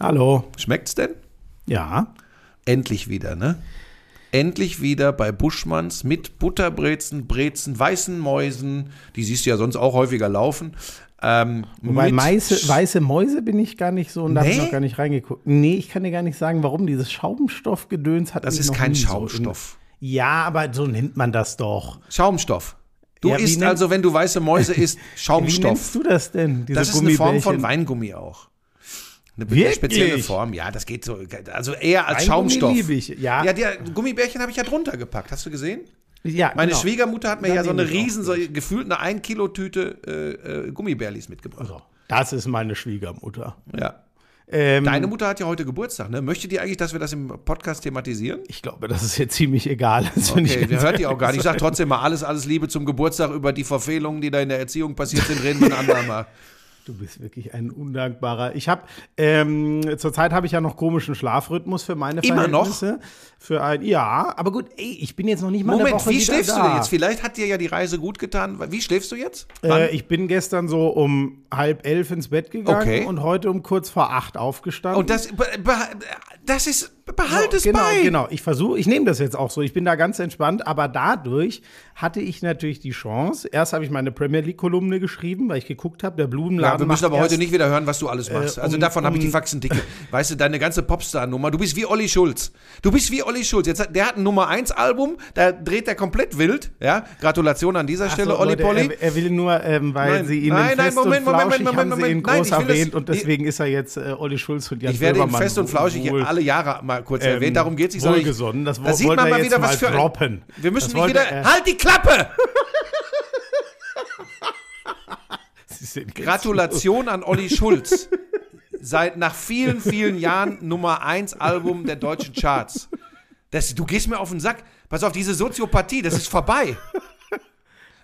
Hallo. Schmeckt's denn? Ja. Endlich wieder, ne? Endlich wieder bei Buschmanns mit Butterbrezen, Brezen, weißen Mäusen, die siehst du ja sonst auch häufiger laufen. Ähm, Wobei mit Meiße, weiße Mäuse bin ich gar nicht so und da habe ich Nee? noch gar nicht reingeguckt. Nee, ich kann dir gar nicht sagen, warum dieses Schaumstoffgedöns hat Das ist kein nie so Schaumstoff. in- ja, aber so nennt man das doch. Schaumstoff. Du Ja, isst also, wenn du weiße Mäuse isst, Wie nennst Schaumstoff. du das denn? Das ist eine Form von? Weingummi auch. Eine Wirklich? spezielle Form, ja, das geht so, also eher als Weingummi Schaumstoff. liebe ich, ja. Ja, die Gummibärchen habe ich ja drunter gepackt, hast du gesehen? Ja, Meine genau. Schwiegermutter hat mir Da ja so eine riesen, so gefühlt eine 1 Kilo Tüte äh, äh, Gummibärlis mitgebracht. So, das ist meine Schwiegermutter. Ja. Ähm, Deine Mutter hat ja heute Geburtstag, ne? Möchte die eigentlich, dass wir das im Podcast thematisieren? ich glaube, das ist jetzt ziemlich egal. Das ich Okay, der ganz- hört die auch gar nicht. Ich sag trotzdem mal alles, alles Liebe zum Geburtstag. Über die Verfehlungen, die da in der Erziehung passiert sind, reden wir ein andermal. Du bist wirklich ein undankbarer. Ich habe ähm, zurzeit habe ich ja noch komischen Schlafrhythmus für meine Immer noch? Verhältnisse. Für ein ja, aber gut, ey, ich bin jetzt noch nicht mal eine Moment, Woche wie schläfst da. du denn jetzt? Vielleicht hat dir ja die Reise gut getan. Wie schläfst du jetzt? Äh, ich bin gestern so um halb elf ins Bett gegangen Okay. und heute um kurz vor acht aufgestanden. Und das, das ist, behalt es genau, bei. genau. Ich versuche, ich nehme das jetzt auch so. Ich bin da ganz entspannt, aber dadurch hatte ich natürlich die Chance. Erst habe ich meine Premier League Kolumne geschrieben, weil ich geguckt habe, der Blumenladen. Ja, wir müssen aber heute nicht wieder hören, was du alles machst. Äh, also um- davon habe ich die um- Faxen dicke. Weißt du, deine ganze Popstar-Nummer, du bist wie Olli Schulz. Du bist wie Olli Schulz. Jetzt hat, der hat ein Nummer 1 Album, da dreht er komplett wild. Ja, Gratulation an dieser Ach Stelle, so, Olli Leute, Polly. Er, er will nur, ähm, weil Nein. sie ihn Nein, in nein, Fest Moment, und Moment, Flauschig Moment, haben Moment, sie ihn Moment. groß Nein, ich will das- erwähnt und deswegen ist er jetzt äh, Olli Schulz und Jan Ich werde ihn Böhmermann fest und flauschig wohl- alle Jahre mal kurz ähm, erwähnt. Darum geht es nicht. wohlgesonnen. Das da sieht man mal wieder, mal was für ein, droppen. Wir müssen Das nicht wieder. er- halt die Klappe! Gratulation an Olli Schulz. Seit nach vielen, vielen Jahren Nummer 1 Album der deutschen Charts. Das, du gehst mir auf den Sack. Pass auf, diese Soziopathie, das ist vorbei.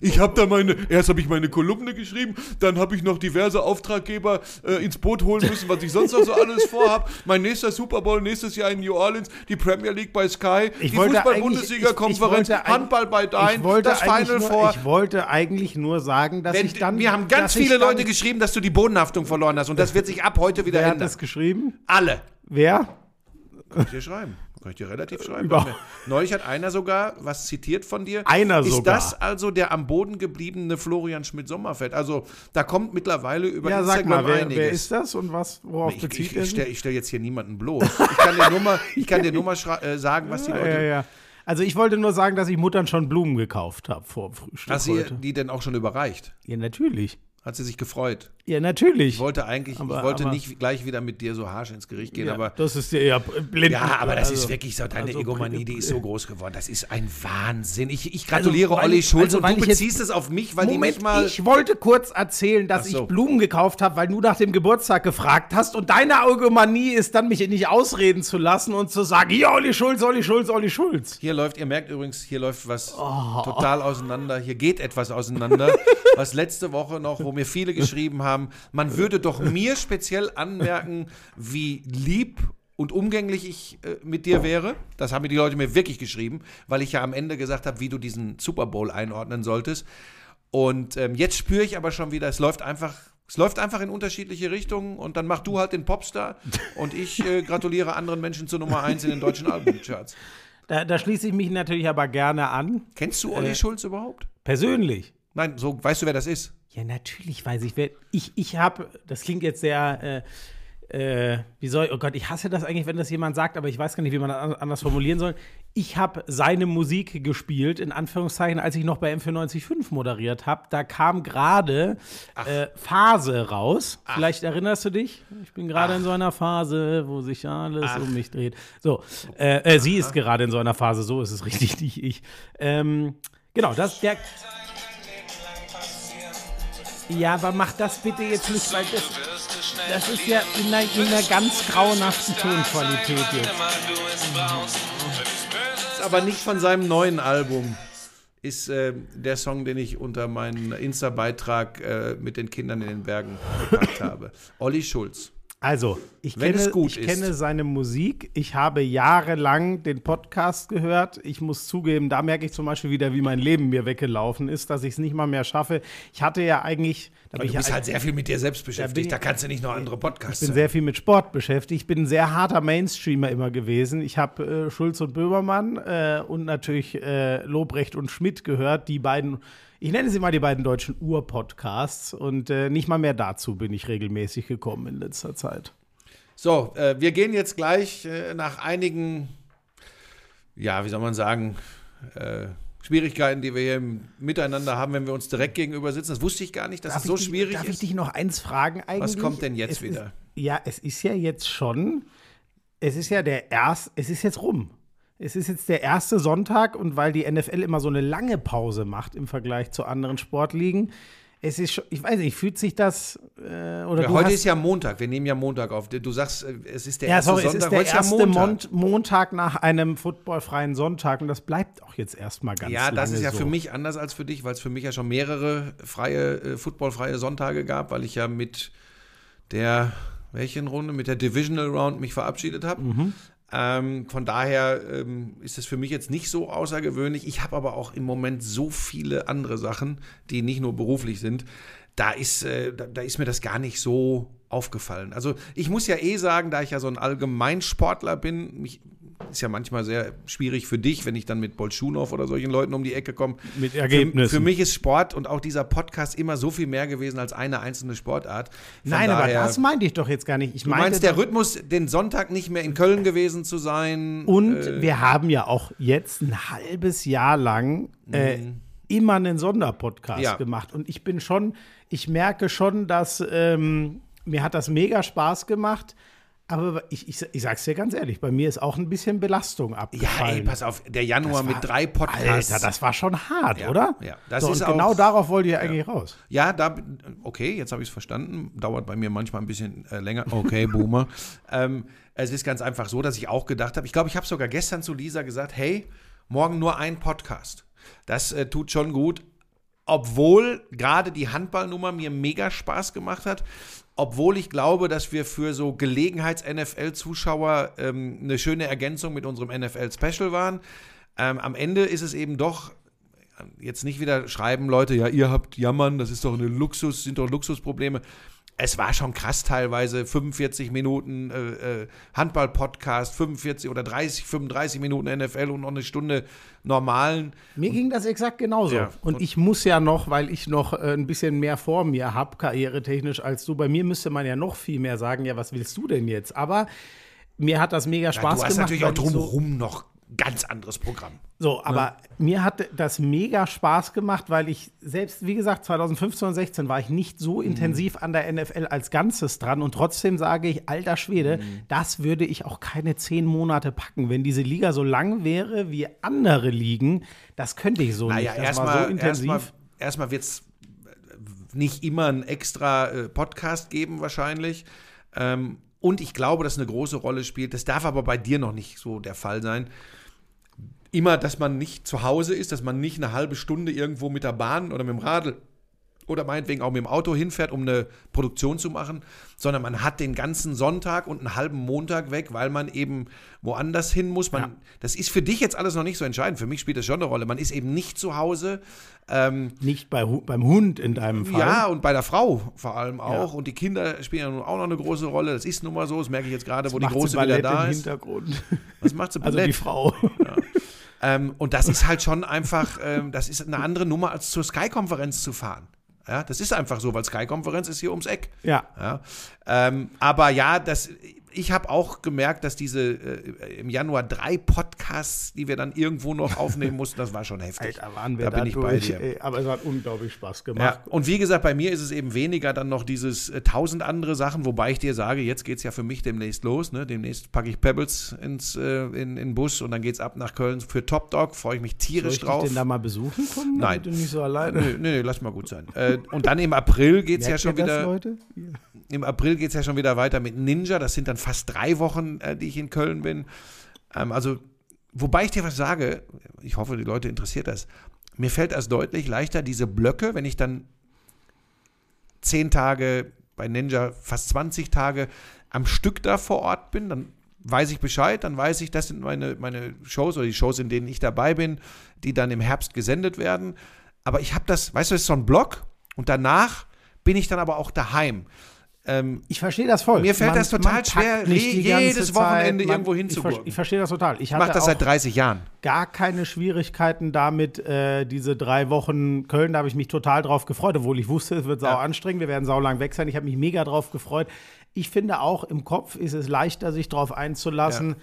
Ich habe da meine, erst habe ich meine Kolumne geschrieben, dann habe ich noch diverse Auftraggeber äh, ins Boot holen müssen, was ich sonst noch so alles vorhab. Mein nächster Super Bowl nächstes Jahr in New Orleans, die Premier League bei Sky, Ich die Fußball-Bundesliga-Konferenz, Handball bei Dein, Ich wollte, das eigentlich Final nur, Four. ich wollte eigentlich nur sagen, dass Wenn, ich dann. wir haben ganz viele Leute geschrieben, dass du die Bodenhaftung verloren hast und das wird sich ab heute wieder Wer hat ändern. das geschrieben? Alle. Wer? Kann ich dir schreiben. Kann ich dir relativ schreiben. Über- Neulich hat einer sogar was zitiert von dir. Einer Ist sogar. das also der am Boden gebliebene Florian Schmidt-Sommerfeld? Also da kommt mittlerweile über Ja, Instagram sag mal, wer, einiges. wer ist das und was, worauf ich bezieht ich, ich sich? stelle stell jetzt hier niemanden bloß. Ich kann dir nur mal, ich kann dir nur mal äh, sagen, was die Leute. Ja, ja. Also ich wollte nur sagen, dass ich Muttern schon Blumen gekauft habe vor dem Frühstück Hast sie heute. die denn auch schon überreicht? Ja, natürlich. Hat sie sich gefreut? Ja, natürlich. Ich wollte eigentlich, Aber- ich wollte aber- nicht gleich wieder mit dir so harsch ins Gericht gehen, ja, aber das ist ja, ja blind. Ja, aber das also- ist wirklich so, deine also- Egomanie, die ist so groß geworden. Das ist ein Wahnsinn. Ich, ich gratuliere Also, Olli Schulz also, und du beziehst es auf mich, weil die Moment, nicht mal. ich wollte kurz erzählen, dass so. ich Blumen gekauft habe, weil du nach dem Geburtstag gefragt hast und deine Egomanie ist dann, mich nicht ausreden zu lassen und zu sagen, ja, Olli Schulz, Olli Schulz, Olli Schulz. Hier läuft, ihr merkt übrigens, hier läuft was Oh. total auseinander. Hier geht etwas auseinander. was letzte Woche noch, wo mir viele geschrieben haben, man würde doch mir speziell anmerken, wie lieb und umgänglich ich äh, mit dir wäre. Das haben mir die Leute mir wirklich geschrieben, weil ich ja am Ende gesagt habe, wie du diesen Super Bowl einordnen solltest. Und ähm, jetzt spüre ich aber schon wieder, es läuft einfach. Es läuft einfach in unterschiedliche Richtungen und dann mach du halt den Popstar und ich äh, gratuliere anderen Menschen zur Nummer 1 in den deutschen Albumcharts. Da, da schließe ich mich natürlich aber gerne an. Kennst du Olli Äh, Schulz überhaupt? Persönlich. Nein, so weißt du, wer das ist? Ja, natürlich weiß ich, wer. Ich, ich habe, das klingt jetzt sehr, äh, äh, wie soll, oh Gott, ich hasse das eigentlich, wenn das jemand sagt, aber ich weiß gar nicht, wie man das an- anders formulieren soll. Ich habe seine Musik gespielt, in Anführungszeichen, als ich noch bei M495 moderiert habe. Da kam gerade äh, Phase raus. Vielleicht erinnerst du dich? Ich bin gerade in so einer Phase, wo sich alles um mich dreht. So, äh, äh, sie ist gerade in so einer Phase, so ist es richtig, nicht ich. Ähm, genau, das, der, ja, aber mach das bitte jetzt nicht, weil das, das ist ja in einer, in einer ganz grauenhaften Tonqualität jetzt. Aber nicht von seinem neuen Album. Ist äh, der Song, den ich unter meinen Insta-Beitrag äh, mit den Kindern in den Bergen gepackt habe. Olli Schulz. Also, ich, Wenn kenne, ich ist. kenne seine Musik. Ich habe jahrelang den Podcast gehört. Ich muss zugeben, da merke ich zum Beispiel wieder, wie mein Leben mir weggelaufen ist, dass ich es nicht mal mehr schaffe. Ich hatte ja eigentlich. Da du ich bist ja, halt sehr viel mit dir selbst beschäftigt. ich- Da kannst du nicht noch andere Podcasts ich bin sehr viel mit Sport beschäftigt. Ich bin ein sehr harter Mainstreamer immer gewesen. Ich habe äh, Schulz und Böhmermann äh, und natürlich äh, Lobrecht und Schmidt gehört, die beiden. Ich nenne sie mal die beiden deutschen Ur-Podcasts und äh, nicht mal mehr dazu bin ich regelmäßig gekommen in letzter Zeit. So, äh, wir gehen jetzt gleich äh, nach einigen, ja, wie soll man sagen, äh, Schwierigkeiten, die wir hier Miteinander haben, wenn wir uns direkt gegenüber sitzen. Das wusste ich gar nicht, dass es so ich dich, schwierig darf ich ist. dich noch eins fragen eigentlich? Was kommt denn jetzt es wieder? Ist, ja, es ist ja jetzt schon, es ist ja der erst, es ist jetzt rum. Es ist jetzt der erste Sonntag und weil die NFL immer so eine lange Pause macht im Vergleich zu anderen Sportligen, es ist schon, ich weiß nicht, fühlt sich das äh, oder Ja, du heute ist ja Montag, wir nehmen ja Montag auf. Du sagst, äh, es ist der ja, erste sorry, es Sonntag, ist der heute erste ja Montag. Montag. Nach einem footballfreien Sonntag und das bleibt auch jetzt erstmal ganz Ja, das ist ja so. für mich anders als für dich, weil es für mich ja schon mehrere freie, äh, footballfreie Sonntage gab, weil ich ja mit der, welchen Runde? Mit der Divisional Round mich verabschiedet habe. Mhm. Ähm, von daher ähm, ist es für mich jetzt nicht so außergewöhnlich. Ich habe aber auch im Moment so viele andere Sachen, die nicht nur beruflich sind. Da ist, äh, da, da ist mir das gar nicht so aufgefallen. Also ich muss ja eh sagen, da ich ja so ein Allgemeinsportler bin, mich, ist ja manchmal sehr schwierig für dich, wenn ich dann mit Bolschunow oder solchen Leuten um die Ecke komme. Mit Für, Ergebnissen. für mich ist Sport und auch dieser Podcast immer so viel mehr gewesen als eine einzelne Sportart. Von Nein, aber daher- das meinte ich doch jetzt gar nicht. Ich Du meinst, der Rhythmus, den Sonntag nicht mehr in Köln gewesen zu sein? Und äh, wir haben ja auch jetzt ein halbes Jahr lang äh, immer einen Sonderpodcast Ja. gemacht. Und ich bin schon, ich merke schon, dass ähm, mir hat das mega Spaß gemacht. Aber ich, ich, ich sag's dir ganz ehrlich, bei mir ist auch ein bisschen Belastung ja, abgefallen. ey, pass auf, der Januar war- mit drei Podcasts. Alter, das war schon hart, Ja, oder? ja. Das so, ist und genau auch- darauf wollte ich eigentlich raus. Ja, da, okay, jetzt habe ich es verstanden. Dauert bei mir manchmal ein bisschen äh, länger. Okay, Boomer. ähm, es ist ganz einfach so, dass ich auch gedacht habe, ich glaube, ich habe sogar gestern zu Lisa gesagt, hey, morgen nur ein Podcast. Das äh, tut schon gut. Obwohl gerade die Handballnummer mir mega Spaß gemacht hat. Obwohl ich glaube, dass wir für so Gelegenheits-NFL-Zuschauer ähm, eine schöne Ergänzung mit unserem NFL-Special waren. Ähm, am Ende ist es eben doch jetzt nicht wieder schreiben Leute, ja, ihr habt jammern, das ist doch eine Luxus, sind doch Luxusprobleme. Es war schon krass teilweise, 45 Minuten äh, äh, Handball-Podcast, 45 oder 30, 35 Minuten NFL und noch eine Stunde normalen. Mir ging das exakt genauso. Ja. Und, ich muss ja noch, weil ich noch äh, ein bisschen mehr vor mir habe, karrieretechnisch als du, bei mir müsste man ja noch viel mehr sagen, ja, was willst du denn jetzt? Aber mir hat das mega Ja, Spaß du hast gemacht. natürlich auch ich so, drumherum noch ganz anderes Programm. so, aber mir hat das mega Spaß gemacht, weil ich selbst, wie gesagt, 2015 und 16 war ich nicht so Mhm. intensiv an der NFL als Ganzes dran und trotzdem sage ich, alter Schwede, Mhm. das würde ich auch keine zehn Monate packen. Wenn diese Liga so lang wäre wie andere Ligen, das könnte ich so Naja, nicht. Das erstmal war so intensiv. erstmal erstmal wird es nicht immer einen extra äh, Podcast geben, wahrscheinlich. Ähm, und ich glaube, dass eine große Rolle spielt. Das darf aber bei dir noch nicht so der Fall sein. Immer, dass man nicht zu Hause ist, dass man nicht eine halbe Stunde irgendwo mit der Bahn oder mit dem Radl oder meinetwegen auch mit dem Auto hinfährt, um eine Produktion zu machen, sondern man hat den ganzen Sonntag und einen halben Montag weg, weil man eben woanders hin muss. Man, Ja. Das ist für dich jetzt alles noch nicht so entscheidend. Für mich spielt das schon eine Rolle. Man ist eben nicht zu Hause. Ähm, Nicht bei, beim Hund in deinem Fall. ja, und bei der Frau vor allem auch. Und die Kinder spielen ja nun auch noch eine große Rolle. Das ist nun mal so. Das merke ich jetzt gerade, wo die Große wieder da im ist. Hintergrund. Was macht sie Also Ballett? die Frau. Ähm, und das ist halt schon einfach, ähm, das ist eine andere Nummer, als zur Sky-Konferenz zu fahren. Ja, das ist einfach so, weil Sky-Konferenz ist hier ums Eck. Ja. Ja, ähm, aber ja, das, ich habe auch gemerkt, dass diese äh, im Januar drei Podcasts, die wir dann irgendwo noch aufnehmen mussten, das war schon heftig. Alter, waren wir da da, bin ich bei durch. dir. Ey, aber es hat unglaublich Spaß gemacht. Ja, und wie gesagt, bei mir ist es eben weniger dann noch dieses äh, tausend andere Sachen, wobei ich dir sage, jetzt geht es ja für mich demnächst los. Ne? Demnächst packe ich Pebbles ins, äh, in, in den Bus und dann geht es ab nach Köln für Top Dog. Freue ich mich Soll tierisch ich dich drauf. denn da mal besuchen kommen? Nein. Du nicht so alleine. Nee, nee, lass mal gut sein. Äh, und dann im April geht es ja schon ihr das, wieder. Leute? Im April geht es ja schon wieder weiter mit Ninja. Das sind dann fast drei Wochen, äh, die ich in Köln bin. Ähm, also, wobei ich dir was sage, ich hoffe, die Leute interessiert das. Mir fällt das deutlich leichter, diese Blöcke, wenn ich dann zehn Tage, bei Ninja fast 20 Tage am Stück da vor Ort bin, dann weiß ich Bescheid, dann weiß ich, das sind meine, meine Shows oder die Shows, in denen ich dabei bin, die dann im Herbst gesendet werden. Aber ich habe das, weißt du, das ist so ein Block und danach bin ich dann aber auch daheim. Ähm, Ich verstehe das voll. Mir fällt Man- das total man schwer, jedes Wochenende Zeit. irgendwo ich, ver hinzugurken. ich verstehe das total. Ich ich mache das seit 30 Jahren. gar keine Schwierigkeiten damit, äh, diese drei Wochen Köln, da habe ich mich total drauf gefreut, obwohl ich wusste, es wird sau Ja. anstrengend, wir werden sau lang weg sein. Ich habe mich mega drauf gefreut. Ich finde auch, im Kopf ist es leichter, sich drauf einzulassen.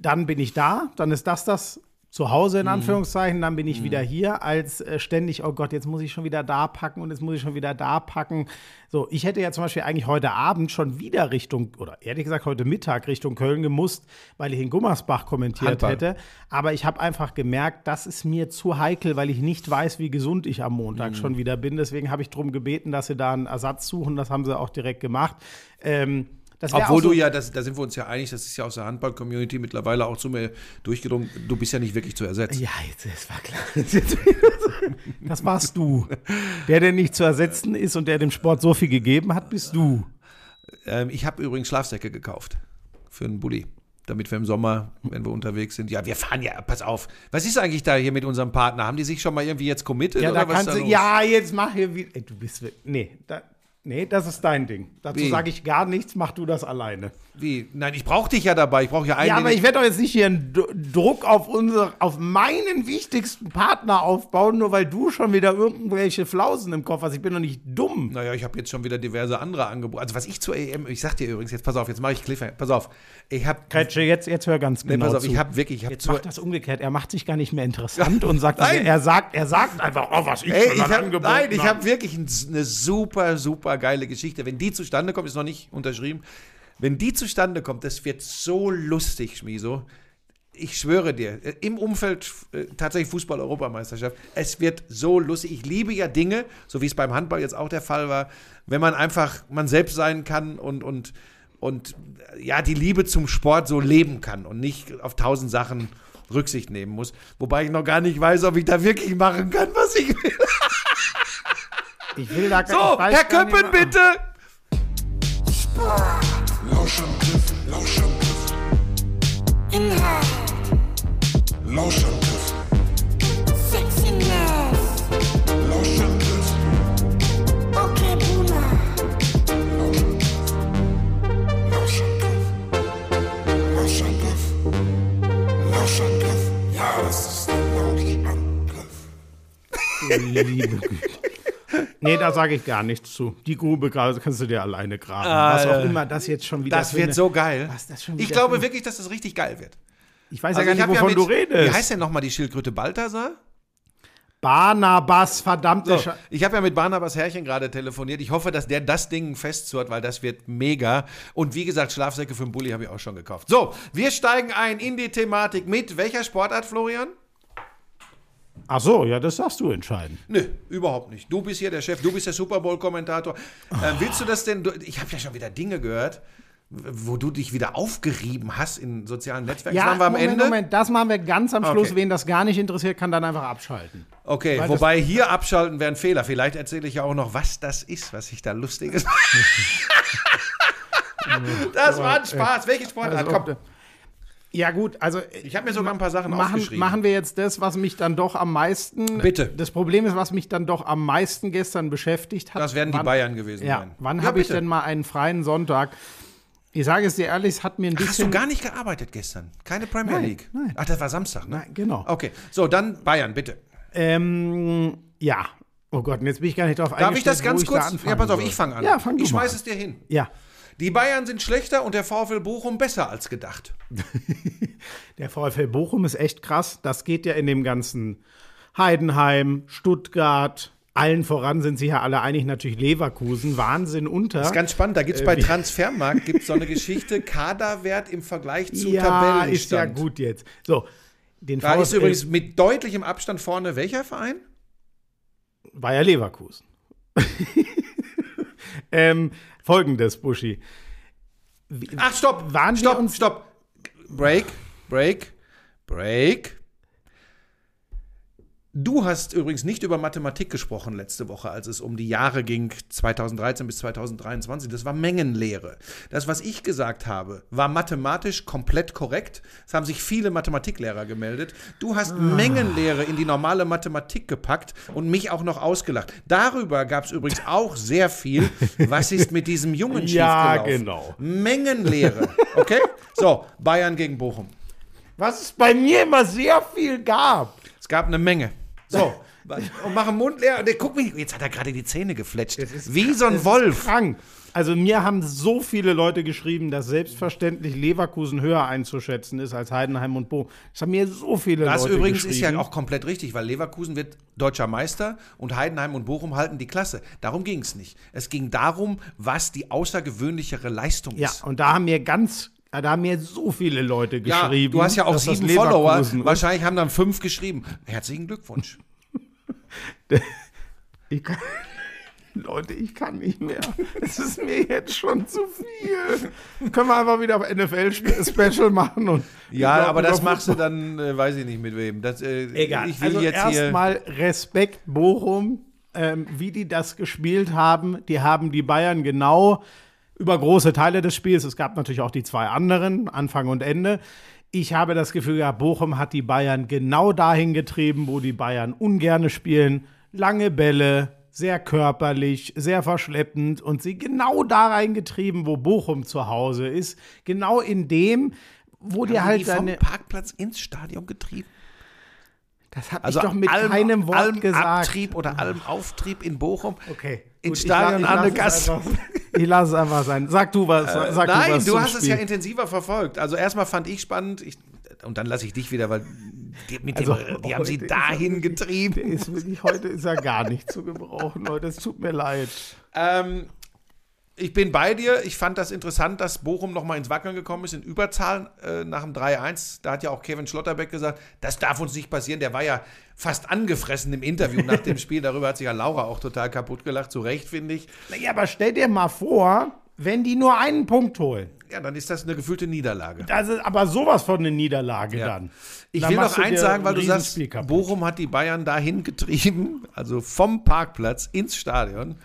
Dann bin ich da, dann ist das das Zuhause Mhm. in Anführungszeichen, dann bin ich wieder hier, als äh, ständig, oh Gott, jetzt muss ich schon wieder da packen und jetzt muss ich schon wieder da packen. So, ich hätte ja zum Beispiel eigentlich heute Abend schon wieder Richtung, oder ehrlich gesagt heute Mittag Richtung Köln gemusst, weil ich in Gummersbach kommentiert Handball. hätte. Aber ich habe einfach gemerkt, das ist mir zu heikel, weil ich nicht weiß, wie gesund ich am Montag Mhm. schon wieder bin. Deswegen habe ich darum gebeten, dass sie da einen Ersatz suchen. Das haben sie auch direkt gemacht. Ähm, Obwohl so, du ja, das, da sind wir uns ja einig, das ist ja aus der Handball-Community mittlerweile auch zu mir durchgedrungen, du bist ja nicht wirklich zu ersetzen. Ja, jetzt, das war klar. Das warst du. Der, der nicht zu ersetzen ist und der dem Sport so viel gegeben hat, bist du. Ähm, ich habe übrigens Schlafsäcke gekauft für einen Bulli. Damit wir im Sommer, wenn wir unterwegs sind, ja, wir fahren ja, pass auf. Was ist eigentlich da hier mit unserem Partner? Haben die sich schon mal irgendwie jetzt committed? Ja, da oder was du. los? Ja, jetzt mach hier wieder. Ey, du bist. wirklich- Nee, da, nee, das ist dein Ding. Dazu sage ich gar nichts, mach du das alleine. Wie? Nein, ich brauche dich ja dabei. Ich brauche ja einen. Ja, aber ich werde doch jetzt nicht hier einen D Druck auf unsere, auf meinen wichtigsten Partner aufbauen, nur weil du schon wieder irgendwelche Flausen im Kopf hast. Ich bin doch nicht dumm. Naja, ich habe jetzt schon wieder diverse andere Angebote. Also was ich zur EM, ich sag dir übrigens, jetzt pass auf, jetzt mache ich Cliffhanger. Pass auf. Ich habe Kretsche, jetzt, jetzt hör ganz nee, genau pass auf, zu. ich habe wirklich, ich habe Jetzt macht das umgekehrt. Er macht sich gar nicht mehr interessant und sagt, Nein. er sagt, er sagt einfach, oh, was ich Ey, ich hab, Angeboten nein, ich hab. habe wirklich ein, eine super, super geile Geschichte. Wenn die zustande kommt, ist noch nicht unterschrieben. Wenn die zustande kommt, das wird so lustig, Schmiso. Ich schwöre dir, äh, im Umfeld äh, tatsächlich Fußball-Europameisterschaft, es wird so lustig. Ich liebe ja Dinge, so wie es beim Handball jetzt auch der Fall war, wenn man einfach man selbst sein kann und, und, und äh, ja, die Liebe zum Sport so leben kann und nicht auf tausend Sachen Rücksicht nehmen muss. Wobei ich noch gar nicht weiß, ob ich da wirklich machen kann, was ich will. Ich will da So, ich weiß Herr gar nicht Köppen, bitte! Lauschangriff, Lauschangriff. Inhalt, Lauschangriff, Sexiness, Lauschangriff, okay Boomer, Lauschangriff. Lauschangriff. Lauschangriff. Ja, es ist der Lauschangriff. Liebe Güte. Nee, da sage ich gar nichts zu. Die Grube kannst du dir alleine graben. was auch immer das jetzt schon wieder Das wird eine- so geil. Ich glaube wirklich, dass das richtig geil wird. Ich weiß Also ja gar nicht, wovon mit, du redest. Wie heißt denn nochmal die Schildkröte Balthasar? Barnabas, verdammte So, ich habe ja mit Barnabas Herrchen gerade telefoniert. Ich hoffe, dass der das Ding festzurrt, weil das wird mega. Und wie gesagt, Schlafsäcke für den Bulli habe ich auch schon gekauft. So, wir steigen ein in die Thematik mit welcher Sportart, Florian? Ach so, ja, das darfst du entscheiden. Nö, überhaupt nicht. Du bist hier der Chef, du bist der Super Bowl-Kommentator. Ähm, willst du das denn? Du, ich habe ja schon wieder Dinge gehört, wo du dich wieder aufgerieben hast in sozialen Netzwerken. das waren wir am Moment, Ende. Moment, das machen wir ganz am Schluss. Okay. Wen das gar nicht interessiert, kann dann einfach abschalten. Okay, Weil wobei hier abschalten wäre ein Fehler. Vielleicht erzähle ich ja auch noch, was das ist, was ich da lustiges. das war ein Spaß. Welche Sportart? Also, Komm. Ja, gut, also Ich habe mir sogar ein paar Sachen machen, aufgeschrieben. machen wir jetzt das, was mich dann doch am meisten. Bitte. Das Problem ist, was mich dann doch am meisten gestern beschäftigt hat. Das werden die wann- Bayern gewesen Ja, sein. wann Ja, habe ich denn mal einen freien Sonntag? Ich sage es dir ehrlich, es hat mir ein bisschen. Hast du gar nicht gearbeitet gestern? Keine Premier Nein, League? nein. Ach, das war Samstag, ne? Nein, genau. Okay, so, dann Bayern, bitte. Ähm, ja. Oh Gott, und jetzt bin ich gar nicht drauf Darf ich das ganz ich da kurz? anfangen Ja, pass auf, soll. ich fange an. Ja, fang Ich mal schmeiß an. es dir hin. Ja. Die Bayern sind schlechter und der VfL Bochum besser als gedacht. Der VfL Bochum ist echt krass. Das geht ja in dem ganzen Heidenheim, Stuttgart, allen voran sind sie ja alle einig, natürlich Leverkusen, Wahnsinn unter. Das ist ganz spannend. Da gibt es Äh, bei Transfermarkt gibt's so eine Geschichte, Kaderwert im Vergleich zu ja, Tabellenstand. ist ja gut jetzt. So, den Da ist VfL übrigens mit deutlichem Abstand vorne welcher Verein? war ja Leverkusen. ähm, Folgendes, Buschi. Ach, stopp! Waren wir stopp, uns- stopp! Break, break, break. Du hast übrigens nicht über Mathematik gesprochen letzte Woche, als es um die Jahre ging, 2013 bis 2023. Das war Mengenlehre. Das, was ich gesagt habe, war mathematisch komplett korrekt. Es haben sich viele Mathematiklehrer gemeldet. Du hast Mengenlehre in die normale Mathematik gepackt und mich auch noch ausgelacht. Darüber gab es übrigens auch sehr viel. Was ist mit diesem Jungen Ja, schiefgelaufen? genau. Mengenlehre. Okay? So, Bayern gegen Bochum. Was es bei mir immer sehr viel gab. Es gab eine Menge. So. Und mach den Mund leer. Und der, guck mich, jetzt hat er gerade die Zähne gefletscht. Wie so ein Wolf. Krank. Also mir haben so viele Leute geschrieben, dass selbstverständlich Leverkusen höher einzuschätzen ist als Heidenheim und Bochum. Das haben mir so viele Das Leute übrigens geschrieben. ist ja auch komplett richtig, weil Leverkusen wird deutscher Meister und Heidenheim und Bochum halten die Klasse. Darum ging es nicht. Es ging darum, was die außergewöhnlichere Leistung Ja, ist. und da haben mir ganz, da haben mir so viele Leute Ja, geschrieben. du hast ja auch das sieben Follower. Wahrscheinlich haben dann fünf geschrieben. Herzlichen Glückwunsch. Ich kann, Leute, ich kann nicht mehr. Es ist mir jetzt schon zu viel. Können wir einfach wieder auf NFL-Special machen und Ja, aber das machst du dann, äh, weiß ich nicht mit wem. Das, äh, Egal. Ich will also jetzt erstmal Respekt Bochum, ähm, wie die das gespielt haben. Die haben die Bayern genau über große Teile des Spiels. Es gab natürlich auch die zwei anderen, Anfang und Ende. Ich habe das Gefühl gehabt, Bochum hat die Bayern genau dahin getrieben, wo die Bayern ungerne spielen. Lange Bälle, sehr körperlich, sehr verschleppend und sie genau da reingetrieben, wo Bochum zu Hause ist. Genau in dem, wo die Haben halt die vom seine. Parkplatz ins Stadion getrieben. Das habe Also ich doch mit allem, keinem Wort allem gesagt. Abtrieb oder allem Auftrieb in Bochum. Okay. Ins Gut, ich la- Stadion ich lass es einfach- Ich lasse es einfach sein. Sag du was. Sag Nein, du, was du hast es Spiel. ja intensiver verfolgt. Also erstmal fand ich spannend, ich, und dann lasse ich dich wieder, weil die, mit Also, dem, die haben sie dahin getrieben. Ist wirklich, heute ist er gar nicht zu gebrauchen, Leute. Es tut mir leid. Ähm, ich bin bei dir. Ich fand das interessant, dass Bochum nochmal ins Wackeln gekommen ist in Überzahl äh, nach dem 3-1. Da hat ja auch Kevin Schlotterbeck gesagt, das darf uns nicht passieren. Der war ja fast angefressen im Interview nach dem Spiel. Darüber hat sich ja Laura auch total kaputt gelacht. Zu Recht, finde ich. Ja, aber stell dir mal vor, wenn die nur einen Punkt holen. Ja, dann ist das eine gefühlte Niederlage. Das ist aber sowas von eine Niederlage Ja. dann. Ich Dann will noch eins sagen, weil du sagst. Bochum hat die Bayern dahin getrieben, also vom Parkplatz ins Stadion,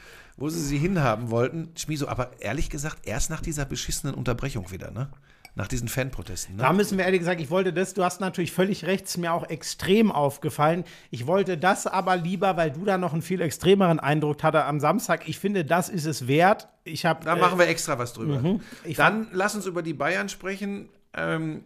wo sie sie hinhaben wollten. Schmieso, aber ehrlich gesagt, erst nach dieser beschissenen Unterbrechung wieder, ne? Nach diesen Fanprotesten, ne? Da müssen wir ehrlich gesagt, ich wollte das, du hast natürlich völlig recht, ist mir auch extrem aufgefallen. Ich wollte das aber lieber, weil du da noch einen viel extremeren Eindruck hatte am Samstag. Ich finde, das ist es wert. Ich habe Da machen wir extra was drüber. Mhm. Dann lass uns über die Bayern sprechen. Ähm,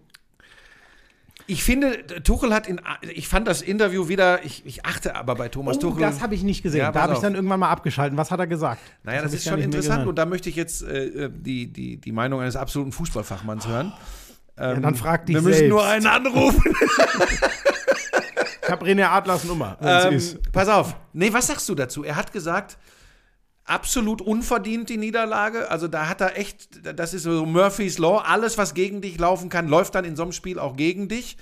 ich finde, Tuchel hat in. Ich fand das Interview wieder. Ich, ich achte aber bei Thomas Oh, Tuchel. das habe ich nicht gesehen. Ja, da habe ich dann irgendwann mal abgeschalten. Was hat er gesagt? Naja, das, hab ist schon interessant und da möchte ich jetzt äh, die, die, die Meinung eines absoluten Fußballfachmanns hören. Ja, dann frag dich Wir müssen selbst. nur einen anrufen. Ich habe René Adlers Nummer. ähm, pass auf. Nee, was sagst du dazu? Er hat gesagt, absolut unverdient die Niederlage. Also da hat er echt, das ist so Murphy's Law. Alles, was gegen dich laufen kann, läuft dann in so einem Spiel auch gegen dich.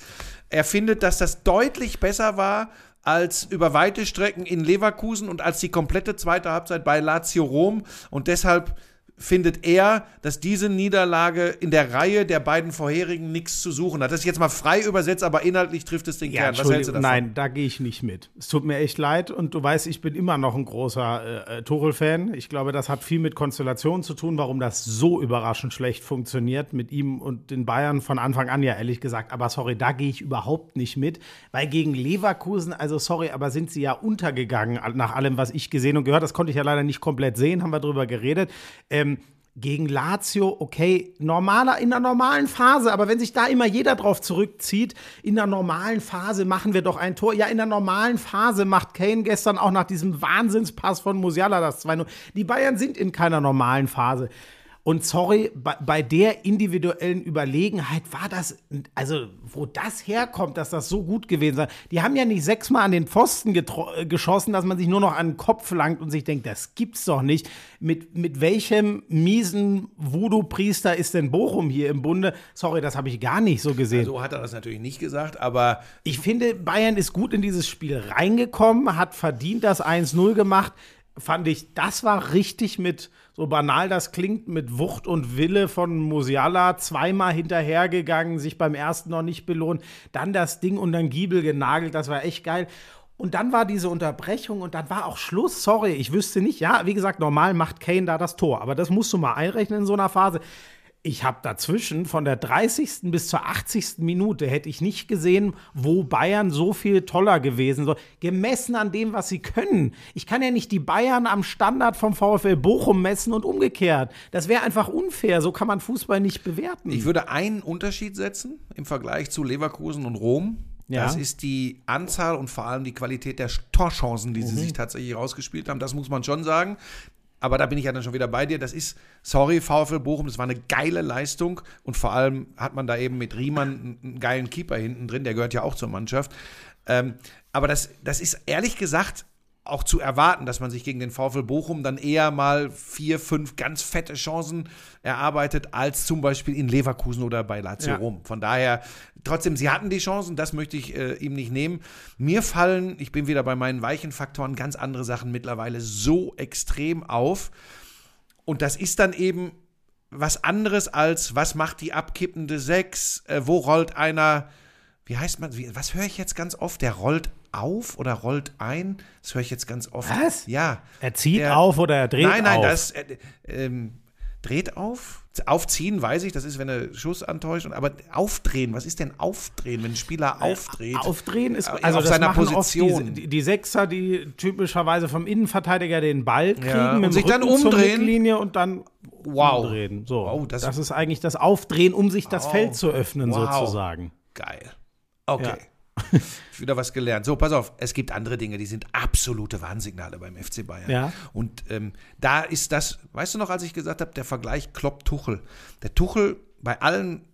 Er findet, dass das deutlich besser war als über weite Strecken in Leverkusen und als die komplette zweite Halbzeit bei Lazio Rom. Und deshalb findet er, dass diese Niederlage in der Reihe der beiden vorherigen nichts zu suchen hat. Das ist jetzt mal frei übersetzt, aber inhaltlich trifft es den Ja, Kern. Was hältst du davon? nein, da gehe ich nicht mit. Es tut mir echt leid und du weißt, ich bin immer noch ein großer äh, äh, Tuchel-Fan. Ich glaube, das hat viel mit Konstellationen zu tun, warum das so überraschend schlecht funktioniert mit ihm und den Bayern von Anfang an ja ehrlich gesagt. Aber sorry, da gehe ich überhaupt nicht mit, weil gegen Leverkusen, also sorry, aber sind sie ja untergegangen nach allem, was ich gesehen und gehört. Das konnte ich ja leider nicht komplett sehen, haben wir drüber geredet. Ähm, gegen Lazio, okay, normaler, in der normalen Phase, aber wenn sich da immer jeder drauf zurückzieht, in der normalen Phase machen wir doch ein Tor. Ja, in der normalen Phase macht Kane gestern auch nach diesem Wahnsinnspass von Musiala das 2-0. Die Bayern sind in keiner normalen Phase. Und sorry, bei, bei der individuellen Überlegenheit war das, also wo das herkommt, dass das so gut gewesen sei. Die haben ja nicht sechsmal an den Pfosten äh, geschossen, dass man sich nur noch an den Kopf langt und sich denkt, das gibt's doch nicht. Mit, mit welchem miesen Voodoo-Priester ist denn Bochum hier im Bunde? Sorry, das habe ich gar nicht so gesehen. So hat er das natürlich nicht gesagt, aber Ich finde, Bayern ist gut in dieses Spiel reingekommen, hat verdient das 1-0 gemacht. Fand ich, das war richtig mit, so banal das klingt, mit Wucht und Wille von Musiala zweimal hinterhergegangen, sich beim ersten noch nicht belohnt, dann das Ding und dann Giebel genagelt, das war echt geil. Und dann war diese Unterbrechung und dann war auch Schluss. Sorry, ich wüsste nicht. Ja, wie gesagt, normal macht Kane da das Tor. Aber das musst du mal einrechnen in so einer Phase. Ich habe dazwischen von der 30. bis zur 80. Minute hätte ich nicht gesehen, wo Bayern so viel toller gewesen soll. Gemessen an dem, was sie können. Ich kann ja nicht die Bayern am Standard vom VfL Bochum messen und umgekehrt. Das wäre einfach unfair. So kann man Fußball nicht bewerten. Ich würde einen Unterschied setzen im Vergleich zu Leverkusen und Rom. Ja. Das ist die Anzahl und vor allem die Qualität der Torchancen, die sie sich tatsächlich rausgespielt haben. Das muss man schon sagen. Aber da bin ich ja dann schon wieder bei dir. Das ist, sorry, VfL Bochum, das war eine geile Leistung. Und vor allem hat man da eben mit Riemann einen, geilen Keeper hinten drin, der gehört ja auch zur Mannschaft. Ähm, aber das, das ist ehrlich gesagt auch zu erwarten, dass man sich gegen den VfL Bochum dann eher mal vier, fünf ganz fette Chancen erarbeitet, als zum Beispiel in Leverkusen oder bei Lazio Ja. Rom. Von daher, trotzdem, sie hatten die Chancen, das möchte ich äh, ihm nicht nehmen. Mir fallen, ich bin wieder bei meinen weichen Faktoren, ganz andere Sachen mittlerweile so extrem auf. Und das ist dann eben was anderes als, was macht die abkippende Sechs, äh, wo rollt einer, wie heißt man, wie, was höre ich jetzt ganz oft, der rollt auf oder rollt ein? Das höre ich jetzt ganz oft. Was? Ja. Er zieht Der- auf oder er dreht nein, nein, auf. das äh, ähm, dreht auf. Aufziehen, weiß ich, das ist, wenn er Schuss antäuscht. und- Aber aufdrehen, was ist denn aufdrehen, wenn ein Spieler aufdreht? Aufdrehen ist Äh, also auf das seiner Position. Die, die, Sechser, die typischerweise vom Innenverteidiger den Ball kriegen, Ja, und mit dem sich dann Rücken zur umdrehen. Und dann Wow. umdrehen. So, Wow, das- das, ist eigentlich das Aufdrehen, um sich das Wow. Feld zu öffnen Wow. sozusagen. Geil. Okay. Wieder was gelernt. So, pass auf, es gibt andere Dinge, die sind absolute Warnsignale beim FC Bayern. Ja. Und ähm, da ist das, weißt du noch, als ich gesagt habe, der Vergleich Klopp-Tuchel. Der Tuchel bei allen,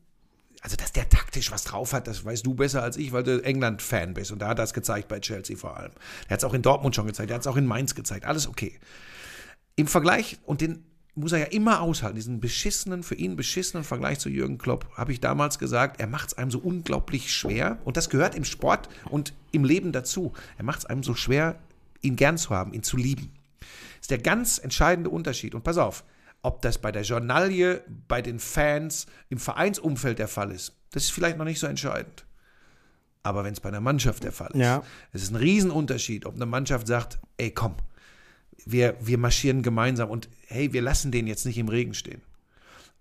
also dass der taktisch was drauf hat, das weißt du besser als ich, weil du England-Fan bist. Und da hat er es gezeigt bei Chelsea vor allem. Er hat es auch in Dortmund schon gezeigt, er hat es auch in Mainz gezeigt. Alles okay. Im Vergleich, und den muss er ja immer aushalten, diesen beschissenen, für ihn beschissenen Vergleich zu Jürgen Klopp, habe ich damals gesagt, er macht es einem so unglaublich schwer. Und das gehört im Sport und im Leben dazu. Er macht es einem so schwer, ihn gern zu haben, ihn zu lieben. Das ist der ganz entscheidende Unterschied. Und pass auf, ob das bei der Journalie, bei den Fans, im Vereinsumfeld der Fall ist, das ist vielleicht noch nicht so entscheidend. Aber wenn es bei einer Mannschaft der Fall ist, Ja. es ist ein Riesenunterschied, ob eine Mannschaft sagt, ey komm, wir, wir marschieren gemeinsam und hey, wir lassen den jetzt nicht im Regen stehen.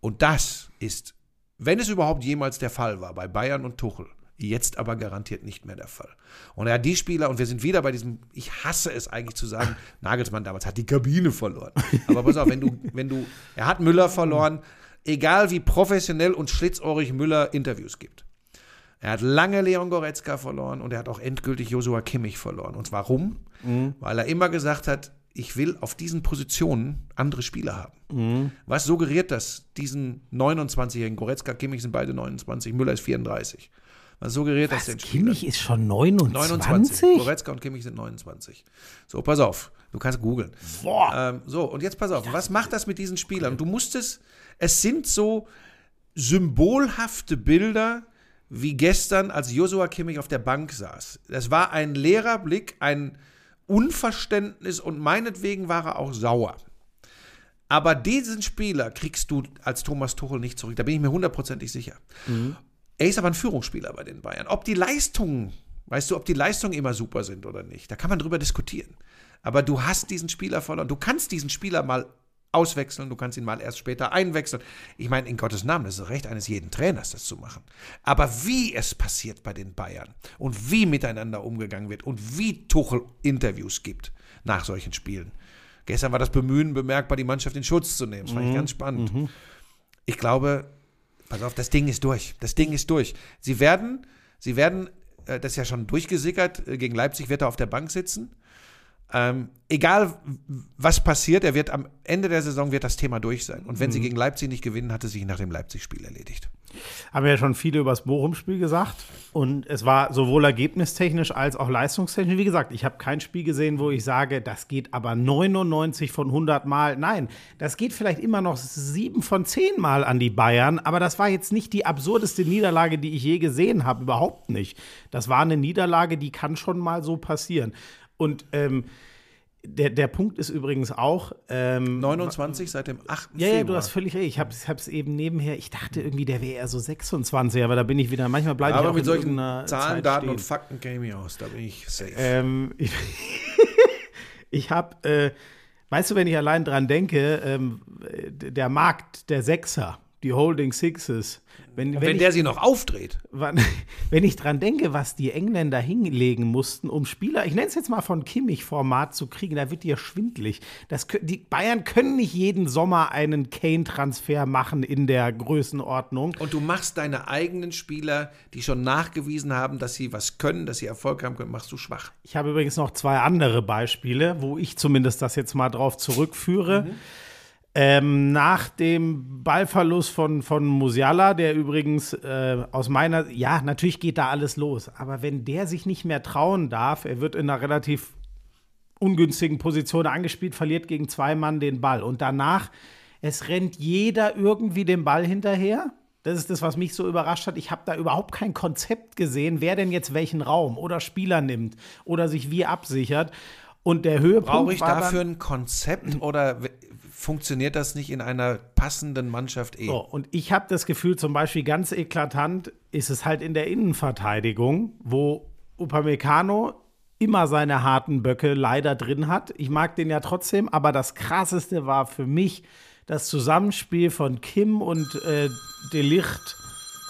Und das ist, wenn es überhaupt jemals der Fall war, bei Bayern und Tuchel, jetzt aber garantiert nicht mehr der Fall. Und er hat die Spieler, und wir sind wieder bei diesem, ich hasse es eigentlich zu sagen, Nagelsmann damals hat die Kabine verloren. Aber pass auf, wenn du, wenn du, er hat Müller verloren, egal wie professionell und schlitzohrig Müller Interviews gibt. Er hat lange Leon Goretzka verloren und er hat auch endgültig Josua Kimmich verloren. Und warum? Weil er immer gesagt hat, ich will auf diesen Positionen andere Spieler haben. Was suggeriert das diesen 29-jährigen? Goretzka, Kimmich sind beide 29, Müller ist 34. Was suggeriert das den Spielern? Kimmich ist schon 29? 29. Goretzka und Kimmich sind 29. So, pass auf. Du kannst googeln. Ähm, so, und jetzt pass auf. Was macht das mit diesen Spielern? Du musstest, es sind so symbolhafte Bilder wie gestern, als Josua Kimmich auf der Bank saß. Das war ein leerer Blick, ein Unverständnis und meinetwegen war er auch sauer. Aber diesen Spieler kriegst du als Thomas Tuchel nicht zurück. Da bin ich mir hundertprozentig sicher. Er ist aber ein Führungsspieler bei den Bayern. Ob die Leistungen, weißt du, ob die Leistungen immer super sind oder nicht, da kann man drüber diskutieren. Aber du hast diesen Spieler verloren. Du kannst diesen Spieler mal auswechseln, du kannst ihn mal erst später einwechseln. Ich meine, in Gottes Namen, das ist das Recht eines jeden Trainers, das zu machen. Aber wie es passiert bei den Bayern und wie miteinander umgegangen wird und wie Tuchel Interviews gibt nach solchen Spielen. Gestern war das Bemühen bemerkbar, die Mannschaft in Schutz zu nehmen. Das fand ich ganz spannend. Ich glaube, pass auf, das Ding ist durch. Das Ding ist durch. Sie werden, sie werden, äh, das ist ja schon durchgesickert, äh, gegen Leipzig wird er auf der Bank sitzen. Ähm, egal was passiert, er wird am Ende der Saison wird das Thema durch sein. Und wenn sie gegen Leipzig nicht gewinnen, hat es sich nach dem Leipzig-Spiel erledigt. Haben wir ja schon viele über das Bochum-Spiel gesagt. Und es war sowohl ergebnistechnisch als auch leistungstechnisch. Wie gesagt, ich habe kein Spiel gesehen, wo ich sage, das geht aber 99 von 100 Mal. Nein, das geht vielleicht immer noch 7 von 10 Mal an die Bayern. Aber das war jetzt nicht die absurdeste Niederlage, die ich je gesehen habe. Überhaupt nicht. Das war eine Niederlage, die kann schon mal so passieren. Und ähm, der, der Punkt ist übrigens auch. Ähm, 29 seit dem 8. ja, ja, du hast völlig recht. Ich habe es eben nebenher. Ich dachte irgendwie, der wäre eher so 26, aber da bin ich wieder. Manchmal bleibe ich auch mit in solchen Zahlen, Zeit Daten stehen. und Fakten käme ich aus. Da bin ich safe. Ähm, ich ich habe, äh, weißt du, wenn ich allein dran denke, ähm, äh, der Markt der Sechser, die Holding Sixes, wenn, wenn, wenn ich, der sie noch aufdreht. wann- wenn ich dran denke, was die Engländer hinlegen mussten, um Spieler, ich nenne es jetzt mal von Kimmich-Format zu kriegen, da wird dir schwindlig. Das, die Bayern können nicht jeden Sommer einen Kane-Transfer machen in der Größenordnung. Und du machst deine eigenen Spieler, die schon nachgewiesen haben, dass sie was können, dass sie Erfolg haben können, machst du schwach. Ich habe übrigens noch zwei andere Beispiele, wo ich zumindest das jetzt mal drauf zurückführe. Ähm, nach dem Ballverlust von, von Musiala, der übrigens äh, aus meiner, ja, natürlich geht da alles los, aber wenn der sich nicht mehr trauen darf, er wird in einer relativ ungünstigen Position angespielt, verliert gegen zwei Mann den Ball und danach, es rennt jeder irgendwie dem Ball hinterher. Das ist das, was mich so überrascht hat. Ich habe da überhaupt kein Konzept gesehen, wer denn jetzt welchen Raum oder Spieler nimmt oder sich wie absichert. Und der Höhepunkt Brauche ich dafür ein Konzept oder funktioniert das nicht in einer passenden Mannschaft eh? So, und ich habe das Gefühl, zum Beispiel ganz eklatant ist es halt in der Innenverteidigung, wo Upamecano immer seine harten Böcke leider drin hat. Ich mag den ja trotzdem, aber das Krasseste war für mich das Zusammenspiel von Kim und äh, Delicht.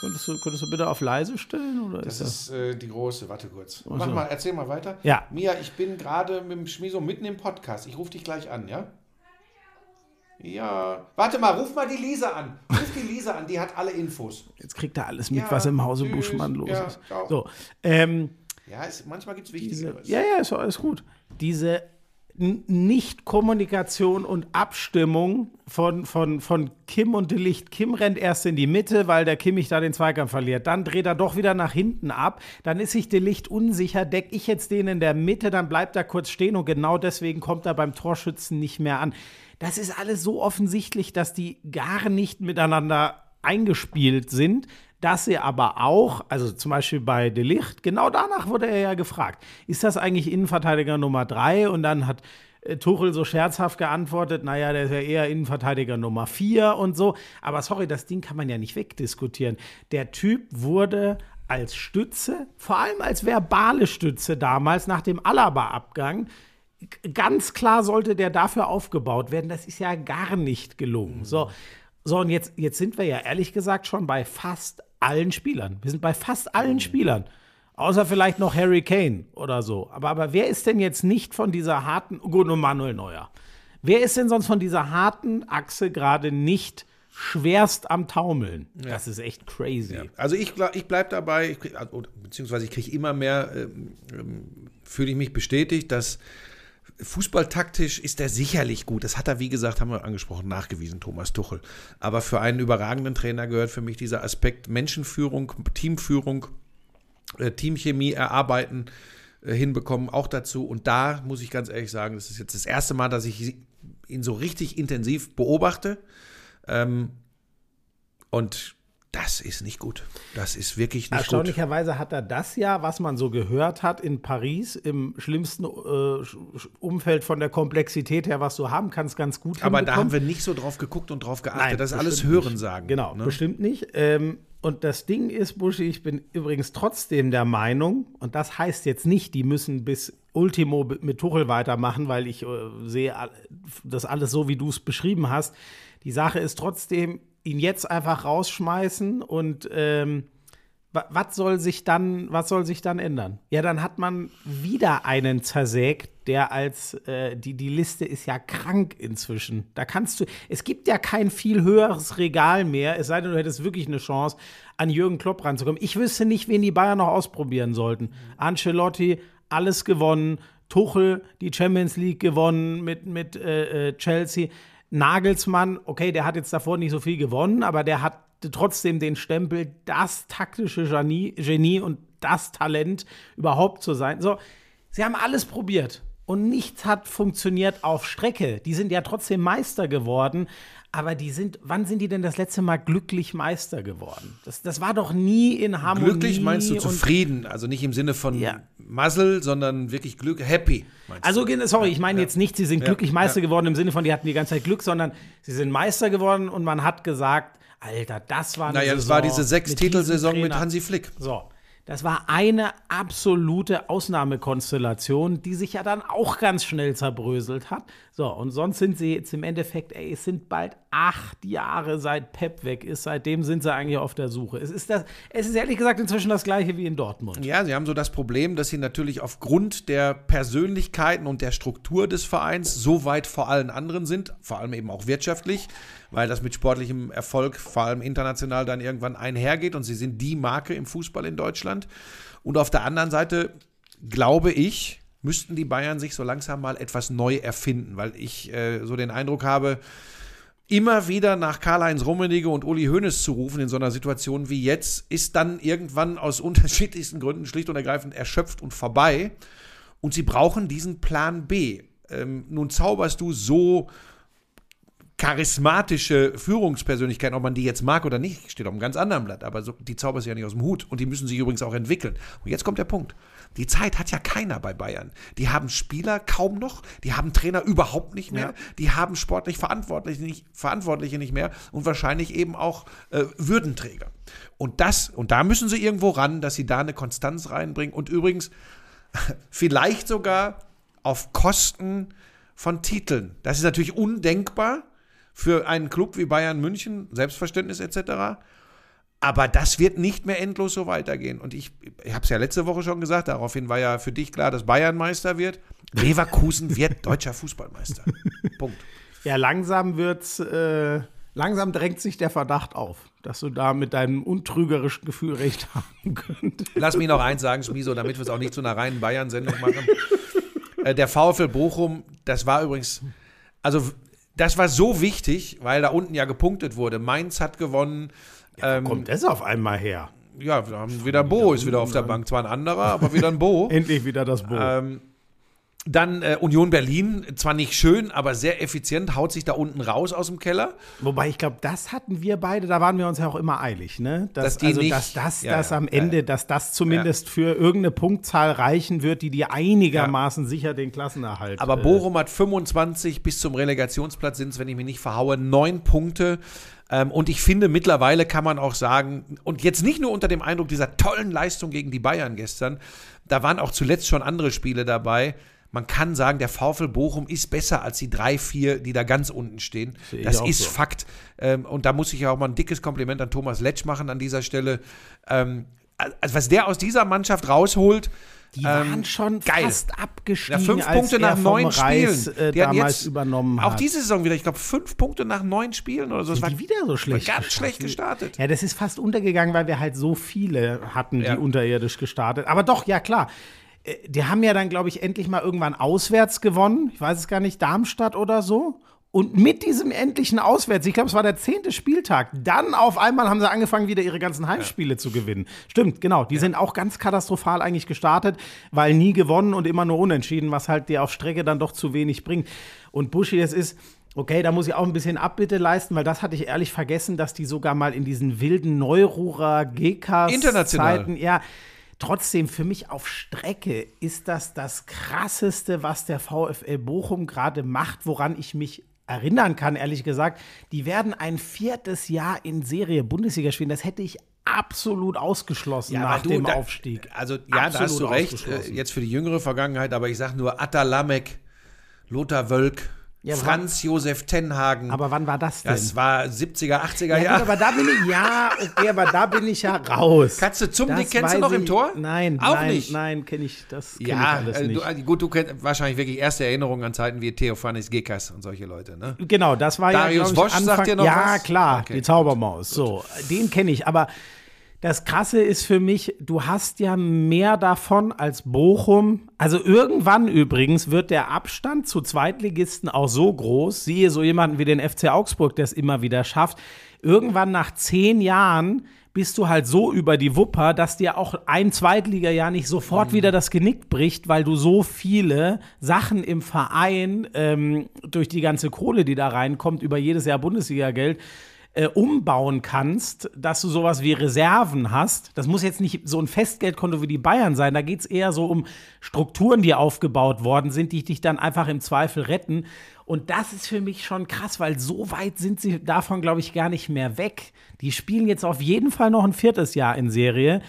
Könntest du, könntest du bitte auf leise stellen? Oder Das ist das? ist äh, die große, warte kurz. Mach mal, erzähl mal weiter. Ja. Mia, ich bin gerade mit dem Schmiso mitten im Podcast. Ich rufe dich gleich an, ja? Ja. Warte mal, ruf mal die Lisa an. Ruf die Lisa an, die hat alle Infos. Jetzt kriegt er alles mit, Ja, was im Hause tschüss. Buschmann los Ja, ist. ciao. So, ähm, Ja, es, manchmal gibt es Wichtigeres. ja, ja, ist alles gut. Diese Nicht-Kommunikation und Abstimmung von, von, von Kim und De Licht. Kim rennt erst in die Mitte, weil der Kimmich da den Zweikampf verliert. Dann dreht er doch wieder nach hinten ab. Dann ist sich De Licht unsicher. Deck ich jetzt den in der Mitte, dann bleibt er kurz stehen und genau deswegen kommt er beim Torschützen nicht mehr an. Das ist alles so offensichtlich, dass die gar nicht miteinander eingespielt sind, dass sie aber auch, also zum Beispiel bei De Licht, genau danach wurde er ja gefragt, ist das eigentlich Innenverteidiger Nummer drei? Und dann hat äh, Tuchel so scherzhaft geantwortet, naja, der ist ja eher Innenverteidiger Nummer vier und so. Aber sorry, das Ding kann man ja nicht wegdiskutieren. Der Typ wurde als Stütze, vor allem als verbale Stütze damals nach dem Alaba-Abgang, ganz klar sollte der dafür aufgebaut werden. Das ist ja gar nicht gelungen. So, so und jetzt, jetzt sind wir ja ehrlich gesagt schon bei fast allen Spielern. Wir sind bei fast allen Spielern. Außer vielleicht noch Harry Kane oder so. Aber, aber wer ist denn jetzt nicht von dieser harten, gut, und Manuel Neuer. Wer ist denn sonst von dieser harten Achse gerade nicht schwerst am Taumeln? Das ist echt crazy. Also ich, ich bleibe dabei, ich krieg, also, beziehungsweise ich kriege immer mehr, ähm, ähm, fühle ich mich bestätigt, dass fußballtaktisch ist er sicherlich gut. Das hat er, wie gesagt, haben wir angesprochen, nachgewiesen, Thomas Tuchel. Aber für einen überragenden Trainer gehört für mich dieser Aspekt Menschenführung, Teamführung, äh, Teamchemie erarbeiten, äh, hinbekommen, auch dazu. Und da muss ich ganz ehrlich sagen, das ist jetzt das erste Mal, dass ich ihn so richtig intensiv beobachte. Ähm, und das ist nicht gut. Das ist wirklich nicht gut. Erstaunlicherweise hat er das ja, was man so gehört hat in Paris, im schlimmsten äh, Umfeld von der Komplexität her, was du haben kannst, ganz gut Aber da haben wir nicht so drauf geguckt und drauf geachtet. Nein, das ist alles bestimmt Hören nicht. sagen. Genau, ne? bestimmt nicht. Ähm, und das Ding ist, Buschi, ich bin übrigens trotzdem der Meinung, und das heißt jetzt nicht, die müssen bis Ultimo mit Tuchel weitermachen, weil ich äh, sehe das alles so, wie du es beschrieben hast. Die Sache ist trotzdem, ihn jetzt einfach rausschmeißen und ähm, wa- was soll sich dann, was soll sich dann ändern? Ja, dann hat man wieder einen zersägt, der als äh, die die Liste ist ja krank inzwischen. Da kannst du, es gibt ja kein viel höheres Regal mehr, es sei denn, du hättest wirklich eine Chance, an Jürgen Klopp ranzukommen. Ich wüsste nicht, wen die Bayern noch ausprobieren sollten. Ancelotti, alles gewonnen. Tuchel, die Champions League gewonnen mit, mit äh, äh, Chelsea. Nagelsmann, okay, der hat jetzt davor nicht so viel gewonnen, aber der hat trotzdem den Stempel, das taktische Genie, Genie und das Talent überhaupt zu sein. So, sie haben alles probiert. und nichts hat funktioniert auf Strecke. Die sind ja trotzdem Meister geworden. Aber die sind, wann sind die denn das letzte Mal glücklich Meister geworden? Das, das war doch nie in Harmonie. Glücklich meinst du zufrieden, also nicht im Sinne von Ja. Muzzle, sondern wirklich Glück, happy. Also, du? sorry, ich meine jetzt nicht, sie sind Ja, glücklich Meister ja. geworden im Sinne von, die hatten die ganze Zeit Glück, sondern sie sind Meister geworden und man hat gesagt, Alter, das war eine Naja, das Saison war diese sechs mit Titelsaison mit. Hansi Flick. So, das war eine absolute Ausnahmekonstellation, die sich ja dann auch ganz schnell zerbröselt hat. So, und sonst sind sie jetzt im Endeffekt, ey, es sind bald acht Jahre seit Pep weg ist. Seitdem sind sie eigentlich auf der Suche. Es ist, das, es ist ehrlich gesagt inzwischen das gleiche wie in Dortmund. Ja, sie haben so das Problem, dass sie natürlich aufgrund der Persönlichkeiten und der Struktur des Vereins so weit vor allen anderen sind, vor allem eben auch wirtschaftlich, weil das mit sportlichem Erfolg vor allem international dann irgendwann einhergeht und sie sind die Marke im Fußball in Deutschland. Und auf der anderen Seite glaube ich, müssten die Bayern sich so langsam mal etwas neu erfinden, weil ich äh, so den Eindruck habe, immer wieder nach Karl-Heinz Rummenigge und Uli Hoeneß zu rufen in so einer Situation wie jetzt, ist dann irgendwann aus unterschiedlichsten Gründen schlicht und ergreifend erschöpft und vorbei. Und sie brauchen diesen Plan B. Ähm, nun zauberst du so charismatische Führungspersönlichkeiten, ob man die jetzt mag oder nicht, steht auf einem ganz anderen Blatt, aber so, die zauberst du ja nicht aus dem Hut und die müssen sich übrigens auch entwickeln. Und jetzt kommt der Punkt. Die Zeit hat ja keiner bei Bayern. Die haben Spieler kaum noch, die haben Trainer überhaupt nicht mehr, Ja. die haben sportlich Verantwortliche nicht, Verantwortliche nicht mehr und wahrscheinlich eben auch äh, Würdenträger. Und das, und da müssen sie irgendwo ran, dass sie da eine Konstanz reinbringen und übrigens vielleicht sogar auf Kosten von Titeln. Das ist natürlich undenkbar für einen Club wie Bayern München, Selbstverständnis etc. Aber das wird nicht mehr endlos so weitergehen. Und ich, ich habe es ja letzte Woche schon gesagt, daraufhin war ja für dich klar, dass Bayern Meister wird. Leverkusen wird deutscher Fußballmeister. Punkt. Ja, langsam wird's, äh, langsam drängt sich der Verdacht auf, dass du da mit deinem untrügerischen Gefühl recht haben könntest. Lass mich noch eins sagen, Schmiso, damit wir es auch nicht zu einer reinen Bayern-Sendung machen. äh, der VfL Bochum, das war übrigens, also das war so wichtig, weil da unten ja gepunktet wurde. Mainz hat gewonnen. Ähm, Kommt das auf einmal her? ja, wir haben wieder Bo, ist wieder auf der Bank. Zwar ein anderer, aber wieder ein Bo. Endlich wieder das Boot. Ähm, dann äh, Union Berlin, zwar nicht schön, aber sehr effizient, haut sich da unten raus aus dem Keller. Wobei ich glaube, das hatten wir beide, da waren wir uns ja auch immer eilig, ne? Dass, Dass die also, nicht- dass das, ja, das ja, am Ende, ja. dass das zumindest für irgendeine Punktzahl reichen wird, die dir einigermaßen sicher den Klassenerhalt. Aber äh, Bochum hat 25 bis zum Relegationsplatz sind es, wenn ich mich nicht verhaue, neun Punkte. Ähm, und ich finde, mittlerweile kann man auch sagen, und jetzt nicht nur unter dem Eindruck dieser tollen Leistung gegen die Bayern gestern, da waren auch zuletzt schon andere Spiele dabei. Man kann sagen, der VfL Bochum ist besser als die drei, vier, die da ganz unten stehen. Das auch ist so. Fakt. Ähm, und da muss ich ja auch mal ein dickes Kompliment an Thomas Letsch machen an dieser Stelle. Ähm, also was der aus dieser Mannschaft rausholt, die ähm, waren schon geil. fast abgestiegen, ja, fünf Punkte nach neun Reis, Spielen. Äh, Die damals jetzt übernommen Auch hat. diese Saison wieder, ich glaube, fünf Punkte nach neun Spielen oder so. Das Sind die wieder so schlecht ganz gestartet? schlecht gestartet. Ja, das ist fast untergegangen, weil wir halt so viele hatten, Ja. die unterirdisch gestartet. Aber doch, ja klar. Äh, Die haben ja dann, glaube ich, endlich mal irgendwann auswärts gewonnen. Ich weiß es gar nicht, Darmstadt oder so. Und mit diesem endlichen Auswärts, ich glaube, es war der zehnte Spieltag, dann auf einmal haben sie angefangen, wieder ihre ganzen Heimspiele zu gewinnen. Stimmt, genau. Die sind auch ganz katastrophal eigentlich gestartet, weil nie gewonnen und immer nur unentschieden, was halt dir auf Strecke dann doch zu wenig bringt. Und Buschi, es ist, okay, da muss ich auch ein bisschen Abbitte leisten, weil das hatte ich ehrlich vergessen, dass die sogar mal in diesen wilden Neururer GKs International. Zeiten, ja, Trotzdem, für mich auf Strecke ist das das Krasseste, was der VfL Bochum gerade macht, woran ich mich erinnern kann, ehrlich gesagt. Die werden ein viertes Jahr in Serie Bundesliga spielen. Das hätte ich absolut ausgeschlossen nach aber du, dem da- Aufstieg. Also, ja, da hast Absolut du recht. Äh, jetzt für die jüngere Vergangenheit, aber ich sage nur Atalamek, Lothar Wölk, Ja, Franz Josef Tenhagen. Aber wann war das denn? das war 70er, 80er ja, Jahre. gut, aber da bin ich, ja, okay, aber da bin ich ja raus. Katze zum, die kennst du noch im Tor? Nein, Auch nein, nicht. nein, kenne ich, das kenne ja, ich alles äh, nicht. du, äh, gut, du kennst wahrscheinlich wirklich erste Erinnerungen an Zeiten wie Theophanis Gekas und solche Leute, ne? Genau, das war Darius ja, Wosch ich, Anfang, sagt dir noch Ja, was? klar, Okay, die gut, Zaubermaus. So, den kenne ich. Aber das Krasse ist für mich, du hast ja mehr davon als Bochum. Also irgendwann übrigens wird der Abstand zu Zweitligisten auch so groß. Siehe so jemanden wie den FC Augsburg, der es immer wieder schafft. Irgendwann nach zehn Jahren bist du halt so über die Wupper, dass dir auch ein Zweitliga-Jahr nicht sofort wieder das Genick bricht, weil du so viele Sachen im Verein ähm, durch die ganze Kohle, die da reinkommt, über jedes Jahr Bundesliga-Geld, äh, umbauen kannst, dass du sowas wie Reserven hast. Das muss jetzt nicht so ein Festgeldkonto wie die Bayern sein. Da geht es eher so um Strukturen, die aufgebaut worden sind, die dich dann einfach im Zweifel retten. Und das ist für mich schon krass, weil so weit sind sie davon, glaube ich, gar nicht mehr weg. Die spielen jetzt auf jeden Fall noch ein viertes Jahr in Serie.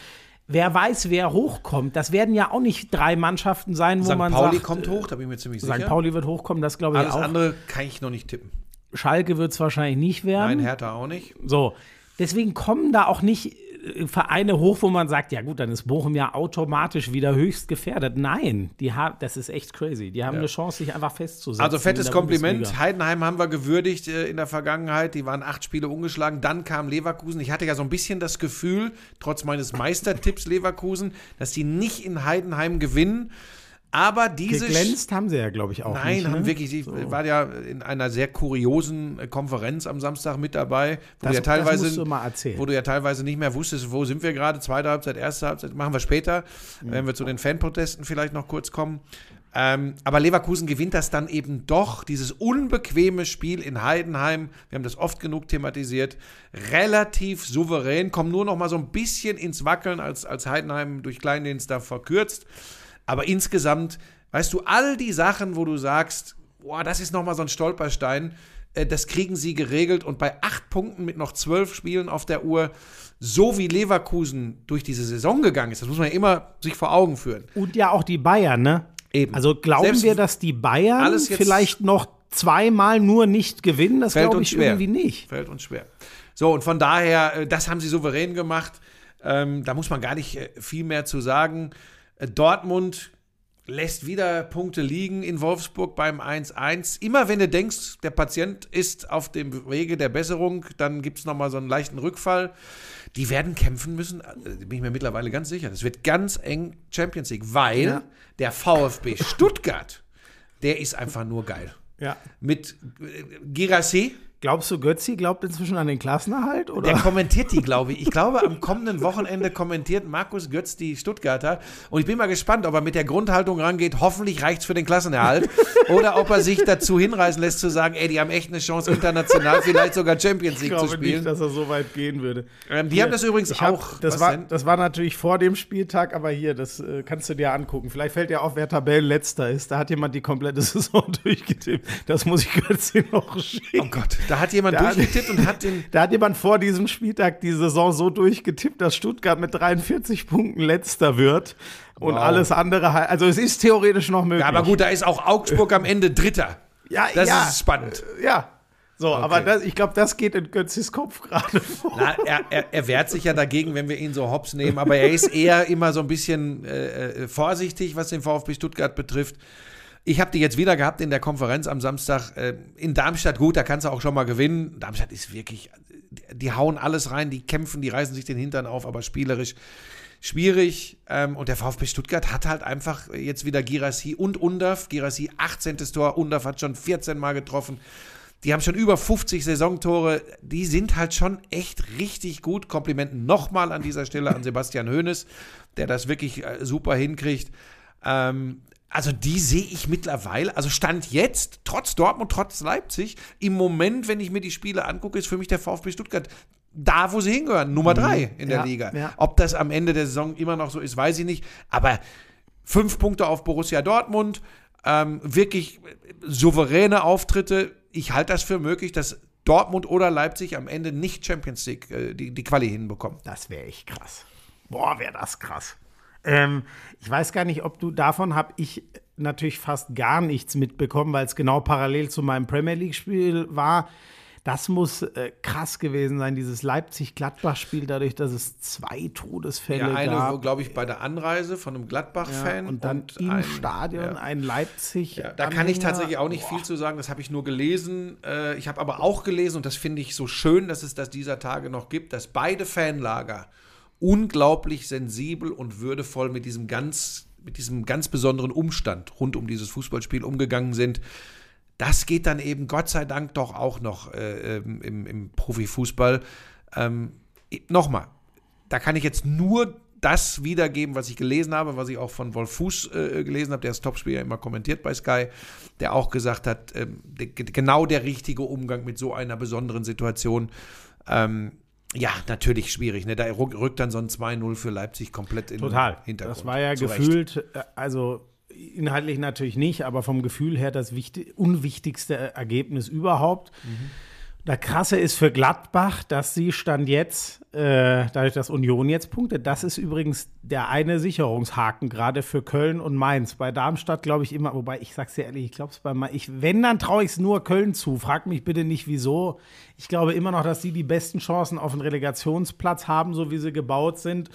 Wer weiß, wer hochkommt. Das werden ja auch nicht drei Mannschaften sein, wo St. man Pauli sagt, kommt hoch, da bin ich mir ziemlich sicher. St. Pauli wird hochkommen, das glaube ich Alles auch. andere kann ich noch nicht tippen. Schalke wird es wahrscheinlich nicht werden. Nein, Hertha auch nicht. So, deswegen kommen da auch nicht äh, Vereine hoch, wo man sagt, ja gut, dann ist Bochum ja automatisch wieder höchst gefährdet. Nein, die haben, das ist echt crazy. Die haben eine Chance, sich einfach festzusetzen. Also fettes Kompliment. Bundesliga. Heidenheim haben wir gewürdigt äh, in der Vergangenheit. Die waren acht Spiele ungeschlagen. Dann kam Leverkusen. Ich hatte ja so ein bisschen das Gefühl, trotz meines Meistertipps Leverkusen, dass die nicht in Heidenheim gewinnen. Aber diese Geglänzt haben sie ja, glaube ich, auch Nein, nicht. haben ne? wirklich, ich war ja in einer sehr kuriosen äh, Konferenz am Samstag mit dabei, wo Das- du ja teilweise, du wo du ja teilweise nicht mehr wusstest, wo sind wir gerade, zweite Halbzeit, erste Halbzeit, machen wir später, Mhm. wenn wir zu den Fanprotesten vielleicht noch kurz kommen. Ähm, aber Leverkusen gewinnt das dann eben doch, dieses unbequeme Spiel in Heidenheim, wir haben das oft genug thematisiert, relativ souverän, kommen nur noch mal so ein bisschen ins Wackeln, als, als Heidenheim durch Kleindienst da verkürzt. Aber insgesamt, weißt du, all die Sachen, wo du sagst, boah, das ist nochmal so ein Stolperstein, äh, das kriegen sie geregelt und bei acht Punkten mit noch zwölf Spielen auf der Uhr, so wie Leverkusen durch diese Saison gegangen ist, das muss man ja immer sich vor Augen führen. Und ja auch die Bayern, ne? Eben. Also glauben Selbst wir, dass die Bayern vielleicht noch zweimal nur nicht gewinnen? Das Fällt glaube uns ich schwer. irgendwie nicht. Fällt uns schwer. So, und von daher, äh, das haben sie souverän gemacht. Ähm, da muss man gar nicht äh, viel mehr zu sagen. Äh, Dortmund lässt wieder Punkte liegen in Wolfsburg beim 1-1. Immer wenn du denkst, der Patient ist auf dem Wege der Besserung, dann gibt es nochmal so einen leichten Rückfall. Die werden kämpfen müssen, äh, bin ich mir mittlerweile ganz sicher. Das wird ganz eng Champions League, weil Ja. der VfB Stuttgart, der ist einfach nur geil. Ja. Mit äh, Girassi, Glaubst du, Götzi glaubt inzwischen an den Klassenerhalt? Oder? Der kommentiert die, glaube ich. Ich glaube, am kommenden Wochenende kommentiert Markus Götz die Stuttgarter. Und ich bin mal gespannt, ob er mit der Grundhaltung rangeht, hoffentlich reicht es für den Klassenerhalt. oder ob er sich dazu hinreißen lässt zu sagen, ey, die haben echt eine Chance, international vielleicht sogar Champions ich League zu glaube spielen. nicht, dass er so weit gehen würde. ähm, die haben das übrigens Ich hab, auch. das, war, denn? das war natürlich vor dem Spieltag, aber hier, das äh, kannst du dir angucken. Vielleicht fällt dir auf, wer Tabellenletzter ist. Da hat jemand die komplette Saison durchgetippt. Das muss ich Götzi noch schicken. oh Gott, da hat jemand Da- durchgetippt und hat den. Da hat jemand vor diesem Spieltag die Saison so durchgetippt, dass Stuttgart mit 43 Punkten letzter wird und Wow. alles andere halt. Also es ist theoretisch noch möglich. Ja, aber gut, da ist auch Augsburg am Ende Dritter. Ja, Das ja. ist spannend. Ja. So, aber das, ich glaube, das geht in Götzis Kopf gerade vor. Na, er, er, er wehrt sich ja dagegen, wenn wir ihn so hops nehmen, aber er ist eher immer so ein bisschen äh, äh, vorsichtig, was den VfB Stuttgart betrifft. Ich habe die jetzt wieder gehabt in der Konferenz am Samstag äh, in Darmstadt. Gut, da kannst du auch schon mal gewinnen. Darmstadt ist wirklich, die, hauen alles rein, die kämpfen, die reißen sich den Hintern auf, aber spielerisch schwierig. Ähm, und der VfB Stuttgart hat halt einfach jetzt wieder Girassi und Undaf. Girassi 18. Tor, Undaf hat schon 14 Mal getroffen. Die haben schon über 50 Saisontore. Die sind halt schon echt richtig gut. Komplimenten nochmal an dieser Stelle an Sebastian Hoeneß, der das wirklich äh, super hinkriegt. Ähm, also die sehe ich mittlerweile, also Stand jetzt, trotz Dortmund, trotz Leipzig, im Moment, wenn ich mir die Spiele angucke, ist für mich der VfB Stuttgart da, wo sie hingehören, Nummer drei in der Ja, Liga. ja. Ob das am Ende der Saison immer noch so ist, weiß ich nicht. Aber fünf Punkte auf Borussia Dortmund, ähm, wirklich souveräne Auftritte. Ich halte das für möglich, dass Dortmund oder Leipzig am Ende nicht Champions League äh, die, die Quali hinbekommen. Das wäre echt krass. Boah, wäre das krass. Ähm, ich weiß gar nicht, ob du davon habe ich natürlich fast gar nichts mitbekommen, weil es genau parallel zu meinem Premier League-Spiel war. Das muss äh, krass gewesen sein, dieses Leipzig-Gladbach-Spiel, dadurch, dass es zwei Todesfälle Ja, eine, gab. glaube ich, bei der Anreise von einem Gladbach-Fan. und dann im ein- Stadion ja. ein Leipzig. Ja, da kann ich tatsächlich auch nicht viel zu sagen, das habe ich nur gelesen. Äh, ich habe aber auch gelesen, und das finde ich so schön, dass es das dieser Tage noch gibt, dass beide Fanlager unglaublich sensibel und würdevoll mit diesem ganz, mit diesem ganz besonderen Umstand rund um dieses Fußballspiel umgegangen sind. Das geht dann eben Gott sei Dank doch auch noch äh, ähm, im, im Profifußball. Ähm, Nochmal, da kann ich jetzt nur das wiedergeben, was ich gelesen habe, was ich auch von Wolf Fuß äh, gelesen habe, der das Topspieler immer kommentiert bei Sky, der auch gesagt hat, ähm, de- genau der richtige Umgang mit so einer besonderen Situation. Ähm, ja, natürlich schwierig. Ne? Da rück- rückt dann so ein 2-0 für Leipzig komplett in Total. den Hintergrund. Das war ja Zu Recht. gefühlt, äh, also inhaltlich natürlich nicht, aber vom Gefühl her das wichtig, unwichtigste Ergebnis überhaupt. Mhm. Das Krasse ist für Gladbach, dass sie stand jetzt, äh, dadurch, dass Union jetzt punktet, das ist übrigens der eine Sicherungshaken, gerade für Köln und Mainz. Bei Darmstadt glaube ich immer, wobei ich sag's dir ehrlich, ich glaube es bei Mainz, ich, wenn, dann traue ich es nur Köln zu. Frag mich bitte nicht, wieso. Ich glaube immer noch, dass sie die besten Chancen auf einen Relegationsplatz haben, so wie sie gebaut sind.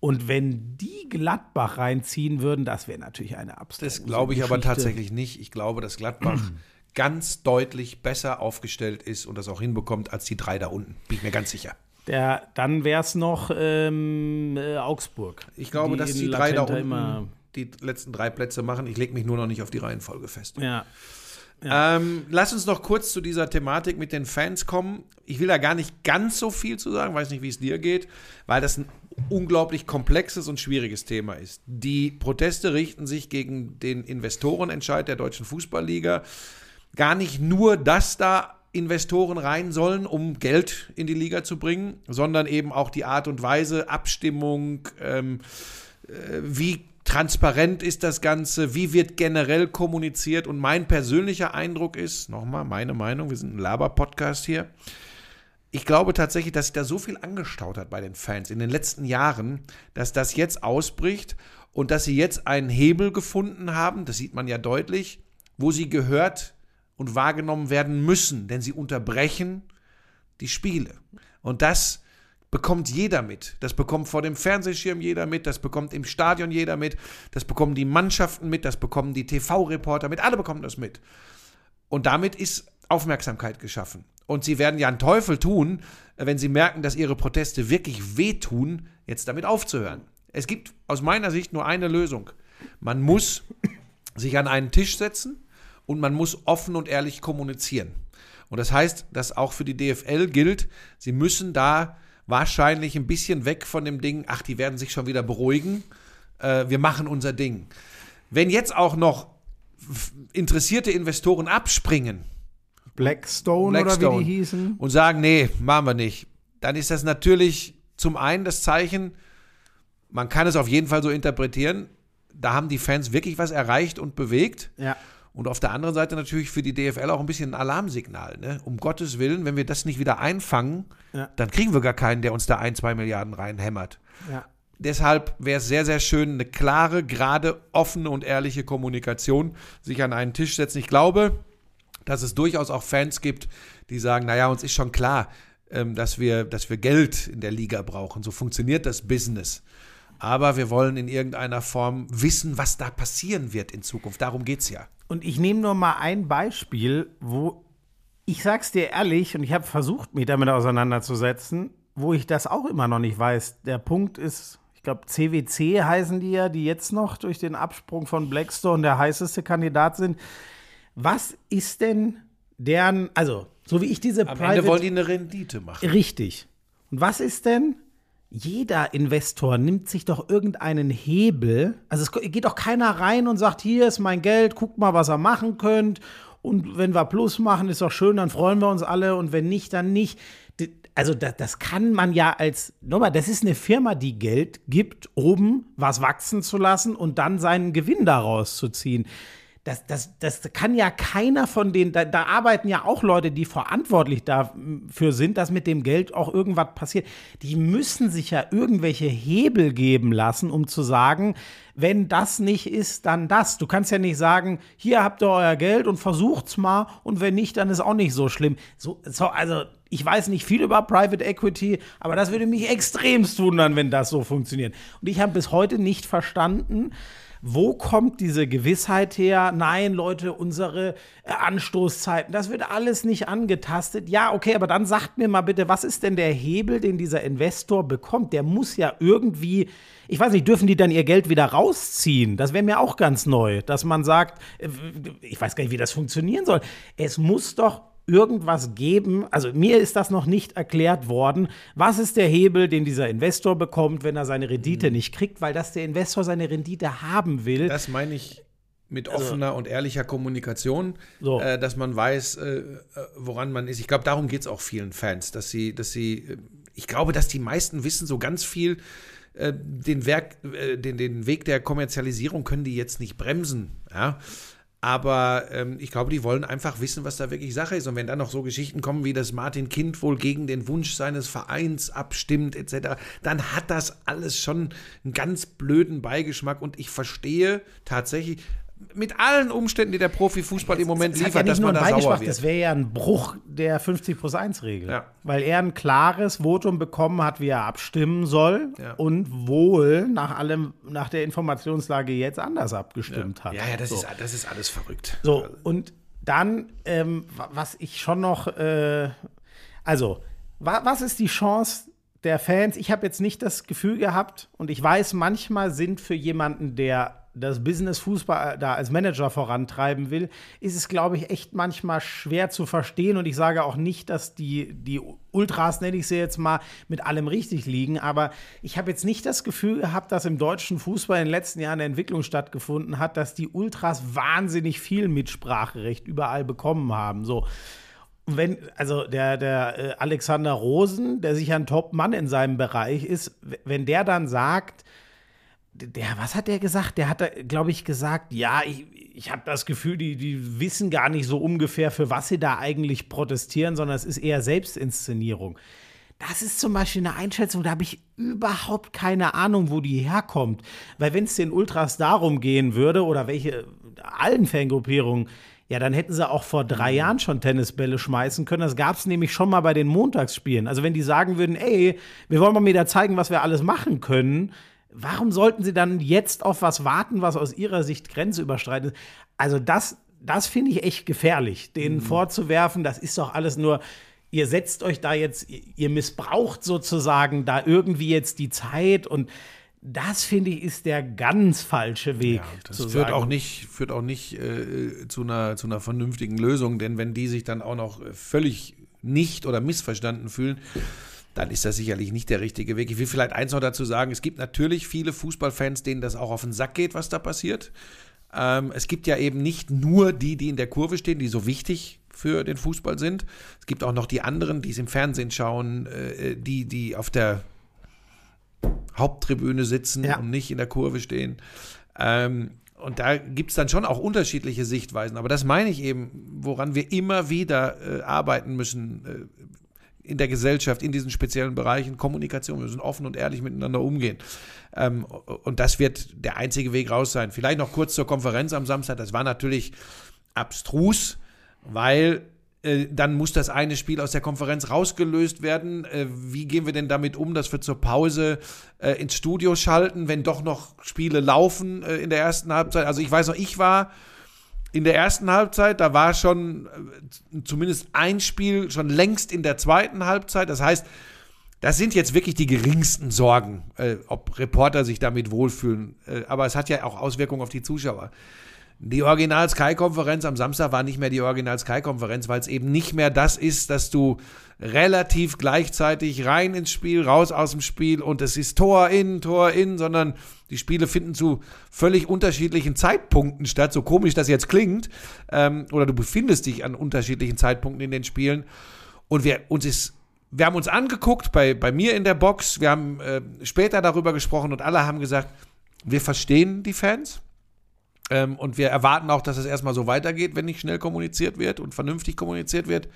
Und wenn die Gladbach reinziehen würden, das wäre natürlich eine absolute Das glaube ich aber tatsächlich nicht. Ich glaube, dass Gladbach ganz deutlich besser aufgestellt ist und das auch hinbekommt als die drei da unten. Bin ich mir ganz sicher. Der, dann wäre es noch ähm, äh, Augsburg. Ich glaube, dass in die drei da Latenta unten immer. die letzten drei Plätze machen. Ich lege mich nur noch nicht auf die Reihenfolge fest. Ja. Ähm, lass uns noch kurz zu dieser Thematik mit den Fans kommen. Ich will da gar nicht ganz so viel zu sagen, weiß nicht, wie es dir geht, weil das ein unglaublich komplexes und schwieriges Thema ist. Die Proteste richten sich gegen den Investorenentscheid der Deutschen Fußballliga. Gar nicht nur, dass da Investoren rein sollen, um Geld in die Liga zu bringen, sondern eben auch die Art und Weise, Abstimmung, ähm, wie transparent ist das Ganze, wie wird generell kommuniziert. Und mein persönlicher Eindruck ist, nochmal meine Meinung, wir sind ein Laber-Podcast hier, ich glaube tatsächlich, dass sich da so viel angestaut hat bei den Fans in den letzten Jahren, dass das jetzt ausbricht und dass sie jetzt einen Hebel gefunden haben, das sieht man ja deutlich, wo sie gehört und wahrgenommen werden müssen, denn sie unterbrechen die Spiele. Und das bekommt jeder mit. Das bekommt vor dem Fernsehschirm jeder mit, das bekommt im Stadion jeder mit, das bekommen die Mannschaften mit, das bekommen die TV-Reporter mit, alle bekommen das mit. Und damit ist Aufmerksamkeit geschaffen. Und sie werden ja einen Teufel tun, wenn sie merken, dass ihre Proteste wirklich wehtun, jetzt damit aufzuhören. Es gibt aus meiner Sicht nur eine Lösung. Man muss sich an einen Tisch setzen und man muss offen und ehrlich kommunizieren. Und das heißt, dass auch für die DFL gilt, sie müssen da wahrscheinlich ein bisschen weg von dem Ding, ach, die werden sich schon wieder beruhigen, äh, wir machen unser Ding. Wenn jetzt auch noch interessierte Investoren abspringen, Blackstone, oder Blackstone, wie die hießen. und sagen, nee, machen wir nicht, dann ist das natürlich zum einen das Zeichen, man kann es auf jeden Fall so interpretieren, da haben die Fans wirklich was erreicht und bewegt. Ja. Und auf der anderen Seite natürlich für die DFL auch ein bisschen ein Alarmsignal. Ne? Um Gottes Willen, wenn wir das nicht wieder einfangen, Ja. dann kriegen wir gar keinen, der uns da ein, zwei Milliarden reinhämmert. ja. Deshalb wäre es sehr, sehr schön, eine klare, gerade, offene und ehrliche Kommunikation, sich an einen Tisch setzen. Ich glaube, dass es durchaus auch Fans gibt, die sagen, naja, uns ist schon klar, ähm, dass, wir, dass wir Geld in der Liga brauchen. So funktioniert das Business. Aber wir wollen in irgendeiner Form wissen, was da passieren wird in Zukunft. Darum geht es ja. Und ich nehme nur mal ein Beispiel, wo ich sag's dir ehrlich, und ich habe versucht, mich damit auseinanderzusetzen, wo ich das auch immer noch nicht weiß. Der Punkt ist, ich glaube, CWC heißen die ja, die jetzt noch durch den Absprung von Blackstone der heißeste Kandidat sind. Was ist denn deren, also, so wie ich diese Am Ende wollen die eine Rendite machen. Richtig. Und was ist denn? Jeder Investor nimmt sich doch irgendeinen Hebel. Also es geht doch keiner rein und sagt, hier ist mein Geld, guckt mal, was ihr machen könnt. Und wenn wir Plus machen, ist doch schön, dann freuen wir uns alle. Und wenn nicht, dann nicht. Also das, das kann man ja als, nochmal, das ist eine Firma, die Geld gibt, oben was wachsen zu lassen und dann seinen Gewinn daraus zu ziehen das, das, das kann ja keiner von denen, da, da arbeiten ja auch Leute, die verantwortlich dafür sind, dass mit dem Geld auch irgendwas passiert. Die müssen sich ja irgendwelche Hebel geben lassen, um zu sagen, wenn das nicht ist, dann das. Du kannst ja nicht sagen, hier habt ihr euer Geld und versucht's mal und wenn nicht, dann ist auch nicht so schlimm. So, so, also ich weiß nicht viel über Private Equity, aber das würde mich extremst wundern, wenn das so funktioniert. Und ich habe bis heute nicht verstanden, wo kommt diese Gewissheit her? Nein, Leute, unsere äh, Anstoßzeiten, das wird alles nicht angetastet. Ja, okay, aber dann sagt mir mal bitte, was ist denn der Hebel, den dieser Investor bekommt? Der muss ja irgendwie, ich weiß nicht, dürfen die dann ihr Geld wieder rausziehen? Das wäre mir auch ganz neu, dass man sagt, äh, ich weiß gar nicht, wie das funktionieren soll. Es muss doch irgendwas geben. Also mir ist das noch nicht erklärt worden. Was ist der Hebel, den dieser Investor bekommt, wenn er seine Rendite nicht kriegt, weil das der Investor seine Rendite haben will. Das meine ich mit offener und ehrlicher Kommunikation, So. äh, dass man weiß, äh, äh, woran man ist. Ich glaube, darum geht es auch vielen Fans, dass sie, dass sie, äh, ich glaube, dass die meisten wissen so ganz viel, äh, den, Werk, den, den Weg der Kommerzialisierung können die jetzt nicht bremsen. Ja? Aber ähm, ich glaube, die wollen einfach wissen, was da wirklich Sache ist. Und wenn dann noch so Geschichten kommen, wie dass Martin Kind wohl gegen den Wunsch seines Vereins abstimmt, etc., dann hat das alles schon einen ganz blöden Beigeschmack. Und ich verstehe tatsächlich mit allen Umständen, die der Profifußball im Moment hat liefert, ja nicht dass man da sauer wird. das wäre ja ein Bruch der 50 plus 1 Regel. Ja. Weil er ein klares Votum bekommen hat, wie er abstimmen soll Ja. und wohl nach allem, nach der Informationslage jetzt anders abgestimmt hat. Ja, ja, das, so. ist, das ist alles verrückt. So, und dann, ähm, wa- was ich schon noch, äh, also, wa was ist die Chance der Fans? Ich habe jetzt nicht das Gefühl gehabt und ich weiß, manchmal sind für jemanden, der das Business Fußball da als Manager vorantreiben will, ist es, glaube ich, echt manchmal schwer zu verstehen. Und ich sage auch nicht, dass die, die Ultras, nenne ich sie jetzt mal, mit allem richtig liegen. Aber ich habe jetzt nicht das Gefühl gehabt, dass im deutschen Fußball in den letzten Jahren eine Entwicklung stattgefunden hat, dass die Ultras wahnsinnig viel Mitspracherecht überall bekommen haben. So. Wenn, also der, der äh, Alexander Rosen, der sicher ein Top-Mann in seinem Bereich ist, wenn der dann sagt, der, was hat der gesagt? Der hat, glaube ich, gesagt, ja, ich, ich habe das Gefühl, die, die wissen gar nicht so ungefähr, für was sie da eigentlich protestieren, sondern es ist eher Selbstinszenierung. Das ist zum Beispiel eine Einschätzung, da habe ich überhaupt keine Ahnung, wo die herkommt. Weil wenn es den Ultras darum gehen würde, oder welche, allen Fangruppierungen, ja, dann hätten sie auch vor drei Jahren schon Tennisbälle schmeißen können. Das gab es nämlich schon mal bei den Montagsspielen. Also wenn die sagen würden, ey, wir wollen mal wieder zeigen, was wir alles machen können, warum sollten sie dann jetzt auf was warten, was aus ihrer Sicht grenzüberschreitend ist? Also das, das finde ich echt gefährlich, denen vorzuwerfen, das ist doch alles nur, ihr setzt euch da jetzt, ihr- missbraucht sozusagen da irgendwie jetzt die Zeit und das finde ich ist der ganz falsche Weg. Das zu führt sagen. auch nicht, führt auch nicht äh, zu, einer, zu einer vernünftigen Lösung, denn wenn die sich dann auch noch völlig nicht oder missverstanden fühlen, dann ist das sicherlich nicht der richtige Weg. Ich will vielleicht eins noch dazu sagen: Es gibt natürlich viele Fußballfans, denen das auch auf den Sack geht, was da passiert. Ähm, es gibt ja eben nicht nur die, die in der Kurve stehen, die so wichtig für den Fußball sind. Es gibt auch noch die anderen, die es im Fernsehen schauen, äh, die, die auf der Haupttribüne sitzen Ja. und nicht in der Kurve stehen. Ähm, und da gibt es dann schon auch unterschiedliche Sichtweisen. Aber das meine ich eben, woran wir immer wieder äh, arbeiten müssen äh, in der Gesellschaft, in diesen speziellen Bereichen. Kommunikation, wir müssen offen und ehrlich miteinander umgehen. Ähm, und das wird der einzige Weg raus sein. Vielleicht noch kurz zur Konferenz am Samstag. Das war natürlich abstrus, weil äh, dann muss das eine Spiel aus der Konferenz rausgelöst werden. Äh, wie gehen wir denn damit um, dass wir zur Pause äh, ins Studio schalten, wenn doch noch Spiele laufen in der ersten Halbzeit? Also ich weiß noch, ich war in der ersten Halbzeit, da war schon äh, zumindest ein Spiel schon längst in der zweiten Halbzeit. Das heißt, das sind jetzt wirklich die geringsten Sorgen, äh, ob Reporter sich damit wohlfühlen. Äh, aber es hat ja auch Auswirkungen auf die Zuschauer. Die Original Sky-Konferenz am Samstag war nicht mehr die Original Sky-Konferenz, weil es eben nicht mehr das ist, dass du relativ gleichzeitig rein ins Spiel, raus aus dem Spiel und es ist Tor in, Tor in, sondern die Spiele finden zu völlig unterschiedlichen Zeitpunkten statt, so komisch das jetzt klingt, ähm, oder du befindest dich an unterschiedlichen Zeitpunkten in den Spielen. Und wir, uns ist wir haben uns angeguckt bei, bei mir in der Box, wir haben äh, später darüber gesprochen und alle haben gesagt, wir verstehen die Fans ähm, und wir erwarten auch, dass es erstmal so weitergeht, wenn nicht schnell kommuniziert wird und vernünftig kommuniziert wird.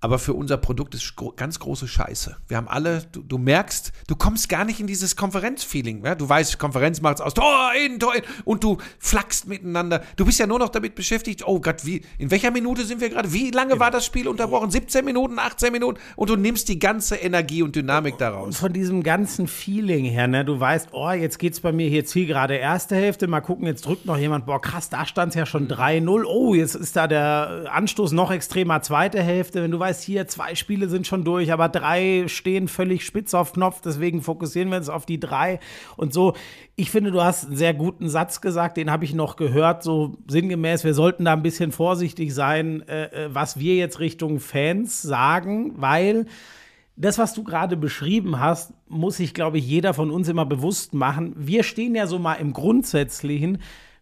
Aber für unser Produkt ist ganz große Scheiße. Wir haben alle, du, du merkst, du kommst gar nicht in dieses Konferenzfeeling. Ja? Du weißt, Konferenz macht's aus, Tor in, Tor in, und du flackst miteinander. Du bist ja nur noch damit beschäftigt, oh Gott, wie, in welcher Minute sind wir gerade? Wie lange war das Spiel unterbrochen? 17 Minuten, 18 Minuten? Und du nimmst die ganze Energie und Dynamik Und daraus. von diesem ganzen Feeling her, ne, du weißt, oh, jetzt geht's bei mir hier Zielgerade erste Hälfte, mal gucken, jetzt drückt noch jemand, boah, krass, da stand's ja schon 3-0, oh, jetzt ist da der Anstoß noch extremer zweite Hälfte, wenn du weißt, weißt hier, zwei Spiele sind schon durch, aber drei stehen völlig spitz auf Knopf, deswegen fokussieren wir uns auf die drei und so. Ich finde, du hast einen sehr guten Satz gesagt, den habe ich noch gehört, so sinngemäß, wir sollten da ein bisschen vorsichtig sein, äh, äh, was wir jetzt Richtung Fans sagen, weil das, was du gerade beschrieben hast, muss sich, glaube ich, jeder von uns immer bewusst machen. Wir stehen ja so mal im Grundsätzlichen,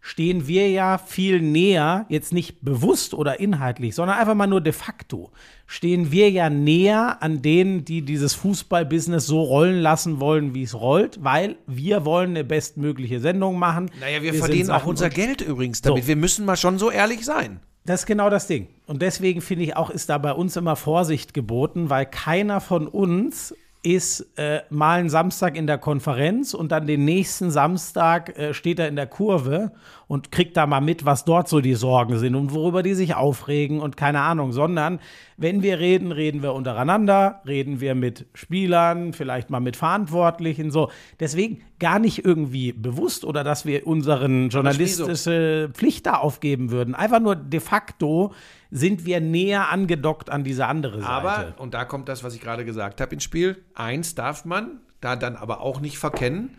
stehen wir ja viel näher, jetzt nicht bewusst oder inhaltlich, sondern einfach mal nur de facto, stehen wir ja näher an denen, die dieses Fußballbusiness so rollen lassen wollen, wie es rollt, weil wir wollen eine bestmögliche Sendung machen. Naja, wir, sind verdienen auch unser Geld übrigens damit. So. Wir müssen mal schon so ehrlich sein. Das ist genau das Ding. Und deswegen finde ich auch, ist da bei uns immer Vorsicht geboten, weil keiner von uns ist äh, mal einen Samstag in der Konferenz und dann den nächsten Samstag äh, steht er in der Kurve und kriegt da mal mit, was dort so die Sorgen sind und worüber die sich aufregen und keine Ahnung, sondern wenn wir reden, reden wir untereinander, reden wir mit Spielern, vielleicht mal mit Verantwortlichen, so. Deswegen gar nicht irgendwie bewusst oder dass wir unseren journalistische Pflicht da aufgeben würden. Einfach nur de facto sind wir näher angedockt an diese andere Seite. Aber, und da kommt das, was ich gerade gesagt habe, ins Spiel. Eins darf man da dann aber auch nicht verkennen.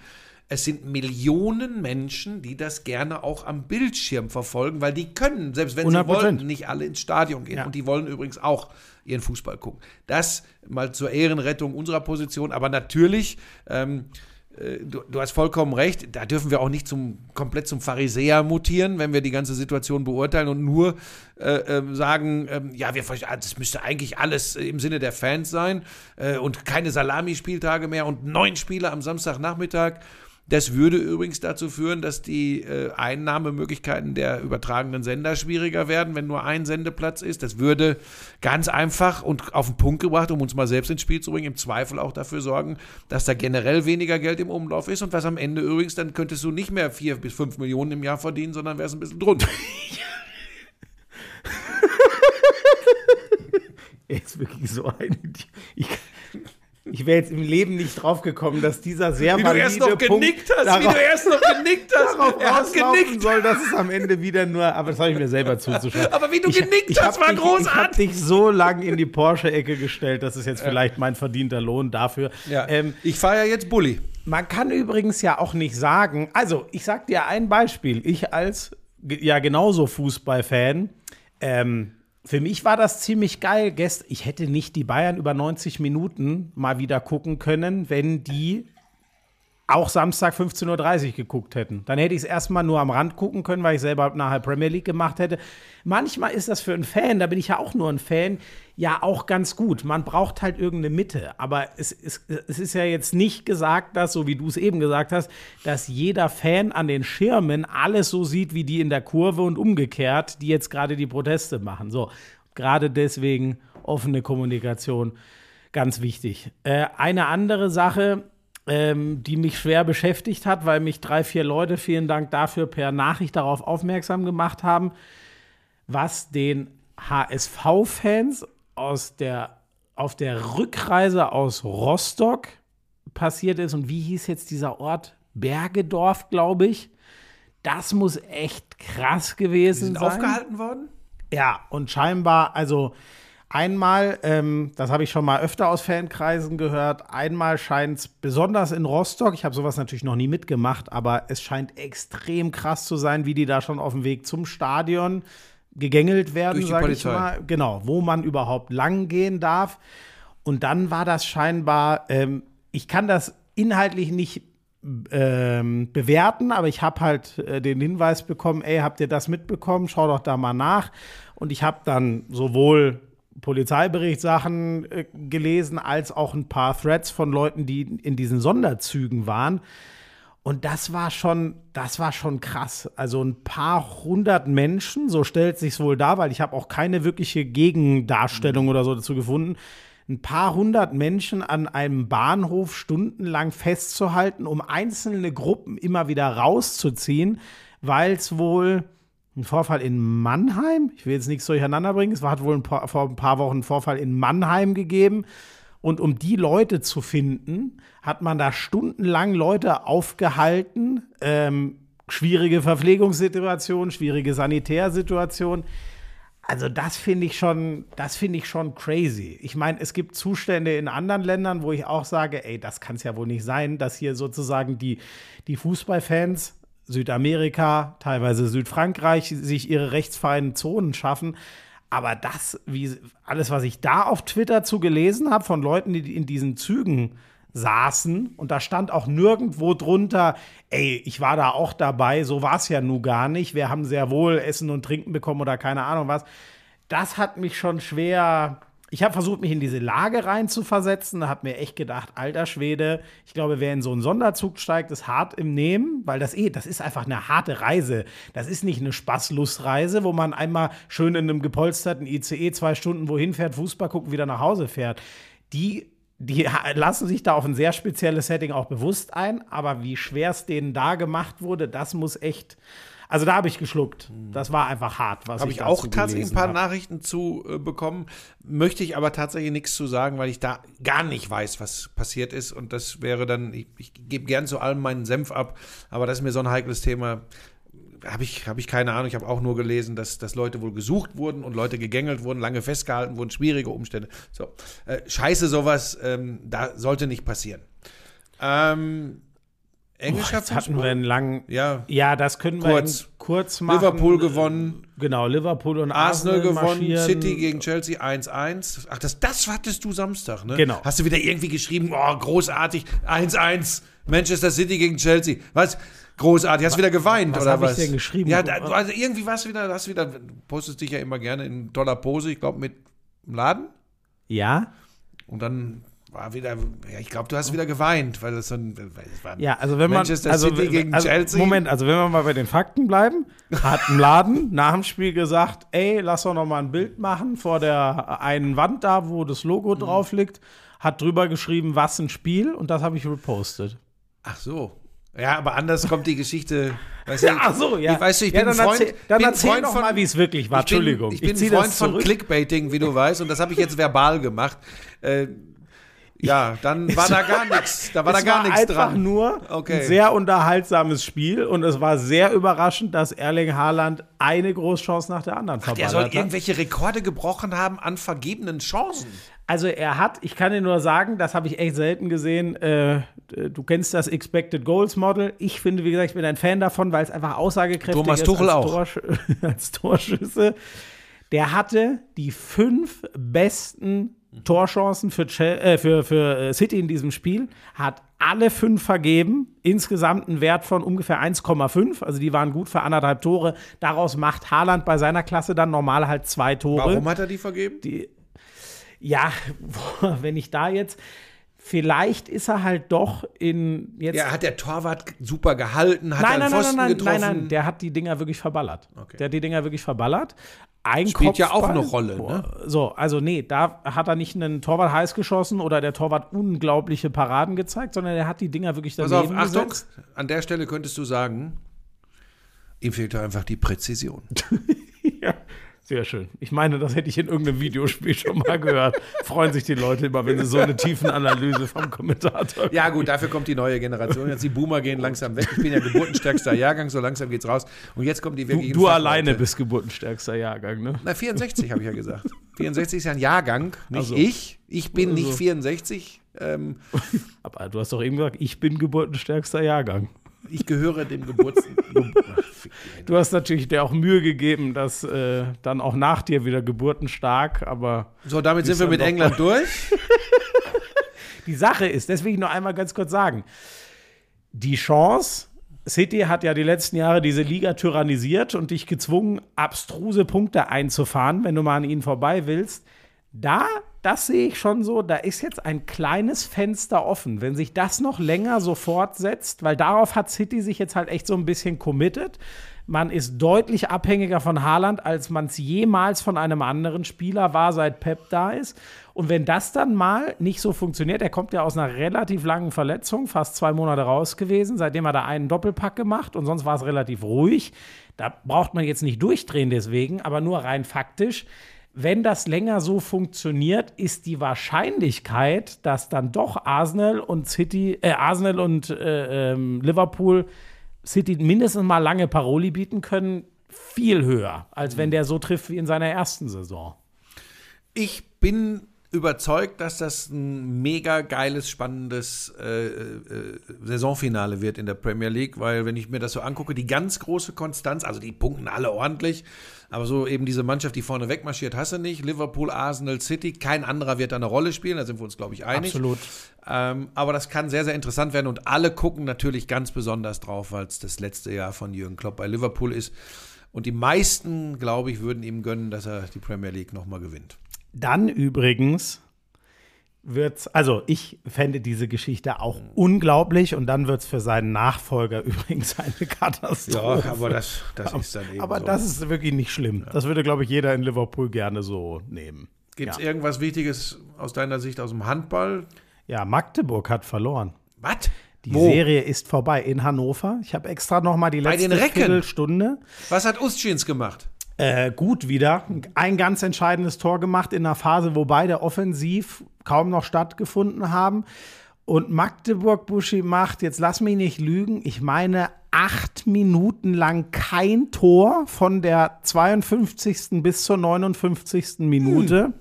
Es sind Millionen Menschen, die das gerne auch am Bildschirm verfolgen, weil die können, selbst wenn 100%. sie wollen, nicht alle ins Stadion gehen. Ja. Und die wollen übrigens auch ihren Fußball gucken. Das mal zur Ehrenrettung unserer Position. Aber natürlich, ähm, äh, du, du hast vollkommen recht, da dürfen wir auch nicht zum, komplett zum Pharisäer mutieren, wenn wir die ganze Situation beurteilen und nur äh, ähm, sagen, ähm, ja, wir verstehen, das müsste eigentlich alles äh, im Sinne der Fans sein äh, und keine Salamispieltage mehr und neun Spiele am Samstagnachmittag. Das würde übrigens dazu führen, dass die äh, Einnahmemöglichkeiten der übertragenen Sender schwieriger werden, wenn nur ein Sendeplatz ist. Das würde ganz einfach und auf den Punkt gebracht, um uns mal selbst ins Spiel zu bringen, im Zweifel auch dafür sorgen, dass da generell weniger Geld im Umlauf ist und was am Ende übrigens, dann könntest du nicht mehr vier bis fünf Millionen im Jahr verdienen, sondern wärst ein bisschen drunter. Er ist wirklich so ein Idiot. Ich, ich wäre jetzt im Leben nicht drauf gekommen, dass dieser sehr Wie du valide erst noch Punkt genickt hast, wie darauf- du erst noch genickt hast. darauf Er hat genickt. soll, dass es am Ende wieder nur, aber das habe ich mir selber zuzuschreiben. Aber wie du genickt ich hast, war dich, Ich habe großartig. dich so lang in die Porsche-Ecke gestellt, das ist jetzt vielleicht mein verdienter Lohn dafür. Ja, Ähm, ich fahre ja jetzt Bulli. man kann übrigens ja auch nicht sagen, also ich sag dir ein Beispiel, ich als ja genauso Fußballfan, ähm, für mich war das ziemlich geil. Gest ich hätte nicht die Bayern über 90 Minuten mal wieder gucken können, wenn die auch Samstag 15.30 Uhr geguckt hätten. Dann hätte ich es erstmal nur am Rand gucken können, weil ich selber nachher Premier League gemacht hätte. Manchmal ist das für einen Fan, da bin ich ja auch nur ein Fan, ja auch ganz gut. Man braucht halt irgendeine Mitte. Aber es, es, es ist ja jetzt nicht gesagt, dass, so wie du es eben gesagt hast, dass jeder Fan an den Schirmen alles so sieht wie die in der Kurve und umgekehrt, die jetzt gerade die Proteste machen. So, gerade deswegen offene Kommunikation ganz wichtig. Äh, eine andere Sache, ähm, die mich schwer beschäftigt hat, weil mich drei, vier Leute, vielen Dank dafür, per Nachricht darauf aufmerksam gemacht haben, was den HSV-Fans aus der, auf der Rückreise aus Rostock passiert ist. Und wie hieß jetzt dieser Ort? Bergedorf, glaube ich. Das muss echt krass gewesen Sind sein. aufgehalten worden? Ja, und scheinbar, also einmal, ähm, das habe ich schon mal öfter aus Fankreisen gehört, einmal scheint es besonders in Rostock, ich habe sowas natürlich noch nie mitgemacht, aber es scheint extrem krass zu sein, wie die da schon auf dem Weg zum Stadion gegängelt werden, sage ich mal. Genau, wo man überhaupt lang gehen darf. Und dann war das scheinbar, ähm, ich kann das inhaltlich nicht ähm, bewerten, aber ich habe halt äh, den Hinweis bekommen, ey, habt ihr das mitbekommen? Schau doch da mal nach. Und ich habe dann sowohl Polizeiberichtssachen äh, gelesen, als auch ein paar Threads von Leuten, die in diesen Sonderzügen waren. Und das war schon, das war schon krass. Also ein paar hundert Menschen, so stellt sich's wohl dar, weil ich habe auch keine wirkliche Gegendarstellung oder so dazu gefunden. Ein paar hundert Menschen an einem Bahnhof stundenlang festzuhalten, um einzelne Gruppen immer wieder rauszuziehen, weil es wohl ein Vorfall in Mannheim, ich will jetzt nichts durcheinander bringen, es hat wohl ein paar, vor ein paar Wochen einen Vorfall in Mannheim gegeben. Und um die Leute zu finden, hat man da stundenlang Leute aufgehalten. Ähm, schwierige Verpflegungssituation, schwierige Sanitärsituation. Also das finde ich schon, das finde ich schon crazy. Ich meine, es gibt Zustände in anderen Ländern, wo ich auch sage, ey, das kann es ja wohl nicht sein, dass hier sozusagen die, die Fußballfans Südamerika, teilweise Südfrankreich sich ihre rechtsfreien Zonen schaffen. Aber das, wie alles, was ich da auf Twitter zu gelesen habe von Leuten, die in diesen Zügen saßen und da stand auch nirgendwo drunter, ey, ich war da auch dabei, so war es ja nun gar nicht. Wir haben sehr wohl Essen und Trinken bekommen oder keine Ahnung was. Das hat mich schon schwer. Ich habe versucht, mich in diese Lage reinzuversetzen, habe mir echt gedacht, alter Schwede, ich glaube, wer in so einen Sonderzug steigt, ist hart im Nehmen, weil das eh, das ist einfach eine harte Reise. Das ist nicht eine Spaßlustreise, wo man einmal schön in einem gepolsterten ICE zwei Stunden wohin fährt, Fußball gucken, wieder nach Hause fährt. Die die lassen sich da auf ein sehr spezielles Setting auch bewusst ein, aber wie schwer es denen da gemacht wurde, das muss echt. Also da habe ich geschluckt. Das war einfach hart, was Habe ich ich auch tatsächlich ein paar hab. Nachrichten zu äh, bekommen. Möchte ich aber tatsächlich nichts zu sagen, weil ich da gar nicht weiß, was passiert ist. Und das wäre dann, ich, ich gebe gern zu allem meinen Senf ab, aber das ist mir so ein heikles Thema. Habe ich, hab ich keine Ahnung. Ich habe auch nur gelesen, dass, dass Leute wohl gesucht wurden und Leute gegängelt wurden, lange festgehalten wurden, schwierige Umstände. So. Äh, scheiße, sowas, ähm, da sollte nicht passieren. Ähm, englischer Jetzt hatten wir einen langen. Ja. Ja, das können wir Kurz. eben kurz machen. Liverpool gewonnen. Genau, Liverpool und Arsenal Arsenal, gewonnen, marschieren. City gegen Chelsea 1-1. Ach, das, das hattest du Samstag, ne? Genau. Hast du wieder irgendwie geschrieben, oh, großartig, 1-1, Manchester City gegen Chelsea. Was? Großartig, hast wieder geweint, was oder hab ich was? denn geschrieben? Ja, du- also irgendwie warst du wieder, hast du wieder, du postest dich ja immer gerne in toller Pose, ich glaube mit dem Laden. Ja, Und dann war wieder, ja, ich glaube, du hast wieder geweint, weil das so ein, es war ja, also wenn man. Manchester also, City gegen also, Chelsea. Moment, also wenn wir mal bei den Fakten bleiben, hat ein Laden nach dem Spiel gesagt, ey, lass doch noch mal ein Bild machen vor der einen Wand da, wo das Logo Mhm. drauf liegt, hat drüber geschrieben, was ein Spiel und das habe ich repostet. Ach so. Ja, aber anders kommt die Geschichte. Weißt du, Ja, ach so, ja. Ich weiß, ich Ja, bin dann Freund, erzähl- dann bin erzähl Freund von, mal, wie es wirklich war. Ich bin, Entschuldigung, Ich bin ich Freund von. Clickbaiting, wie du weißt, und das habe ich jetzt verbal gemacht. Äh, ja, dann war da gar nichts. Da war da gar nichts einfach dran. nur Okay. ein sehr unterhaltsames Spiel und es war sehr überraschend, dass Erling Haaland eine Großchance nach der anderen Der verballert soll hat. irgendwelche Rekorde gebrochen haben an vergebenen Chancen. Also er hat, ich kann dir nur sagen, das habe ich echt selten gesehen. Äh, du kennst das Expected Goals Model. Ich finde, wie gesagt, ich bin ein Fan davon, weil es einfach aussagekräftig Thomas ist Tuchel als, auch. Torsch als Torschüsse. Der hatte die fünf besten Torchancen für, äh, für, für äh, City in diesem Spiel, hat alle fünf vergeben, insgesamt einen Wert von ungefähr 1,5, also die waren gut für anderthalb Tore. Daraus macht Haaland bei seiner Klasse dann normal halt zwei Tore Warum hat er die vergeben? die, ja, wenn ich da jetzt, vielleicht ist er halt doch in jetzt. Ja, hat der Torwart super gehalten, hat nein, er nein, nein, Pfosten nein, nein, getroffen. nein, nein, der hat die Dinger wirklich verballert. Okay. Der hat die Dinger wirklich verballert. Ein Spielt ja auch Kopfball- eine Rolle, ne? So, also nee, da hat er nicht einen Torwart heiß geschossen oder der Torwart unglaubliche Paraden gezeigt, sondern er hat die Dinger wirklich Pass daneben auf, Achtung, gesetzt. an der Stelle könntest du sagen, ihm fehlte einfach die Präzision. Sehr schön. Ich meine, das hätte ich in irgendeinem Videospiel schon mal gehört. Freuen sich die Leute immer, wenn sie so eine tiefen Analyse vom Kommentator Ja, gut, dafür kommt die neue Generation. Jetzt die Boomer gehen langsam weg. Ich bin ja geburtenstärkster Jahrgang, so langsam geht's raus. Und jetzt kommen die Du, wirklichen du Fachleute. alleine bist geburtenstärkster Jahrgang, ne? Na, 64 habe ich ja gesagt. 64 ist ja ein Jahrgang, nicht Also. ich. Ich bin nicht Also. 64. Ähm, Aber du hast doch eben gesagt, ich bin geburtenstärkster Jahrgang. ich gehöre dem Geburts... Du hast natürlich dir auch Mühe gegeben, dass äh, dann auch nach dir wieder geburtenstark, aber so, damit sind wir mit England durch. die Sache ist, ich nur einmal ganz kurz sagen, die Chance, City hat ja die letzten Jahre diese Liga tyrannisiert und dich gezwungen, abstruse Punkte einzufahren, wenn du mal an ihnen vorbei willst. Da, das sehe ich schon so, da ist jetzt ein kleines Fenster offen. Wenn sich das noch länger so fortsetzt, weil darauf hat City sich jetzt halt echt so ein bisschen committed. Man ist deutlich abhängiger von Haaland, als man es jemals von einem anderen Spieler war, seit Pep da ist. Und wenn das dann mal nicht so funktioniert, er kommt ja aus einer relativ langen Verletzung, fast zwei Monate raus gewesen, seitdem er einen Doppelpack gemacht und sonst war es relativ ruhig. Da braucht man jetzt nicht durchdrehen deswegen, aber nur rein faktisch. Wenn das länger so funktioniert, ist die Wahrscheinlichkeit, dass dann doch Arsenal und City, äh, Arsenal und äh, ähm, Liverpool City mindestens mal lange Paroli bieten können, viel höher, als wenn der so trifft wie in seiner ersten Saison. Ich bin überzeugt, dass das ein mega geiles, spannendes äh, äh, Saisonfinale wird in der Premier League, weil wenn ich mir das so angucke, die ganz große Konstanz, also die punkten alle ordentlich, aber so eben diese Mannschaft, die vorne wegmarschiert, hast du nicht. Liverpool, Arsenal, City, kein anderer wird da eine Rolle spielen, da sind wir uns, glaube ich, einig. Absolut. Ähm, aber das kann sehr, sehr interessant werden und alle gucken natürlich ganz besonders drauf, weil es das letzte Jahr von Jürgen Klopp bei Liverpool ist. Und die meisten, glaube ich, würden ihm gönnen, dass er die Premier League nochmal gewinnt. Dann übrigens wird's, also ich fände diese Geschichte auch unglaublich und dann wird es für seinen Nachfolger übrigens eine Katastrophe. aber das, das ist dann eben Aber so. das ist wirklich nicht schlimm. Das würde, glaube ich, jeder in Liverpool gerne so nehmen. Gibt es ja. irgendwas Wichtiges aus deiner Sicht aus dem Handball? ja, Magdeburg hat verloren. Was? Die Wo? Serie ist vorbei in Hannover. Ich habe extra noch mal die letzte? Viertelstunde Was hat Ustschins gemacht? Äh, gut wieder ein ganz entscheidendes Tor gemacht in einer Phase, wo beide offensiv kaum noch stattgefunden haben. Und Magdeburg Buschi macht, jetzt lass mich nicht lügen, ich meine acht Minuten lang kein Tor von der 52. bis zur 59. Minute.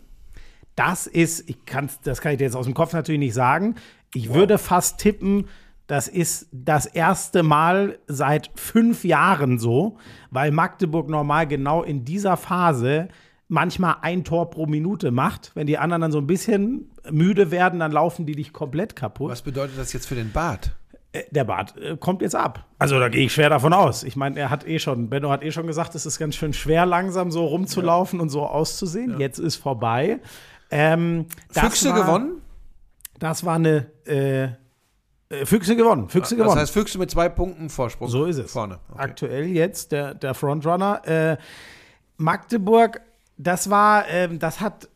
Das ist, ich kann's, das kann ich dir jetzt aus dem Kopf natürlich nicht sagen. Ich würde fast tippen, das ist das erste Mal seit fünf Jahren so, weil Magdeburg normal genau in dieser Phase manchmal ein Tor pro Minute macht. Wenn die anderen dann so ein bisschen müde werden, dann laufen die dich komplett kaputt. Was bedeutet das jetzt für den Bart? Äh, Der Bart äh, kommt jetzt ab. Also da gehe ich schwer davon aus. Ich meine, er hat eh schon, Benno hat eh schon gesagt, es ist ganz schön schwer, langsam so rumzulaufen und so auszusehen. Jetzt ist vorbei. Ähm, Füchse war, gewonnen? Das war eine äh, Füchse gewonnen. Füchse Das gewonnen. heißt Füchse mit zwei Punkten Vorsprung. So ist es. Vorne. Okay. Aktuell jetzt der, der Frontrunner. Äh, Magdeburg, das war, ähm, das hat,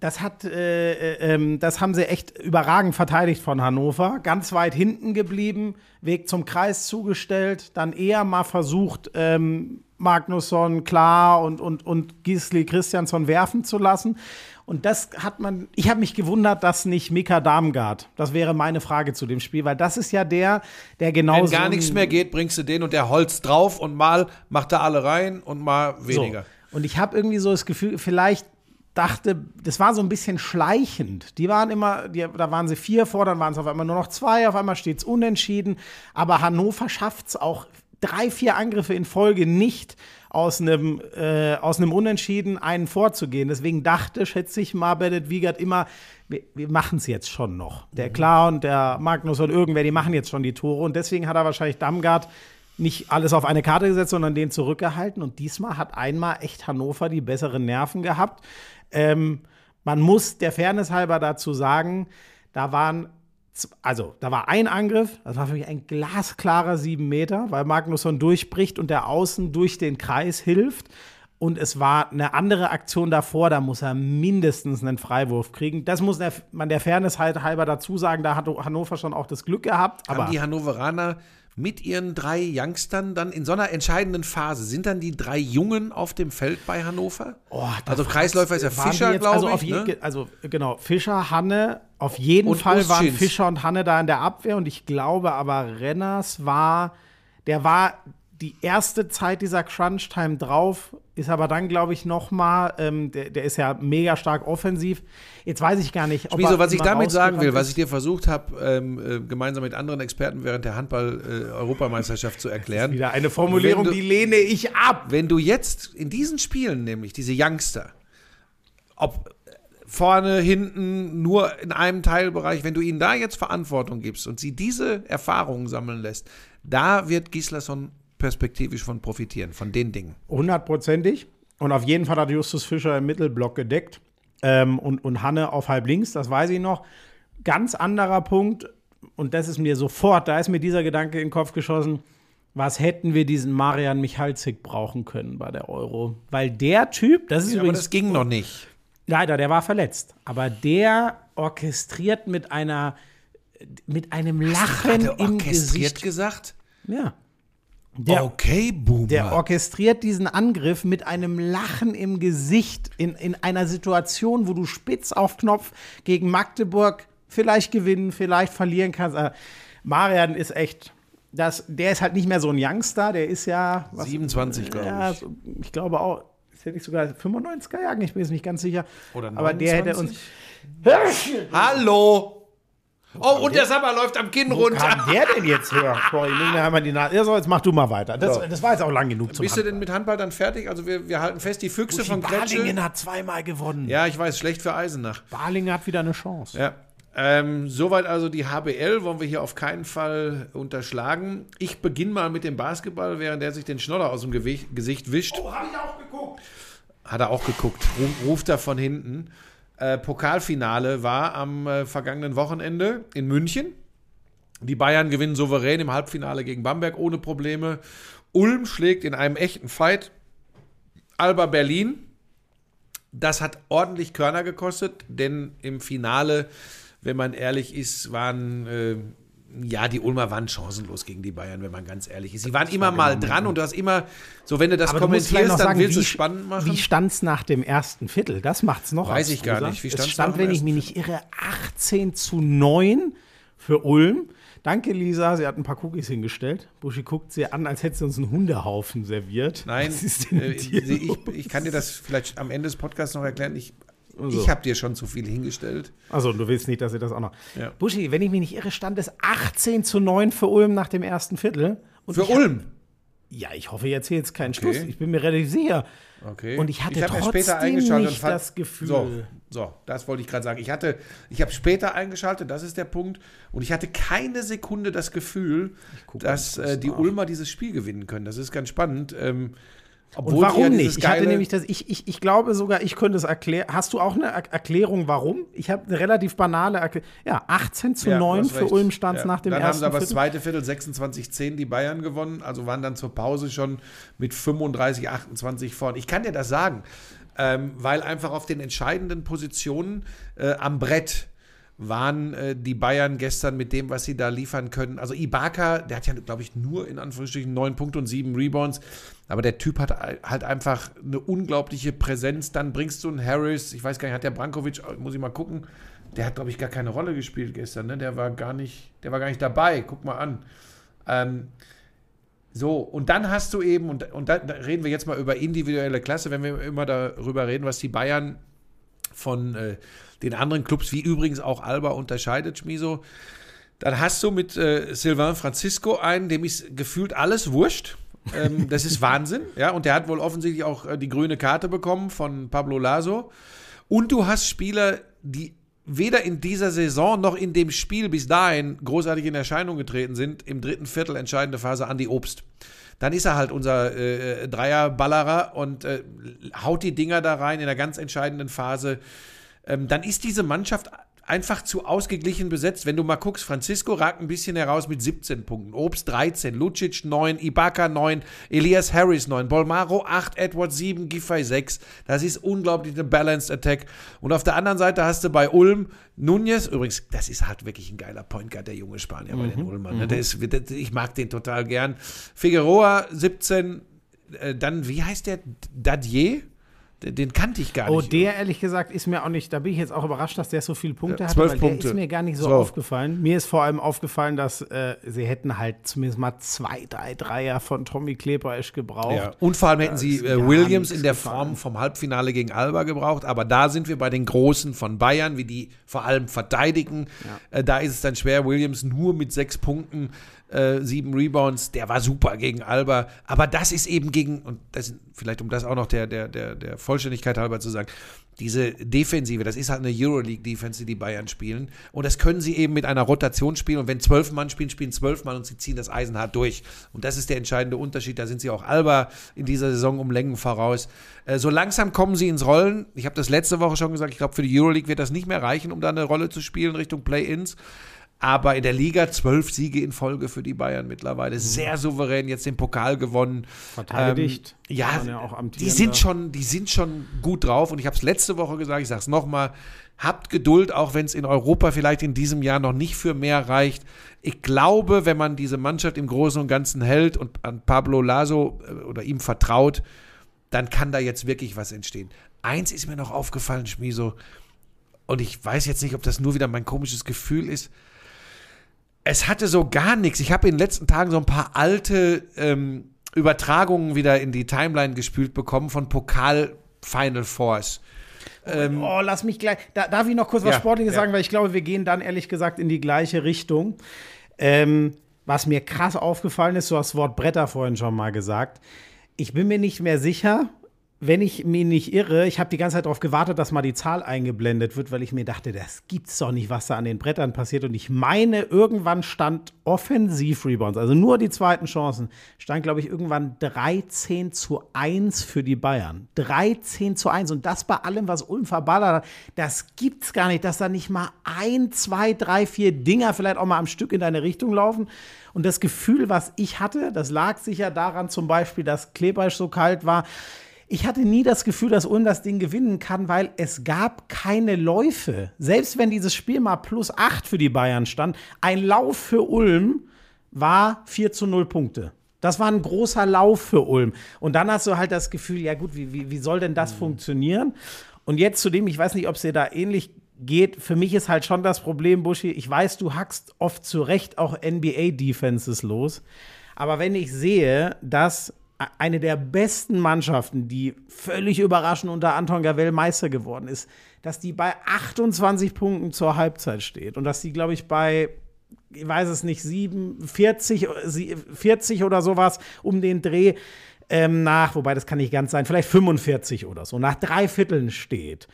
das hat, äh, äh, ähm, das haben sie echt überragend verteidigt von Hannover. Ganz weit hinten geblieben, Weg zum Kreis zugestellt, dann eher mal versucht, ähm, Magnusson, Klar und, und, und Gisli Christiansson werfen zu lassen. Und das hat man, ich habe mich gewundert, dass nicht Mika Darmgard, das wäre meine Frage zu dem Spiel, weil das ist ja der, der genau Wenn gar nichts mehr geht, bringst du den und der Holz drauf und mal macht er alle rein und mal weniger. So. Und ich habe irgendwie so das Gefühl, vielleicht dachte, das war so ein bisschen schleichend. Die waren immer, die, da waren sie vier vor, dann waren es auf einmal nur noch zwei, auf einmal steht es unentschieden. Aber Hannover schafft es auch drei, vier Angriffe in Folge nicht aus einem, äh, aus einem Unentschieden einen vorzugehen. Deswegen dachte, schätze ich mal, Bennett Wiegert immer, wir, wir machen es jetzt schon noch. Der Klar und der Magnus und irgendwer, die machen jetzt schon die Tore. Und deswegen hat er wahrscheinlich Damgard nicht alles auf eine Karte gesetzt, sondern den zurückgehalten. Und diesmal hat einmal echt Hannover die besseren Nerven gehabt. Ähm, man muss der Fairness halber dazu sagen, da waren, also da war ein Angriff, das war für mich ein glasklarer sieben Meter, weil Magnusson durchbricht und der Außen durch den Kreis hilft. Und es war eine andere Aktion davor, da muss er mindestens einen Freiwurf kriegen. Das muss man der Fairness halt halber dazu sagen, da hat Hannover schon auch das Glück gehabt. Aber Haben die Hannoveraner mit ihren drei Youngstern dann in so einer entscheidenden Phase, sind dann die drei Jungen auf dem Feld bei Hannover? Oh, also Kreisläufer ist ja waren Fischer, jetzt- glaube also ich. ne? Also genau, Fischer, Hanne, auf jeden Und Fall waren Ustschins. Fischer und Hanne da in der Abwehr und ich glaube aber Renners war, der war die erste Zeit dieser Crunch-Time drauf, ist aber dann, glaube ich, noch mal, ähm, der, der ist ja mega stark offensiv. Jetzt weiß ich gar nicht, ob Wieso, er was ich damit sagen will, was ich dir versucht habe, ähm, äh, gemeinsam mit anderen Experten während der Handball-Europameisterschaft zu erklären. Wieder eine Formulierung, du- die lehne ich ab. Wenn du jetzt in diesen Spielen, nämlich diese Youngster, ob vorne, hinten, nur in einem Teilbereich, wenn du ihnen da jetzt Verantwortung gibst und sie diese Erfahrungen sammeln lässt, da wird Gislason perspektivisch von profitieren, von den Dingen. Hundertprozentig. Und auf jeden Fall hat Justus Fischer im Mittelblock gedeckt. Ähm, und, und Hanne auf halb links, das weiß ich noch. Ganz anderer Punkt, und das ist mir sofort, da ist mir dieser Gedanke in den Kopf geschossen. Was hätten wir diesen Marian Michalzik brauchen können bei der Euro? Weil der Typ, das ist Aber übrigens das ging noch nicht. Leider, der war verletzt. Aber der orchestriert mit einer mit einem Lachen Hat er im orchestriert Gesicht. gesagt? Ja. Der, okay, Boomer. der orchestriert diesen Angriff mit einem Lachen im Gesicht in, in einer Situation, wo du spitz auf Knopf gegen Magdeburg vielleicht gewinnen, vielleicht verlieren kannst. Äh, Marian ist echt, dass der ist halt nicht mehr so ein Youngster, der ist ja. Was, 27, glaube ja, ich. ich glaube auch. Ist der nicht sogar 95er Jahren? Ich bin jetzt nicht ganz sicher. Oder Aber der hätte uns. 29? Hallo! Oh, und der Sabber läuft am Kinn Wo runter. kam der denn jetzt her? Boah, ich einmal die Nase. Ja, so, jetzt mach du mal weiter. Das, das war jetzt auch lang genug zum Bist du denn mit Handball dann fertig? Also wir, wir halten fest, die Füchse Buschi von Kretsche. Balingen hat zweimal gewonnen. Ja, ich weiß, schlecht für Eisenach. Balingen hat wieder eine Chance. Ja. Ähm, soweit also die HBL wollen wir hier auf keinen Fall unterschlagen. Ich beginne mal mit dem Basketball, während der sich den Schnoller aus dem Gewicht, Gesicht wischt. Oh, hab ich auch geguckt. Hat er auch geguckt. Ru- Ruft er von hinten. Äh, Pokalfinale war am äh, vergangenen Wochenende in München. Die Bayern gewinnen souverän im Halbfinale gegen Bamberg ohne Probleme. Ulm schlägt in einem echten Fight Alba Berlin. Das hat ordentlich Körner gekostet, denn im Finale, wenn man ehrlich ist, waren äh, ja die Ulmer waren chancenlos gegen die Bayern, wenn man ganz ehrlich ist. Sie waren immer mal dran und du hast immer, so wenn du das Aber du kommentierst, noch dann sagen, willst du es spannend machen. wie stand es nach dem ersten Viertel? Das macht's noch Weiß ich gar nicht. Wie es stand's stand, nach dem wenn ich mich nicht irre, 18 zu 9 für Ulm. Danke, Lisa. Sie hat ein paar Cookies hingestellt. Buschi guckt sie an, als hätte sie uns einen Hundehaufen serviert. Nein, äh, ich, ich kann dir das vielleicht am Ende des Podcasts noch erklären. Ich, Also. ich habe dir schon zu viel hingestellt. Also, du willst nicht, dass sie das auch noch. Ja. Buschi, wenn ich mich nicht irre, stand es 18 zu 9 für Ulm nach dem ersten Viertel. Und Für ich Ulm. Ja, ich hoffe jetzt hier jetzt keinen Okay. Schluss. Ich bin mir relativ sicher. Okay. Und ich hatte erst trotzdem und nicht fand- das Gefühl. So, so, das wollte ich gerade sagen. Ich hatte, ich habe später eingeschaltet, das ist der Punkt. Und ich hatte keine Sekunde das Gefühl, dass äh, die. Ulmer dieses Spiel gewinnen können. Das ist ganz spannend. Ähm, obwohl die warum ja nicht? Ich hatte nämlich das, ich, ich, ich glaube sogar, ich könnte es erklären. Hast du auch eine Er Erklärung, warum? Ich habe eine relativ banale Erklärung. Ja, 18 zu Ja, du 9 hast für recht. Ulm stand Ja. nach dem Dann haben ersten sie aber das zweite Viertel 26-10 die Bayern gewonnen, also waren dann zur Pause schon mit 35, 28 vorn. Ich kann dir das sagen, ähm, weil einfach auf den entscheidenden Positionen äh, am Brett waren äh, die Bayern gestern mit dem, was sie da liefern können. Also Ibaka, der hat ja, glaube ich, nur in Anführungsstrichen neun Punkte und sieben Rebounds. Aber der Typ hat halt einfach eine unglaubliche Präsenz. Dann bringst du einen Harris, ich weiß gar nicht, hat der Brankovic, muss ich mal gucken, der hat, glaube ich, gar keine Rolle gespielt gestern. Ne? Der war gar nicht, der war gar nicht dabei. Guck mal an. Ähm, so, und dann hast du eben, und, und da, da reden wir jetzt mal über individuelle Klasse, wenn wir immer darüber reden, was die Bayern von äh, den anderen Clubs, wie übrigens auch Alba unterscheidet, Schmiso. Dann hast du mit äh, Sylvain Francisco einen, dem ist gefühlt alles wurscht. ähm, das ist Wahnsinn, ja. Und der hat wohl offensichtlich auch äh, die grüne Karte bekommen von Pablo Laso. Und du hast Spieler, die weder in dieser Saison noch in dem Spiel bis dahin großartig in Erscheinung getreten sind. Im dritten Viertel entscheidende Phase Andi Obst. Dann ist er halt unser äh, Dreierballerer und äh, haut die Dinger da rein in der ganz entscheidenden Phase. Ähm, dann ist diese Mannschaft einfach zu ausgeglichen besetzt. Wenn du mal guckst, Francisco ragt ein bisschen heraus mit 17 Punkten, Obst 13, Lucic 9, Ibaka 9, Elias Harris 9, Bolmaro 8, Edwards 7, Giffey 6. Das ist unglaublich eine Balanced Attack. Und auf der anderen Seite hast du bei Ulm Nunez, übrigens, das ist halt wirklich ein geiler Point Guard, der junge Spanier bei den Ulmern. Ne? Der ist, der, ich mag den total gern. Figueroa 17, äh, dann, wie heißt der? Dadier? Den, kannte ich gar Oh, nicht. der ehrlich gesagt ist mir auch nicht, da bin ich jetzt auch überrascht, dass der so viele Punkte Ja, hat, weil Punkte. der ist mir gar nicht so, So. aufgefallen. Mir ist vor allem aufgefallen, dass äh, sie hätten halt zumindest mal zwei, drei Dreier von Tommy Kleperesch gebraucht. Ja. Und vor allem hätten sie äh, Williams in der. Form vom Halbfinale gegen Alba gebraucht. Aber da sind wir bei den Großen von Bayern, wie die vor allem verteidigen. Äh, da ist es dann schwer. Williams nur mit sechs Punkten, äh, sieben Rebounds. Der war super gegen Alba. Aber das ist eben gegen, und das, vielleicht um das auch noch der, der, der, der Vollständigkeit halber zu sagen, diese Defensive, das ist halt eine Euroleague-Defense, die die Bayern spielen. Und das können sie eben mit einer Rotation spielen. Und wenn zwölf Mann spielen, spielen zwölf Mann und sie ziehen das eisenhart durch. Und das ist der entscheidende Unterschied. Da sind sie auch Alba in dieser Saison um Längen voraus. Äh, so langsam kommen sie ins Rollen. Ich habe das letzte Woche schon gesagt, ich glaube, für die Euroleague wird das nicht mehr reichen, um da eine Rolle zu spielen Richtung Play-Ins. Aber in der Liga zwölf Siege in Folge für die Bayern mittlerweile. Sehr souverän, jetzt den Pokal gewonnen. Verteidigt. Ähm, ja, ja auch die sind schon, die sind schon gut drauf. Und ich habe es letzte Woche gesagt, ich sage es nochmal, habt Geduld, auch wenn es in Europa vielleicht in diesem Jahr noch nicht für mehr reicht. Ich glaube, wenn man diese Mannschaft im Großen und Ganzen hält und an Pablo Laso äh, oder ihm vertraut, dann kann da jetzt wirklich was entstehen. Eins ist mir noch aufgefallen, Schmiso, und ich weiß jetzt nicht, ob das nur wieder mein komisches Gefühl ist. Es hatte so gar nichts. Ich habe in den letzten Tagen so ein paar alte ähm, Übertragungen wieder in die Timeline gespült bekommen von Pokal Final Fours. Ähm, Oh, lass mich gleich. Da, darf ich noch kurz was Ja, Sportliches ja. sagen, weil ich glaube, wir gehen dann ehrlich gesagt in die gleiche Richtung. Ähm, was mir krass aufgefallen ist, du hast das Wort Bretter vorhin schon mal gesagt. Ich bin mir nicht mehr sicher, wenn ich mich nicht irre, ich habe die ganze Zeit darauf gewartet, dass mal die Zahl eingeblendet wird, weil ich mir dachte, das gibt's doch nicht, was da an den Brettern passiert. Und ich meine, irgendwann stand Offensiv-Rebounds, also nur die zweiten Chancen, stand, glaube ich, irgendwann 13 zu 1 für die Bayern. 13 zu 1. Und das bei allem, was Ulm verballert hat, das gibt's gar nicht, dass da nicht mal ein, zwei, drei, vier Dinger vielleicht auch mal am Stück in deine Richtung laufen. Und das Gefühl, was ich hatte, das lag sicher daran zum Beispiel, dass Klebersch so kalt war. Ich hatte nie das Gefühl, dass Ulm das Ding gewinnen kann, weil es gab keine Läufe. Selbst wenn dieses Spiel mal plus 8 für die Bayern stand, ein Lauf für Ulm war 4 zu 0 Punkte. Das war ein großer Lauf für Ulm. Und dann hast du halt das Gefühl, ja gut, wie, wie, wie soll denn das funktionieren? Und jetzt zu dem, ich weiß nicht, ob es dir da ähnlich geht, für mich ist halt schon das Problem, Buschi, ich weiß, du hackst oft zu Recht auch NBA-Defenses los. Aber wenn ich sehe, dass eine der besten Mannschaften, die völlig überraschend unter Anton Gavell Meister geworden ist, dass die bei 28 Punkten zur Halbzeit steht und dass die, glaube ich, bei, ich weiß es nicht, 7, 40, sie- 40 oder sowas um den Dreh ähm, nach, wobei das kann nicht ganz sein, vielleicht 45 oder so, nach drei Vierteln steht.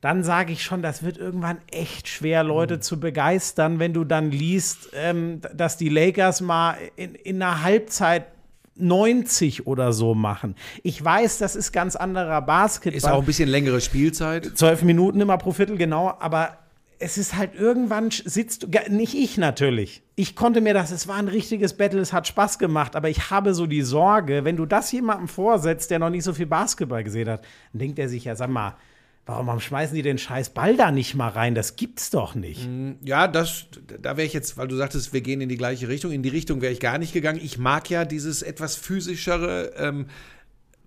Dann sage ich schon, das wird irgendwann echt schwer, Leute zu begeistern, wenn du dann liest, ähm, dass die Lakers mal in, in einer Halbzeit 90 oder so machen. Ich weiß, das ist ganz anderer Basketball. ist auch ein bisschen längere Spielzeit. Zwölf Minuten immer pro Viertel, genau, aber es ist halt irgendwann sitzt nicht ich natürlich. Ich konnte mir das, es war ein richtiges Battle, es hat Spaß gemacht, aber ich habe so die Sorge, wenn du das jemandem vorsetzt, der noch nicht so viel Basketball gesehen hat, dann denkt er sich ja, sag mal, warum schmeißen die den scheiß Ball da nicht mal rein? Das gibt's doch nicht. Ja, das, da wäre ich jetzt, weil du sagtest, wir gehen in die gleiche Richtung. In die Richtung wäre ich gar nicht gegangen. Ich mag ja dieses etwas physischere. Ähm,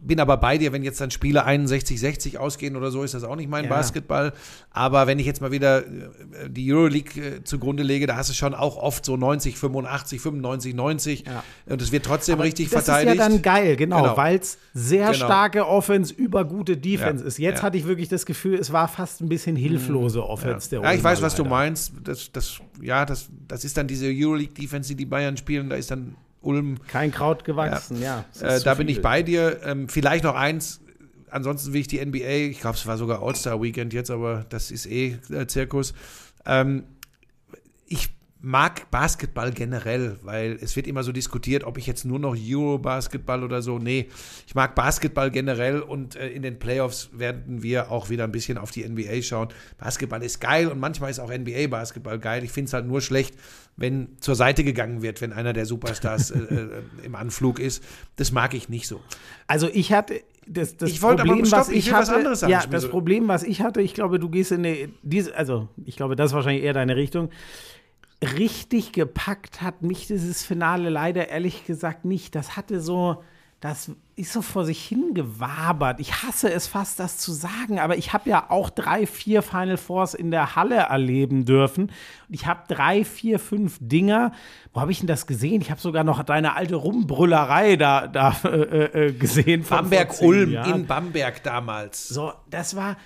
bin aber bei dir, wenn jetzt dann Spiele 61, 60 ausgehen oder so, ist das auch nicht mein Ja. Basketball. Aber wenn ich jetzt mal wieder äh, die Euroleague äh, zugrunde lege, da hast du schon auch oft so 90, 85, 95, 90. Ja. Und es wird trotzdem richtig das verteidigt. ist ja dann geil, genau, Genau. weil es sehr Genau. starke Offense über gute Defense Ja, ist. Jetzt hatte ich wirklich das Gefühl, es war fast ein bisschen hilflose Offense der Ja, ich weiß, was du leider. meinst. Das, das, ja, das, das ist dann diese Euroleague-Defense, die die Bayern spielen. Da ist dann Ulm Kein Kraut gewachsen, ja. ist Äh, da bin ich bei dir. Ähm, vielleicht noch eins. Ansonsten will ich die NBA. Ich glaube, es war sogar All-Star-Weekend jetzt, aber das ist eh äh, Zirkus. Ähm, ich mag Basketball generell, weil es wird immer so diskutiert, ob ich jetzt nur noch Euro-Basketball oder so. Nee, ich mag Basketball generell und äh, in den Playoffs werden wir auch wieder ein bisschen auf die NBA schauen. Basketball ist geil und manchmal ist auch NBA-Basketball geil. Ich finde es halt nur schlecht, wenn zur Seite gegangen wird, wenn einer der Superstars äh, äh, im Anflug ist. Das mag ich nicht so. Also ich hatte das, das Ich wollte aber- Problem, stopp, was ich ich will was hatte, anderes sagen. ja, das Problem, was ich hatte, ich glaube, du gehst in eine, diese, also ich glaube, das ist wahrscheinlich eher deine Richtung. Richtig gepackt hat mich dieses Finale leider ehrlich gesagt nicht. Das hatte so, das ist so vor sich hingewabert. Ich hasse es fast, das zu sagen, aber ich habe ja auch drei, vier Final Fours in der Halle erleben dürfen. Und ich habe drei, vier, fünf Dinger. Wo habe ich denn das gesehen? Ich habe sogar noch deine alte Rumbrüllerei da, da äh, äh, gesehen. von vor zehn Bamberg-Ulm in Bamberg damals. So, das war.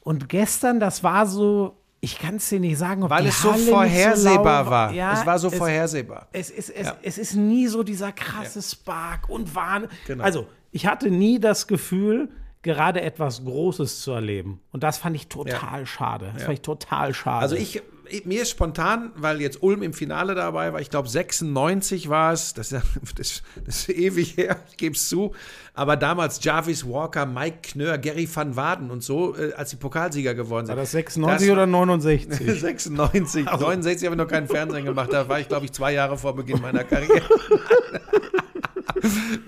Und gestern, das war so. Ich kann es dir nicht sagen, ob Weil es so Halle nicht vorhersehbar laut war. Ja, es war so es, vorhersehbar. Es ist, es, Ja. es ist nie so dieser krasse Spark und Wahn. Genau. Also, ich hatte nie das Gefühl, gerade etwas Großes zu erleben. Und das fand ich total schade. Das fand ich total schade. Also ich- mir ist spontan, weil jetzt Ulm im Finale dabei war, ich glaube 96 war es, das, das, das ist ewig her, ich gebe es zu, aber damals Jarvis Walker, Mike Knör, Gary van Waden und so, äh, als die Pokalsieger geworden sind. war das 96 Das- oder 69? 96, 69 habe ich noch keinen Fernsehen gemacht, da war ich glaube ich zwei Jahre vor Beginn meiner Karriere.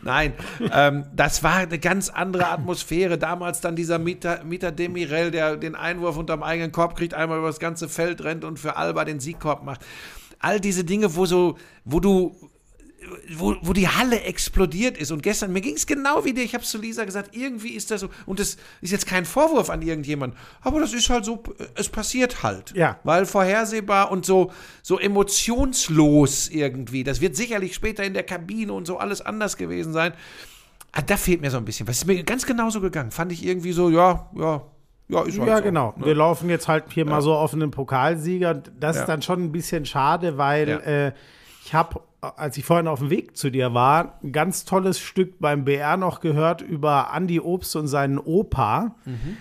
Nein, ähm, das war eine ganz andere Atmosphäre. Damals dann dieser Mieter, Mieter Demirel, der den Einwurf unterm eigenen Korb kriegt, einmal über das ganze Feld rennt und für Alba den Siegkorb macht. All diese Dinge, wo so, wo du wo, wo die Halle explodiert ist. Und gestern, mir ging es genau wie dir, ich habe es zu Lisa gesagt, irgendwie ist das so, und das ist jetzt kein Vorwurf an irgendjemand, aber das ist halt so, es passiert halt. Ja. Weil vorhersehbar und so, so emotionslos irgendwie. Das wird sicherlich später in der Kabine und so alles anders gewesen sein. Ah, da fehlt mir so ein bisschen. Was ist mir ganz genauso gegangen. Fand ich irgendwie so, ja, ja, ja, ist halt Ja, so, genau. ne? Wir laufen jetzt halt hier mal so auf einen Pokalsieger. Das Ja. ist dann schon ein bisschen schade, weil Ja. äh, ich habe, als ich vorhin auf dem Weg zu dir war, ein ganz tolles Stück beim BR noch gehört über Andy Obst und seinen Opa. Mhm.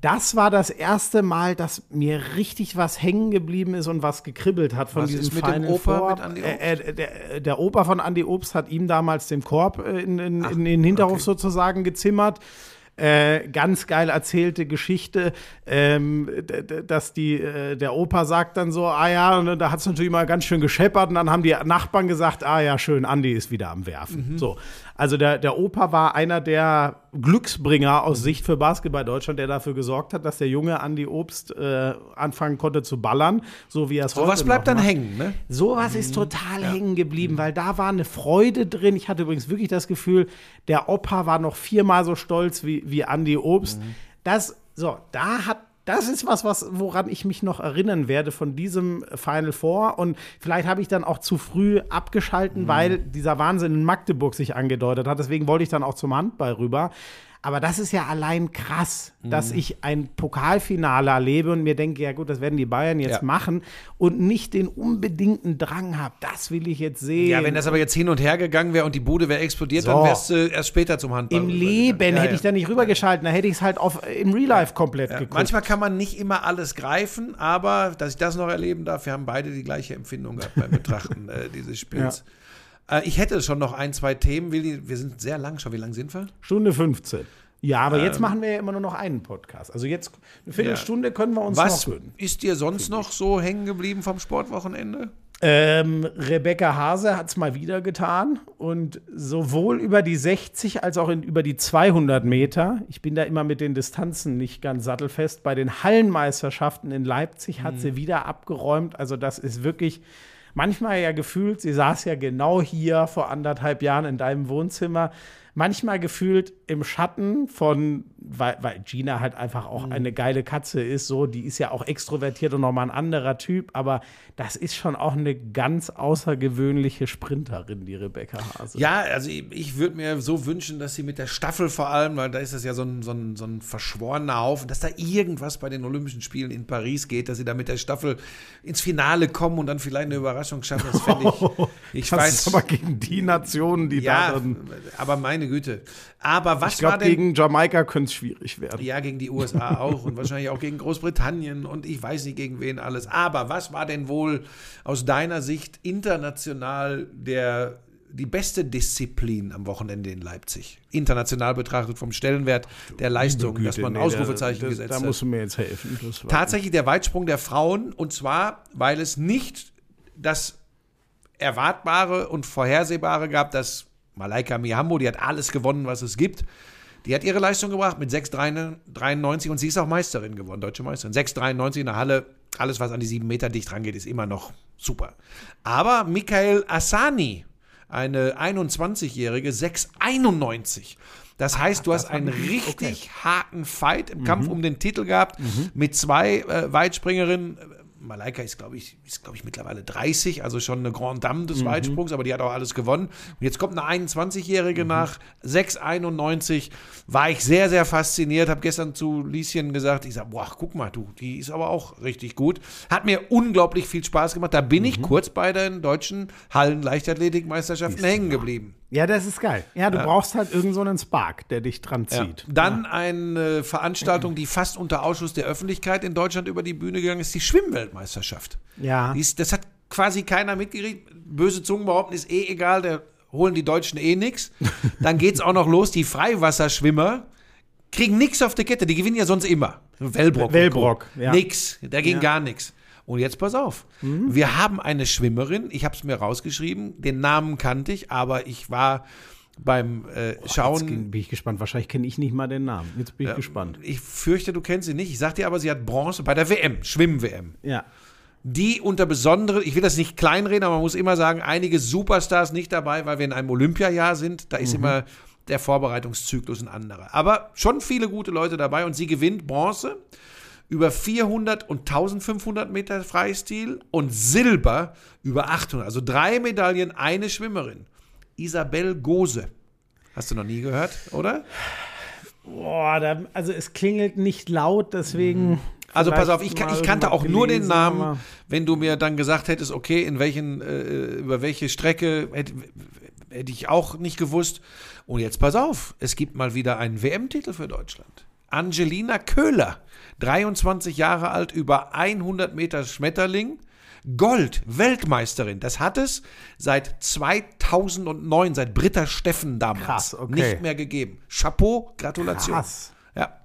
Das war das erste Mal, dass mir richtig was hängen geblieben ist und was gekribbelt hat von Was diesem ist mit dem Final Opa, Four. mit Andy Obst? Äh, äh, der, der Opa von Andy Obst hat ihm damals den Korb äh, in, in, in den Hinterhof okay. sozusagen gezimmert. Äh, ganz geil erzählte Geschichte, ähm, dass die, äh, der Opa sagt dann so, ah ja, und da hat es natürlich mal ganz schön gescheppert und dann haben die Nachbarn gesagt, ah ja, schön, Andi ist wieder am Werfen. So, also der, der Opa war einer der Glücksbringer aus Sicht für Basketball Deutschland, der dafür gesorgt hat, dass der junge Andi Obst äh, anfangen konnte zu ballern, so wie er es So heute was bleibt dann macht. hängen, ne? Sowas ist total hängen geblieben, weil da war eine Freude drin. Ich hatte übrigens wirklich das Gefühl, der Opa war noch viermal so stolz wie, wie Andy Obst. Das, so, da hat, das ist was, was, woran ich mich noch erinnern werde von diesem Final Four. Und vielleicht habe ich dann auch zu früh abgeschalten, weil dieser Wahnsinn in Magdeburg sich angedeutet hat. Deswegen wollte ich dann auch zum Handball rüber. Aber das ist ja allein krass, dass ich ein Pokalfinale erlebe und mir denke, ja gut, das werden die Bayern jetzt Ja. machen und nicht den unbedingten Drang habe. Das will ich jetzt sehen. Ja, wenn das aber jetzt hin und her gegangen wäre und die Bude wäre explodiert, So. dann wärst du erst später zum Handball. Im. Leben Ja, hätte ich da nicht rübergeschalten, da hätte ich es halt auf, im Real Life komplett geguckt. manchmal kann man nicht immer alles greifen, aber dass ich das noch erleben darf, wir haben beide die gleiche Empfindung gehabt beim Betrachten äh, dieses Spiels. Äh, ich hätte schon noch ein, zwei Themen. Willi, wir sind sehr lang schon. Wie lang sind wir? Stunde 15. Ja, aber Ähm. jetzt machen wir ja immer nur noch einen Podcast. Also jetzt eine Viertelstunde können wir uns Was noch gönnen. ist dir sonst noch so hängen geblieben vom Sportwochenende? Ähm, Rebecca Hase hat es mal wieder getan und sowohl über die 60 als auch in, über die 200 Meter. Ich bin da immer mit den Distanzen nicht ganz sattelfest. Bei den Hallenmeisterschaften in Leipzig hat sie wieder abgeräumt. Also das ist wirklich manchmal ja gefühlt, sie saß ja genau hier vor anderthalb Jahren in deinem Wohnzimmer. Manchmal gefühlt im Schatten von, weil, weil Gina halt einfach auch eine geile Katze ist, so, die ist ja auch extrovertiert und nochmal ein anderer Typ, aber das ist schon auch eine ganz außergewöhnliche Sprinterin, die Rebecca Hase. Ja, also ich, ich würde mir so wünschen, dass sie mit der Staffel vor allem, weil da ist das ja so ein, so, ein, so ein verschworener Haufen, dass da irgendwas bei den Olympischen Spielen in Paris geht, dass sie da mit der Staffel ins Finale kommen und dann vielleicht eine Überraschung schaffen. Das fände ich. Ich das weiß. ist aber gegen die Nationen, die ja, da drin. aber meine Güte. Aber was Ich war glaube, denn. gegen Jamaika könnte es schwierig werden. Ja, gegen die USA auch und wahrscheinlich auch gegen Großbritannien und ich weiß nicht gegen wen alles. Aber was war denn wohl aus deiner Sicht international der, die beste Disziplin am Wochenende in Leipzig? International betrachtet vom Stellenwert der Leistung, dass man Nee, Ausrufezeichen da, das, gesetzt Da hat. musst du mir jetzt helfen. War- Tatsächlich der Weitsprung der Frauen und zwar, weil es nicht das Erwartbare und Vorhersehbare gab, dass Malaika Mihambo, die hat alles gewonnen, was es gibt. Die hat ihre Leistung gebracht mit 6,93 und sie ist auch Meisterin geworden, deutsche Meisterin. 6,93 in der Halle, alles was an die 7 Meter dicht rangeht, ist immer noch super. Aber Michael Asani, eine 21-jährige, 6,91. Das heißt, du hast einen richtig harten Fight im Kampf um den Titel gehabt mit zwei äh, Weitspringerinnen. Malaika ist, glaube ich, ist, glaube ich, mittlerweile 30, also schon eine Grande Dame des Weitsprungs, aber die hat auch alles gewonnen. Und jetzt kommt eine 21-Jährige nach 6,91. War ich sehr, sehr fasziniert. Habe gestern zu Lieschen gesagt, ich sage, boah, guck mal, du, die ist aber auch richtig gut. Hat mir unglaublich viel Spaß gemacht. Da bin ich kurz bei den deutschen Hallen-Leichtathletikmeisterschaften hängen geblieben. Ja, das ist geil. Ja, du brauchst halt irgend so einen Spark, der dich dran Ja. zieht. Dann eine Veranstaltung, die fast unter Ausschuss der Öffentlichkeit in Deutschland über die Bühne gegangen ist, die Schwimmweltmeisterschaft. Ja. Ist, das hat quasi keiner mitgekriegt. Böse Zungen behaupten, ist eh egal, da holen die Deutschen eh nix. Dann geht's auch noch los, die Freiwasserschwimmer kriegen nichts auf der Kette, die gewinnen ja sonst immer. Wellbrock. Wellbrock, ja. Nix, da ging Ja. gar nichts. Und jetzt pass auf. Mhm. Wir haben eine Schwimmerin, ich habe es mir rausgeschrieben, den Namen kannte ich, aber ich war beim äh, Schauen. Jetzt bin ich gespannt. Wahrscheinlich kenne ich nicht mal den Namen. Jetzt bin ich gespannt. Ich fürchte, du kennst sie nicht. Ich sag dir aber, sie hat Bronze bei der WM, Schwimm-WM. Ja. die unter besonderen, ich will das nicht kleinreden, aber man muss immer sagen, einige Superstars nicht dabei, weil wir in einem Olympiajahr sind. Da ist immer der Vorbereitungszyklus ein anderer. Aber schon viele gute Leute dabei und sie gewinnt Bronze über 400 und 1500 Meter Freistil und Silber über 800. Also drei Medaillen, eine Schwimmerin. Isabel Gose. Hast du noch nie gehört, oder? Boah, da, also es klingelt nicht laut, deswegen. Also pass auf, ich, ich kannte auch nur den Namen, wenn du mir dann gesagt hättest, okay, in welchen, äh, über welche Strecke hätte, hätte ich auch nicht gewusst. Und jetzt pass auf, es gibt mal wieder einen WM-Titel für Deutschland. Angelina Köhler, 23 Jahre alt, über 100 Meter Schmetterling, Gold, Weltmeisterin. Das hat es seit 2009, seit Britta Steffen damals Krass, okay. nicht mehr gegeben. Chapeau, Gratulation. Krass. Ja.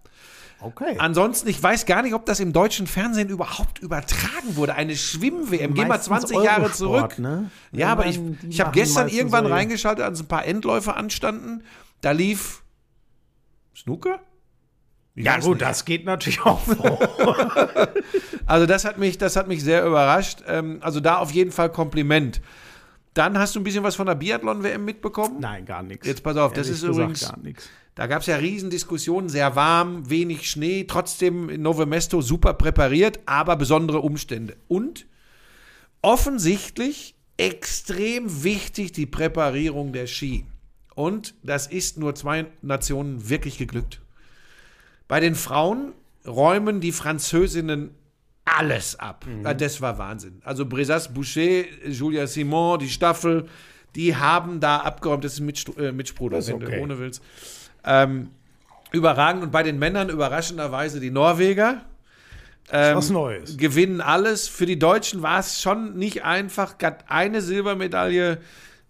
Okay. Ansonsten, ich weiß gar nicht, ob das im deutschen Fernsehen überhaupt übertragen wurde. Eine Schwimm-WM. Geh mal Meistens 20 Jahre zurück. ne? Ja, aber ich, ich habe gestern irgendwann solche- reingeschaltet, als ein paar Endläufe anstanden. Da lief Snooker? Ja, gut, nicht. das geht natürlich auch vor. Also das hat mich, das hat mich sehr überrascht. Ähm, also da auf jeden Fall Kompliment. Dann hast du ein bisschen was von der Biathlon-WM mitbekommen? Nein, gar nichts. Jetzt pass auf, das Ehrlich ist gesagt übrigens- gar nichts. Da gab es ja Riesendiskussionen, sehr warm, wenig Schnee, trotzdem in Novo Mesto super präpariert, aber besondere Umstände. Und offensichtlich extrem wichtig die Präparierung der Ski. Und das ist nur zwei Nationen wirklich geglückt. Bei den Frauen räumen die Französinnen alles ab. Mhm. Ja, Das war Wahnsinn. Also Bresas Boucher, Julia Simon, die Staffel, die haben da abgeräumt. Das ist Mitstru äh, Mitspruder, Das ist okay. ohne willst. Ähm, überragend. Und bei den Männern überraschenderweise die Norweger. Ähm, was Neues. Gewinnen alles. Für die Deutschen war es schon nicht einfach. Hat eine Silbermedaille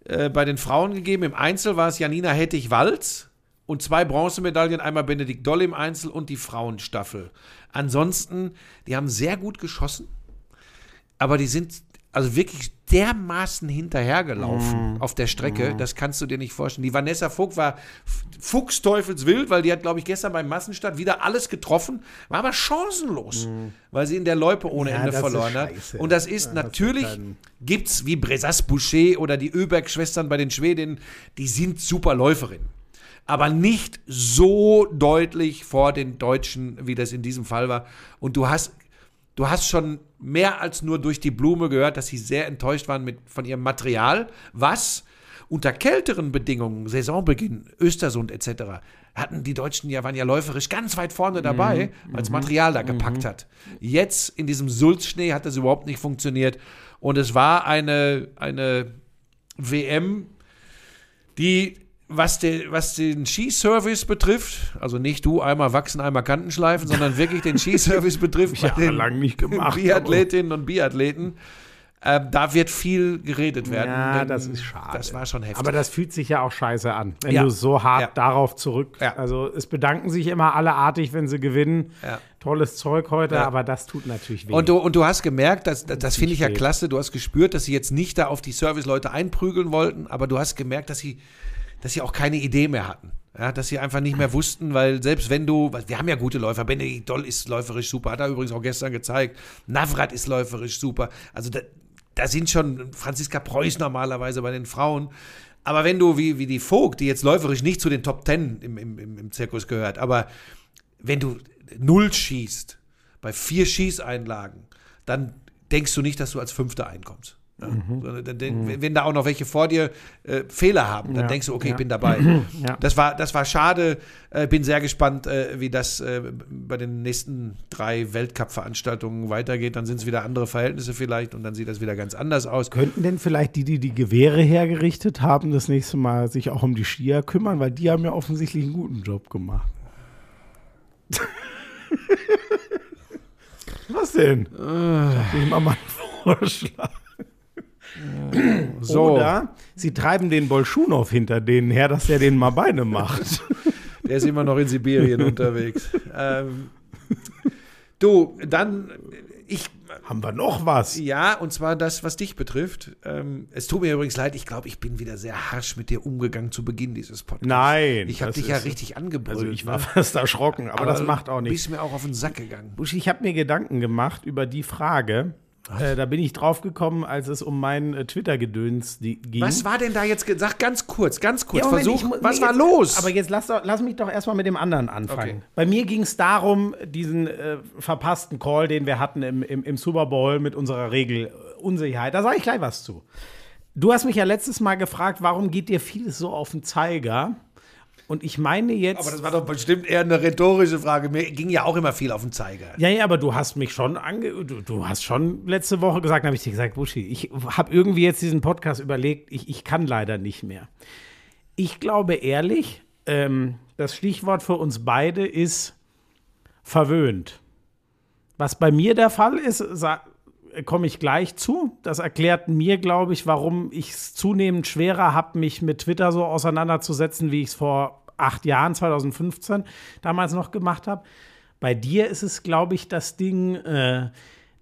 äh, bei den Frauen gegeben. Im Einzel war es Janina Hettich-Walz und zwei Bronzemedaillen. Einmal Benedikt Doll im Einzel und die Frauenstaffel. Ansonsten, die haben sehr gut geschossen, aber die sind also wirklich dermaßen hinterhergelaufen auf der Strecke, das kannst du dir nicht vorstellen. Die Vanessa Vogt war fuchsteufelswild, weil die hat, glaube ich, gestern beim Massenstart wieder alles getroffen, war aber chancenlos, weil sie in der Loipe ohne Ja, Ende verloren hat. Und das ist Ja, natürlich, gibt's wie Bresas Boucher oder die Öberg-Schwestern bei den Schwedinnen, die sind super Läuferinnen. Aber nicht so deutlich vor den Deutschen, wie das in diesem Fall war. Und du hast, du hast schon mehr als nur durch die Blume gehört, dass sie sehr enttäuscht waren mit, von ihrem Material, was unter kälteren Bedingungen, Saisonbeginn, Östersund etc., hatten die Deutschen ja, waren ja läuferisch ganz weit vorne dabei, weil das Material da gepackt hat. Jetzt in diesem Sulzschnee hat das überhaupt nicht funktioniert. Und es war eine, eine WM, die, was, den was den Skiservice betrifft, also nicht du einmal wachsen, einmal Kanten schleifen, sondern wirklich den Skiservice betrifft bei den jahrelang nicht gemacht, Biathletinnen und Biathleten, äh, da wird viel geredet werden. Ja, das ist schade. Das war schon heftig. Aber das fühlt sich ja auch scheiße an, wenn Ja. du so hart Ja. darauf zurück. Ja. Also es bedanken sich immer alle artig, wenn sie gewinnen. Tolles Zeug heute, aber das tut natürlich weh. Und du, und du hast gemerkt, dass, das, das finde ich ja klasse, du hast gespürt, dass sie jetzt nicht da auf die Serviceleute einprügeln wollten, aber du hast gemerkt, dass sie, dass sie auch keine Idee mehr hatten. Ja, dass sie einfach nicht mehr wussten, weil selbst wenn du, wir haben ja gute Läufer, Benedikt Doll ist läuferisch super, hat er übrigens auch gestern gezeigt, Navrat ist läuferisch super, also da, da sind schon Franziska Preuß normalerweise bei den Frauen, aber wenn du, wie, wie die Vogt, die jetzt läuferisch nicht zu den Top Ten im, im, im Zirkus gehört, aber wenn du null schießt, bei vier Schießeinlagen, dann denkst du nicht, dass du als Fünfter einkommst. Ja? Sondern dann denk, Wenn da auch noch welche vor dir äh, Fehler haben, dann Ja, denkst du, okay, ja. ich bin dabei. Ja. Das, war, das war schade. Äh, bin sehr gespannt, äh, wie das äh, bei den nächsten drei Weltcup-Veranstaltungen weitergeht. Dann sind es wieder andere Verhältnisse vielleicht und dann sieht das wieder ganz anders aus. Könnten denn vielleicht die, die die Gewehre hergerichtet haben, das nächste Mal sich auch um die Skier kümmern? Weil die haben ja offensichtlich einen guten Job gemacht. Was denn? Äh. Ich mach mal einen Vorschlag. So, Oder sie treiben den Bolschunow hinter denen her, dass der denen mal Beine macht. der ist immer noch in Sibirien unterwegs. Ähm, du, dann, ich Haben wir noch was? Ja, und zwar das, was dich betrifft. Ähm, es tut mir übrigens leid, ich glaube, ich bin wieder sehr harsch mit dir umgegangen zu Beginn dieses Podcasts. Nein, Ich habe dich ja richtig angebrüllt. Also ich war ne? fast erschrocken, aber, das macht auch Du nichts. bist mir auch auf den Sack gegangen. Buschi, ich habe mir Gedanken gemacht über die Frage, Äh, da bin ich drauf gekommen, als es um mein äh, Twitter-Gedöns ging. Was war denn da jetzt? ge- Sag ganz kurz, ganz kurz. Ja, Moment, Versuch, ich was nee, war jetzt- los? Aber jetzt lass, doch, lass mich doch erstmal mit dem anderen anfangen. Okay. Bei mir ging es darum, diesen äh, verpassten Call, den wir hatten im, im, im Super Bowl mit unserer Regelunsicherheit. Da sage ich gleich was zu. Du hast mich ja letztes Mal gefragt, warum geht dir vieles so auf den Zeiger? Und ich meine jetzt. aber das war doch bestimmt eher eine rhetorische Frage. Mir ging ja auch immer viel auf den Zeiger. Ja, ja, aber du hast mich schon ange du, du hast schon letzte Woche gesagt, habe ich dir gesagt, Buschi, ich habe irgendwie jetzt diesen Podcast überlegt, ich, ich kann leider nicht mehr. Ich glaube ehrlich, ähm, das Stichwort für uns beide ist verwöhnt. Was bei mir der Fall ist, komme ich gleich zu. Das erklärt mir, glaube ich, warum ich es zunehmend schwerer habe, mich mit Twitter so auseinanderzusetzen, wie ich es vor acht Jahren, 2015, damals noch gemacht habe. Bei dir ist es, glaube ich, das Ding, äh,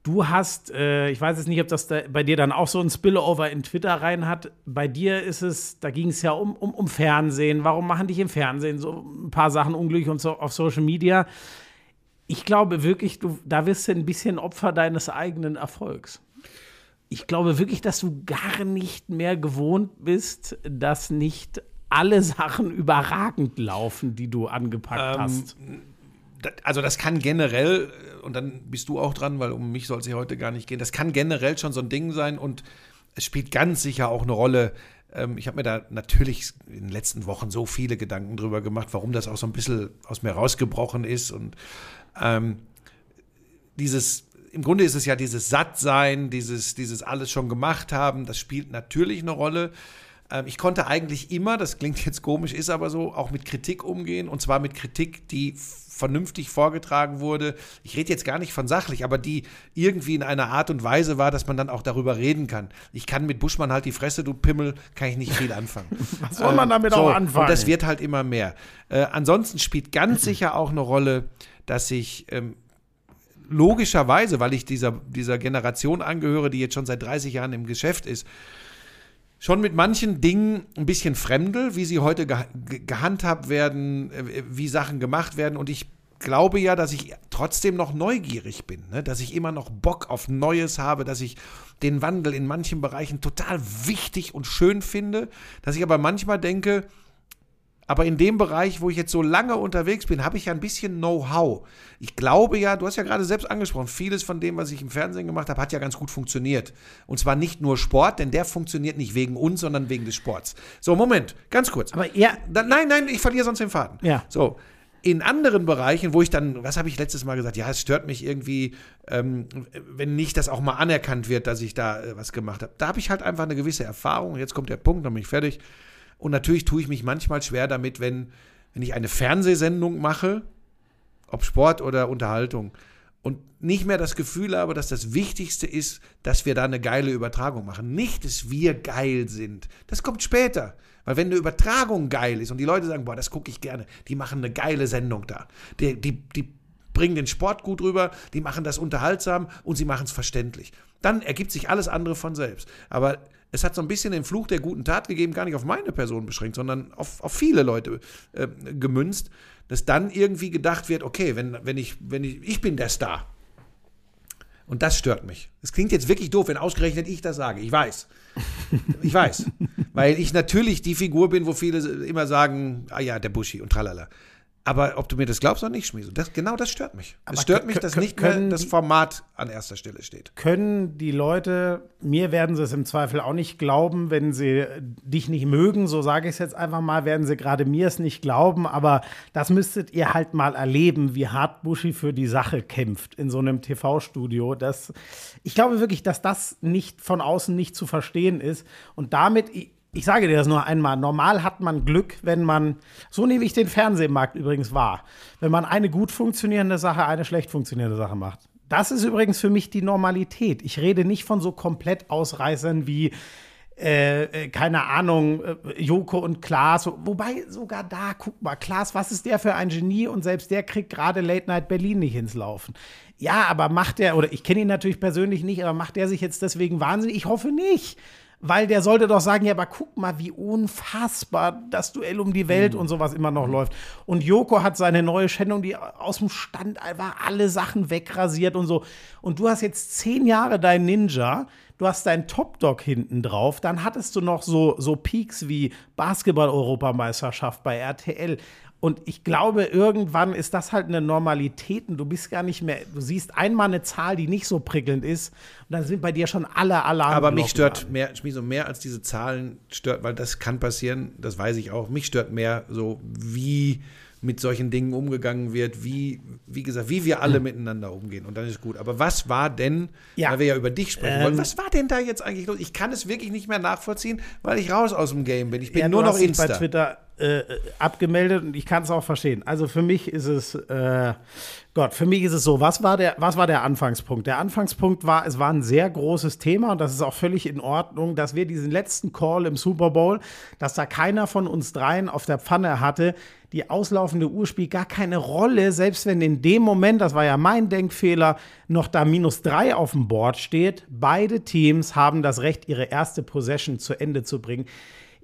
du hast, äh, ich weiß jetzt nicht, ob das da bei dir dann auch so ein Spillover in Twitter rein hat. Bei dir ist es, da ging es ja um, um, um Fernsehen. Warum machen dich im Fernsehen so ein paar Sachen unglücklich und so auf Social Media? Ich glaube wirklich, du, da wirst du ein bisschen Opfer deines eigenen Erfolgs. Ich glaube wirklich, dass du gar nicht mehr gewohnt bist, dass nicht alle Sachen überragend laufen, die du angepackt hast. Da- Also das kann generell, äh, und dann bist du auch dran, weil um mich soll es ja heute gar nicht gehen, das kann generell schon so ein Ding sein und es spielt ganz sicher auch eine Rolle. Ähm, Ich habe mir da natürlich in den letzten Wochen so viele Gedanken drüber gemacht, warum das auch so ein bisschen aus mir rausgebrochen ist und ähm, dieses, im Grunde ist es ja dieses Sattsein, dieses, dieses alles schon gemacht haben, das spielt natürlich eine Rolle. Ähm, ich konnte eigentlich immer, das klingt jetzt komisch, ist aber so, auch mit Kritik umgehen und zwar mit Kritik, die vernünftig vorgetragen wurde. Ich rede jetzt gar nicht von sachlich, aber die irgendwie in einer Art und Weise war, dass man dann auch darüber reden kann. Ich kann mit Buschmann halt die Fresse, du Pimmel, kann ich nicht viel anfangen. Was soll man damit so, auch anfangen? Und das wird halt immer mehr. Äh, ansonsten spielt ganz sicher auch eine Rolle, dass ich ähm, logischerweise, weil ich dieser, dieser Generation angehöre, die jetzt schon seit 30 Jahren im Geschäft ist, schon mit manchen Dingen ein bisschen fremdel, wie sie heute ge ge gehandhabt werden, äh, wie Sachen gemacht werden. Und ich glaube ja, dass ich trotzdem noch neugierig bin, ne? dass ich immer noch Bock auf Neues habe, dass ich den Wandel in manchen Bereichen total wichtig und schön finde, dass ich aber manchmal denke, aber in dem Bereich, wo ich jetzt so lange unterwegs bin, habe ich ja ein bisschen Know-how. Ich glaube ja, du hast ja gerade selbst angesprochen, vieles von dem, was ich im Fernsehen gemacht habe, hat ja ganz gut funktioniert. Und zwar nicht nur Sport, denn der funktioniert nicht wegen uns, sondern wegen des Sports. So, Moment, ganz kurz. Aber ja, Da, nein, nein, ich verliere sonst den Faden. Ja. So. In anderen Bereichen, wo ich dann, was habe ich letztes Mal gesagt? Ja, es stört mich irgendwie, ähm, wenn nicht das auch mal anerkannt wird, dass ich da äh, was gemacht habe. Da habe ich halt einfach eine gewisse Erfahrung. Jetzt kommt der Punkt, dann bin ich fertig. Und natürlich tue ich mich manchmal schwer damit, wenn, wenn ich eine Fernsehsendung mache, ob Sport oder Unterhaltung, und nicht mehr das Gefühl habe, dass das Wichtigste ist, dass wir da eine geile Übertragung machen. Nicht, dass wir geil sind. Das kommt später. Weil wenn eine Übertragung geil ist und die Leute sagen, boah, das gucke ich gerne, die machen eine geile Sendung da. Die, die, die bringen den Sport gut rüber, die machen das unterhaltsam und sie machen es verständlich. Dann ergibt sich alles andere von selbst. Aber es hat so ein bisschen den Fluch der guten Tat gegeben, gar nicht auf meine Person beschränkt, sondern auf, auf viele Leute äh, gemünzt, dass dann irgendwie gedacht wird, okay, wenn, wenn ich, wenn ich, ich bin der Star. Und das stört mich. Es klingt jetzt wirklich doof, wenn ausgerechnet ich das sage. Ich weiß. Ich weiß. Weil ich natürlich die Figur bin, wo viele immer sagen, ah ja, der Buschi und tralala. Aber ob du mir das glaubst oder nicht, Schmieso, das, genau das stört mich. Aber es stört mich, dass nicht mehr das Format an erster Stelle steht. können die Leute, mir werden sie es im Zweifel auch nicht glauben, wenn sie dich nicht mögen, so sage ich es jetzt einfach mal, werden sie gerade mir es nicht glauben, aber das müsstet ihr halt mal erleben, wie hart Buschi für die Sache kämpft in so einem TV-Studio. Das, ich glaube wirklich, dass das nicht von außen nicht zu verstehen ist und damit, ich, sage dir das nur einmal, normal hat man Glück, wenn man, so nehme ich den Fernsehmarkt übrigens wahr, wenn man eine gut funktionierende Sache, eine schlecht funktionierende Sache macht. Das ist übrigens für mich die Normalität. Ich rede nicht von so komplett Ausreißern wie, äh, äh, keine Ahnung, äh, Joko und Klaas. Wobei sogar da, guck mal, Klaas, was ist der für ein Genie? Und selbst der kriegt gerade Late Night Berlin nicht ins Laufen. Ja, aber macht der, oder ich kenne ihn natürlich persönlich nicht, aber macht der sich jetzt deswegen wahnsinnig? Ich hoffe nicht. Weil der sollte doch sagen, ja, aber guck mal, wie unfassbar das Duell um die Welt und sowas immer noch läuft. Und Joko hat seine neue Sendung, die aus dem Stand einfach alle Sachen wegrasiert und so. Und du hast jetzt zehn Jahre dein Ninja, du hast deinen Top-Dog hinten drauf, dann hattest du noch so, so Peaks wie Basketball-Europameisterschaft bei RTL. Und ich glaube, irgendwann ist das halt eine Normalität und du bist gar nicht mehr, du siehst einmal eine Zahl, die nicht so prickelnd ist und dann sind bei dir schon alle Alarm. Aber mich stört mehr, Schmieso, mehr als diese Zahlen stört, weil das kann passieren, das weiß ich auch. Mich stört mehr so, wie mit solchen Dingen umgegangen wird, wie, wie gesagt, wie wir alle miteinander umgehen. Und dann ist gut. Aber was war denn, Ja. weil wir ja über dich sprechen Ähm. wollen, was war denn da jetzt eigentlich los? Ich kann es wirklich nicht mehr nachvollziehen, weil ich raus aus dem Game bin. Ich bin ja, nur noch Insta. bei Twitter äh, äh, abgemeldet und ich kann es auch verstehen. Also für mich ist es, äh, Gott, für mich ist es so, was war, der, was war der Anfangspunkt? Der Anfangspunkt war, es war ein sehr großes Thema und das ist auch völlig in Ordnung, dass wir diesen letzten Call im Super Bowl, dass da keiner von uns dreien auf der Pfanne hatte, die auslaufende Uhr spielt gar keine Rolle, selbst wenn in dem Moment, das war ja mein Denkfehler, noch da minus drei auf dem Board steht. Beide Teams haben das Recht, ihre erste Possession zu Ende zu bringen.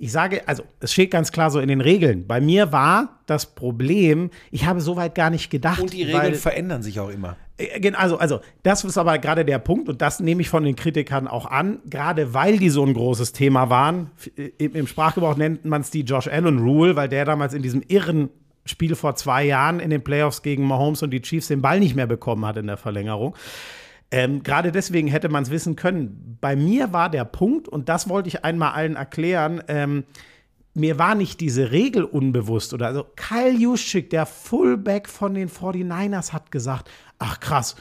Ich sage, also es steht ganz klar so in den Regeln. Bei mir war das Problem, ich habe soweit gar nicht gedacht. Und die Regeln weil- verändern sich auch immer. äh, Also, also, das ist aber gerade der Punkt und das nehme ich von den Kritikern auch an, gerade weil die so ein großes Thema waren. Im, im Sprachgebrauch nennt man es die Josh Allen Rule, weil der damals in diesem irren Spiel vor zwei Jahren in den Playoffs gegen Mahomes und die Chiefs den Ball nicht mehr bekommen hat in der Verlängerung. Ähm, Gerade deswegen hätte man es wissen können. Bei mir war der Punkt, und das wollte ich einmal allen erklären, ähm, mir war nicht diese Regel unbewusst oder also Kyle Juszczyk, der Fullback von den 49ers hat gesagt, ach krass,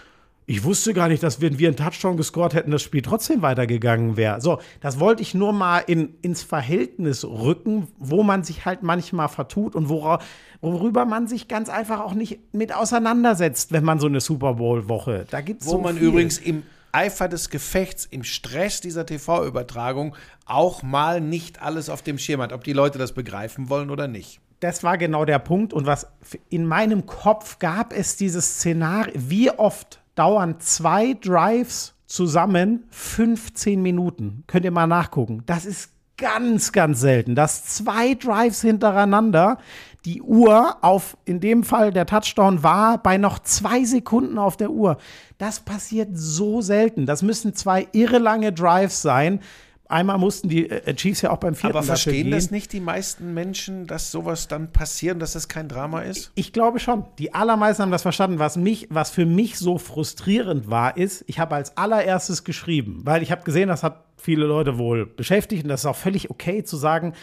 ich wusste gar nicht, dass wenn wir einen Touchdown gescored hätten, das Spiel trotzdem weitergegangen wäre. So, das wollte ich nur mal in, ins Verhältnis rücken, wo man sich halt manchmal vertut und wora, worüber man sich ganz einfach auch nicht mit auseinandersetzt, wenn man so eine Super Bowl-Woche. Da gibt's Wo so man viel. übrigens im Eifer des Gefechts, im Stress dieser TV-Übertragung auch mal nicht alles auf dem Schirm hat, ob die Leute das begreifen wollen oder nicht. das war genau der Punkt. Und was in meinem Kopf gab es dieses Szenario, wie oft dauern zwei Drives zusammen 15 Minuten? Könnt ihr mal nachgucken. Das ist ganz, ganz selten, dass zwei Drives hintereinander die Uhr auf, in dem Fall der Touchdown war bei noch zwei Sekunden auf der Uhr. Das passiert so selten. Das müssen zwei irre lange Drives sein. Einmal mussten die äh, Chiefs ja auch beim vierten Aber verstehen das nicht die meisten Menschen, dass sowas dann passiert und dass das kein Drama ist? Ich glaube schon. Die allermeisten haben das verstanden. Was, mich, was für mich so frustrierend war, ist, ich habe als allererstes geschrieben, weil ich habe gesehen, das hat viele Leute wohl beschäftigt und das ist auch völlig okay zu sagen,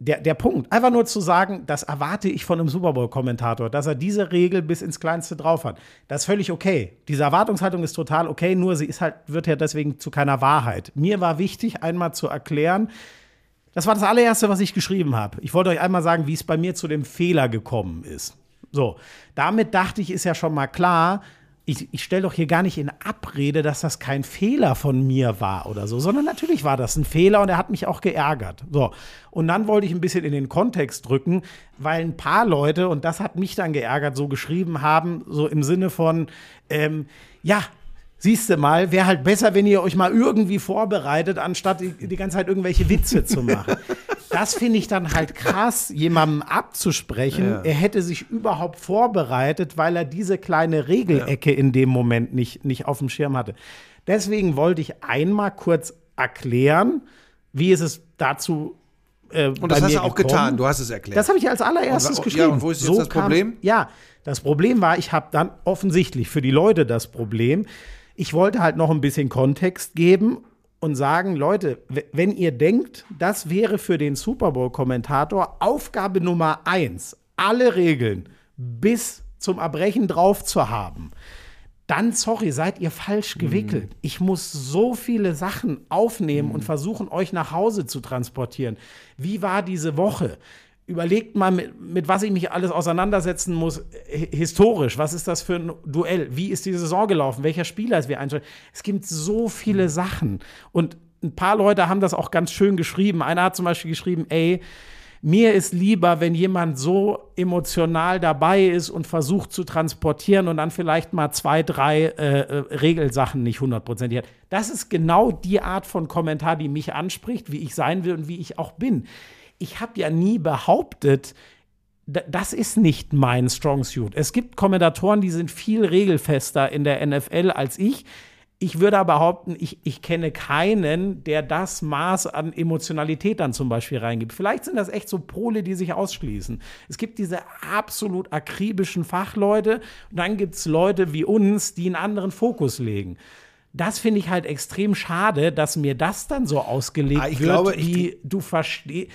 der, der Punkt, einfach nur zu sagen, das erwarte ich von einem Super Bowl-Kommentator, dass er diese Regel bis ins Kleinste drauf hat. Das ist völlig okay. Diese Erwartungshaltung ist total okay, nur sie ist halt, wird ja deswegen zu keiner Wahrheit. Mir war wichtig, einmal zu erklären, das war das allererste, was ich geschrieben habe. Ich wollte euch einmal sagen, wie es bei mir zu dem Fehler gekommen ist. So, damit dachte ich, ist ja schon mal klar, ich, ich stelle doch hier gar nicht in Abrede, dass das kein Fehler von mir war oder so, sondern natürlich war das ein Fehler und er hat mich auch geärgert. So, und dann wollte ich ein bisschen in den Kontext drücken, weil ein paar Leute, und das hat mich dann geärgert, so geschrieben haben, so im Sinne von, ähm, ja, Siehst du mal, wäre halt besser, wenn ihr euch mal irgendwie vorbereitet, anstatt die, die ganze Zeit irgendwelche Witze zu machen. Das finde ich dann halt krass, jemandem abzusprechen, er hätte sich überhaupt vorbereitet, weil er diese kleine Regelecke in dem Moment nicht, nicht auf dem Schirm hatte. Deswegen wollte ich einmal kurz erklären, wie ist es dazu äh, Und das hast du auch gekommen. getan, du hast es erklärt. Das habe ich als allererstes Und geschrieben. ja, und wo ist jetzt das Problem? ja, das Problem war, ich habe dann offensichtlich für die Leute das Problem. Ich wollte halt noch ein bisschen Kontext geben und sagen, Leute, wenn ihr denkt, das wäre für den Super Bowl-Kommentator Aufgabe Nummer eins, alle Regeln bis zum Erbrechen drauf zu haben, dann, sorry, seid ihr falsch gewickelt. Ich muss so viele Sachen aufnehmen und versuchen, euch nach Hause zu transportieren. Wie war diese Woche? Überlegt mal, mit, mit was ich mich alles auseinandersetzen muss, hi- historisch. Was ist das für ein Duell? Wie ist die Saison gelaufen? Welcher Spieler ist wir einstellen? Es gibt so viele Sachen. Und ein paar Leute haben das auch ganz schön geschrieben. Einer hat zum Beispiel geschrieben, ey, Mir ist lieber, wenn jemand so emotional dabei ist und versucht zu transportieren und dann vielleicht mal zwei, drei äh, äh, Regelsachen nicht hundertprozentig hat. Das ist genau die Art von Kommentar, die mich anspricht, wie ich sein will und wie ich auch bin. Ich habe ja nie behauptet, das ist nicht mein Strong Suit. Es gibt Kommentatoren, die sind viel regelfester in der NFL als ich. Ich würde aber behaupten, ich, ich kenne keinen, der das Maß an Emotionalität dann zum Beispiel reingibt. Vielleicht sind das echt so Pole, die sich ausschließen. Es gibt diese absolut akribischen Fachleute und dann gibt es Leute wie uns, die einen anderen Fokus legen. Das finde ich halt extrem schade, dass mir das dann so ausgelegt Ah, ich wird, glaube, ich- wie du verstehst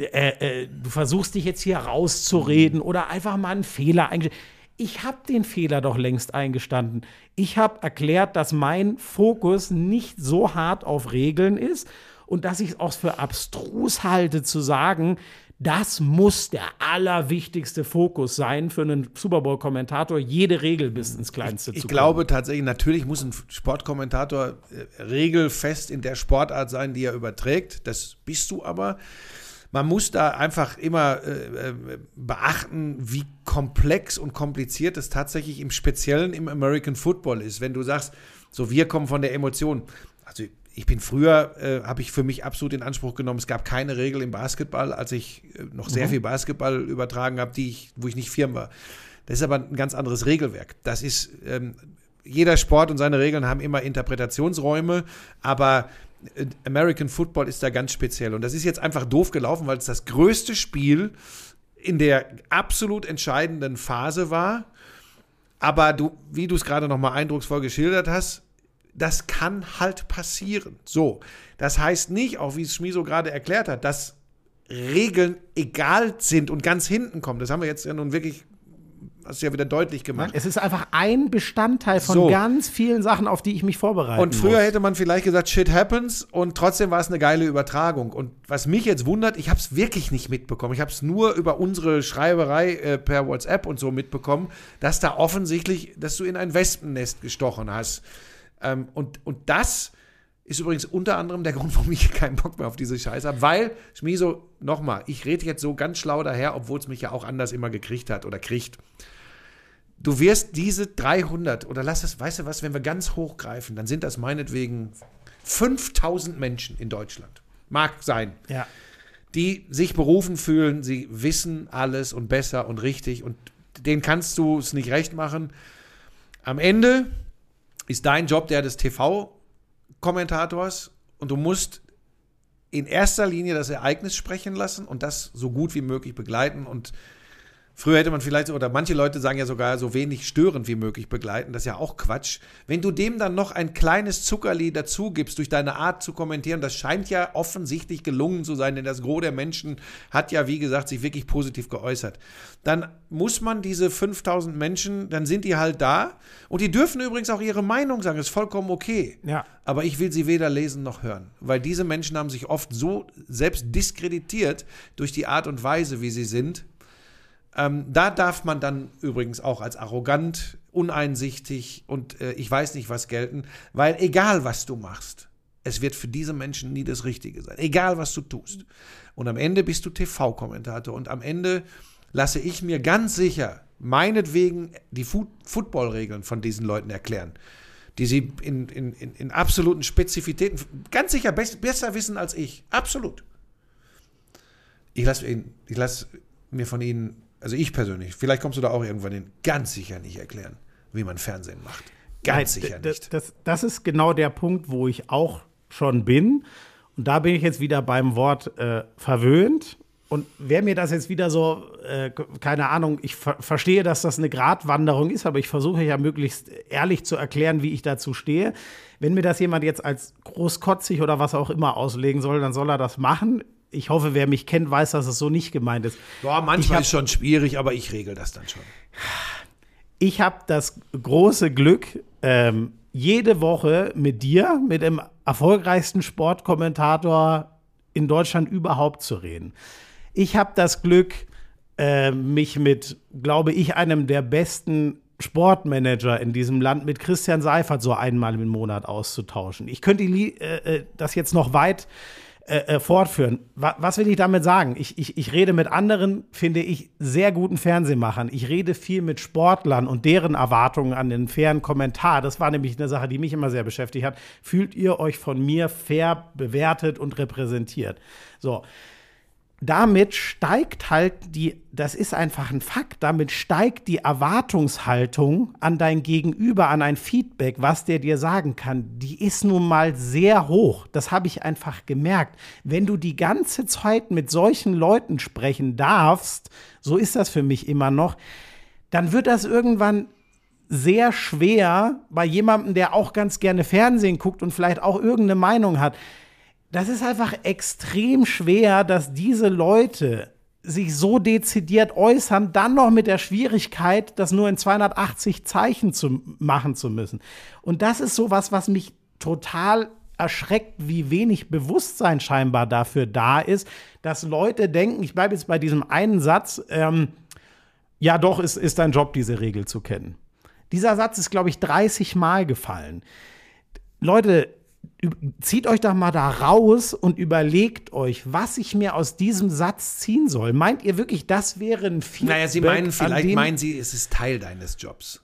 äh, äh, du versuchst dich jetzt hier rauszureden oder einfach mal einen Fehler eingestanden. Ich habe den Fehler doch längst eingestanden. Ich habe erklärt, dass mein Fokus nicht so hart auf Regeln ist und dass ich es auch für abstrus halte zu sagen, das muss der allerwichtigste Fokus sein für einen Super Bowl-Kommentator, jede Regel bis ins Kleinste Ich zu glaube tatsächlich, natürlich muss ein Sportkommentator äh, regelfest in der Sportart sein, die er überträgt. Das bist du aber. Man muss da einfach immer äh, äh, beachten, wie komplex und kompliziert es tatsächlich im Speziellen im American Football ist. Wenn du sagst, so wir kommen von der Emotion. Also ich bin früher, äh, habe ich für mich absolut in Anspruch genommen, es gab keine Regel im Basketball, als ich äh, noch sehr viel Basketball übertragen habe, die ich, wo ich nicht firm war. Das ist aber ein ganz anderes Regelwerk. Das ist, ähm, jeder Sport und seine Regeln haben immer Interpretationsräume, aber American Football ist da ganz speziell. Und das ist jetzt einfach doof gelaufen, weil es das größte Spiel in der absolut entscheidenden Phase war. Aber du, wie du es gerade noch mal eindrucksvoll geschildert hast, das kann halt passieren. So, das heißt nicht, auch wie es Schmiso gerade erklärt hat, dass Regeln egal sind und ganz hinten kommen. Das haben wir jetzt ja nun wirklich, hast du ja wieder deutlich gemacht. Es ist einfach ein Bestandteil von So. ganz vielen Sachen, auf die ich mich vorbereite. Und früher hätte man vielleicht gesagt, shit happens und trotzdem war es eine geile Übertragung. Und was mich jetzt wundert, ich habe es wirklich nicht mitbekommen. Ich habe es nur über unsere Schreiberei äh, per WhatsApp und so mitbekommen, dass da offensichtlich, dass du in ein Wespennest gestochen hast. Ähm, und, und das ist übrigens unter anderem der Grund, warum ich keinen Bock mehr auf diese Scheiße habe. Weil, Schmiso, nochmal, ich rede jetzt so ganz schlau daher, obwohl es mich ja auch anders immer gekriegt hat oder kriegt. Du wirst diese 300 oder lass es, weißt du was, wenn wir ganz hoch greifen, dann sind das meinetwegen 5000 Menschen in Deutschland. Mag sein. ja. Die sich berufen fühlen, sie wissen alles und besser und richtig und denen kannst du es nicht recht machen. Am Ende ist dein Job der des TV-Kommentators und du musst in erster Linie das Ereignis sprechen lassen und das so gut wie möglich begleiten und Früher hätte man vielleicht, oder manche Leute sagen ja sogar so wenig störend wie möglich begleiten. Das ist ja auch Quatsch. Wenn du dem dann noch ein kleines Zuckerli dazu gibst durch deine Art zu kommentieren, das scheint ja offensichtlich gelungen zu sein, denn das Gros der Menschen hat ja, wie gesagt, sich wirklich positiv geäußert. Dann muss man diese 5000 Menschen, dann sind die halt da und die dürfen übrigens auch ihre Meinung sagen, ist vollkommen okay. Ja. Aber ich will sie weder lesen noch hören, weil diese Menschen haben sich oft so selbst diskreditiert durch die Art und Weise, wie sie sind, ähm, da darf man dann übrigens auch als arrogant, uneinsichtig und äh, ich weiß nicht was gelten, weil egal was du machst, es wird für diese Menschen nie das Richtige sein. Egal was du tust. Und am Ende bist du TV-Kommentator und am Ende lasse ich mir ganz sicher meinetwegen die Fu Football-Regeln von diesen Leuten erklären, die sie in, in, in, absoluten Spezifitäten ganz sicher best, besser wissen als ich. Absolut. Ich lasse lass mir von ihnen, also ich persönlich, vielleicht kommst du da auch irgendwann hin, ganz sicher nicht erklären, wie man Fernsehen macht. Ganz Nein, sicher nicht. Das, das ist genau der Punkt, wo ich auch schon bin. Und da bin ich jetzt wieder beim Wort äh, verwöhnt. Und wer mir das jetzt wieder so, äh, keine Ahnung, ich ver verstehe, dass das eine Gratwanderung ist, aber ich versuche ja möglichst ehrlich zu erklären, wie ich dazu stehe. Wenn mir das jemand jetzt als großkotzig oder was auch immer auslegen soll, dann soll er das machen. Ich hoffe, wer mich kennt, weiß, dass es so nicht gemeint ist. Boah, manchmal hab- ist schon schwierig, aber ich regel das dann schon. ich habe das große Glück, ähm, jede Woche mit dir, mit dem erfolgreichsten Sportkommentator in Deutschland überhaupt zu reden. Ich habe das Glück, äh, mich mit, glaube ich, einem der besten Sportmanager in diesem Land, mit Christian Seifert, so einmal im Monat auszutauschen. Ich könnte äh, äh, das jetzt noch weit äh, äh, fortführen. Wa was will ich damit sagen? Ich, ich, ich rede mit anderen, finde ich, sehr guten Fernsehmachern. Ich rede viel mit Sportlern und deren Erwartungen an den fairen Kommentar. Das war nämlich eine Sache, die mich immer sehr beschäftigt hat. Fühlt ihr euch von mir fair bewertet und repräsentiert? So damit steigt halt die, das ist einfach ein Fakt, damit steigt die Erwartungshaltung an dein Gegenüber, an ein Feedback, was der dir sagen kann, die ist nun mal sehr hoch. Das habe ich einfach gemerkt. Wenn du die ganze Zeit mit solchen Leuten sprechen darfst, so ist das für mich immer noch, dann wird das irgendwann sehr schwer bei jemandem, der auch ganz gerne Fernsehen guckt und vielleicht auch irgendeine Meinung hat das ist einfach extrem schwer, dass diese Leute sich so dezidiert äußern, dann noch mit der Schwierigkeit, das nur in 280 Zeichen zu machen zu müssen. Und das ist sowas, was mich total erschreckt, wie wenig Bewusstsein scheinbar dafür da ist, dass Leute denken, ich bleibe jetzt bei diesem einen Satz, ähm, ja doch, es ist dein Job, diese Regel zu kennen. Dieser Satz ist, glaube ich, 30 Mal gefallen. Leute, zieht euch doch mal da raus und überlegt euch, was ich mir aus diesem Satz ziehen soll. Meint ihr wirklich, das wäre ein Feedback? Naja, Sie meinen, vielleicht meinen Sie, es ist Teil deines Jobs.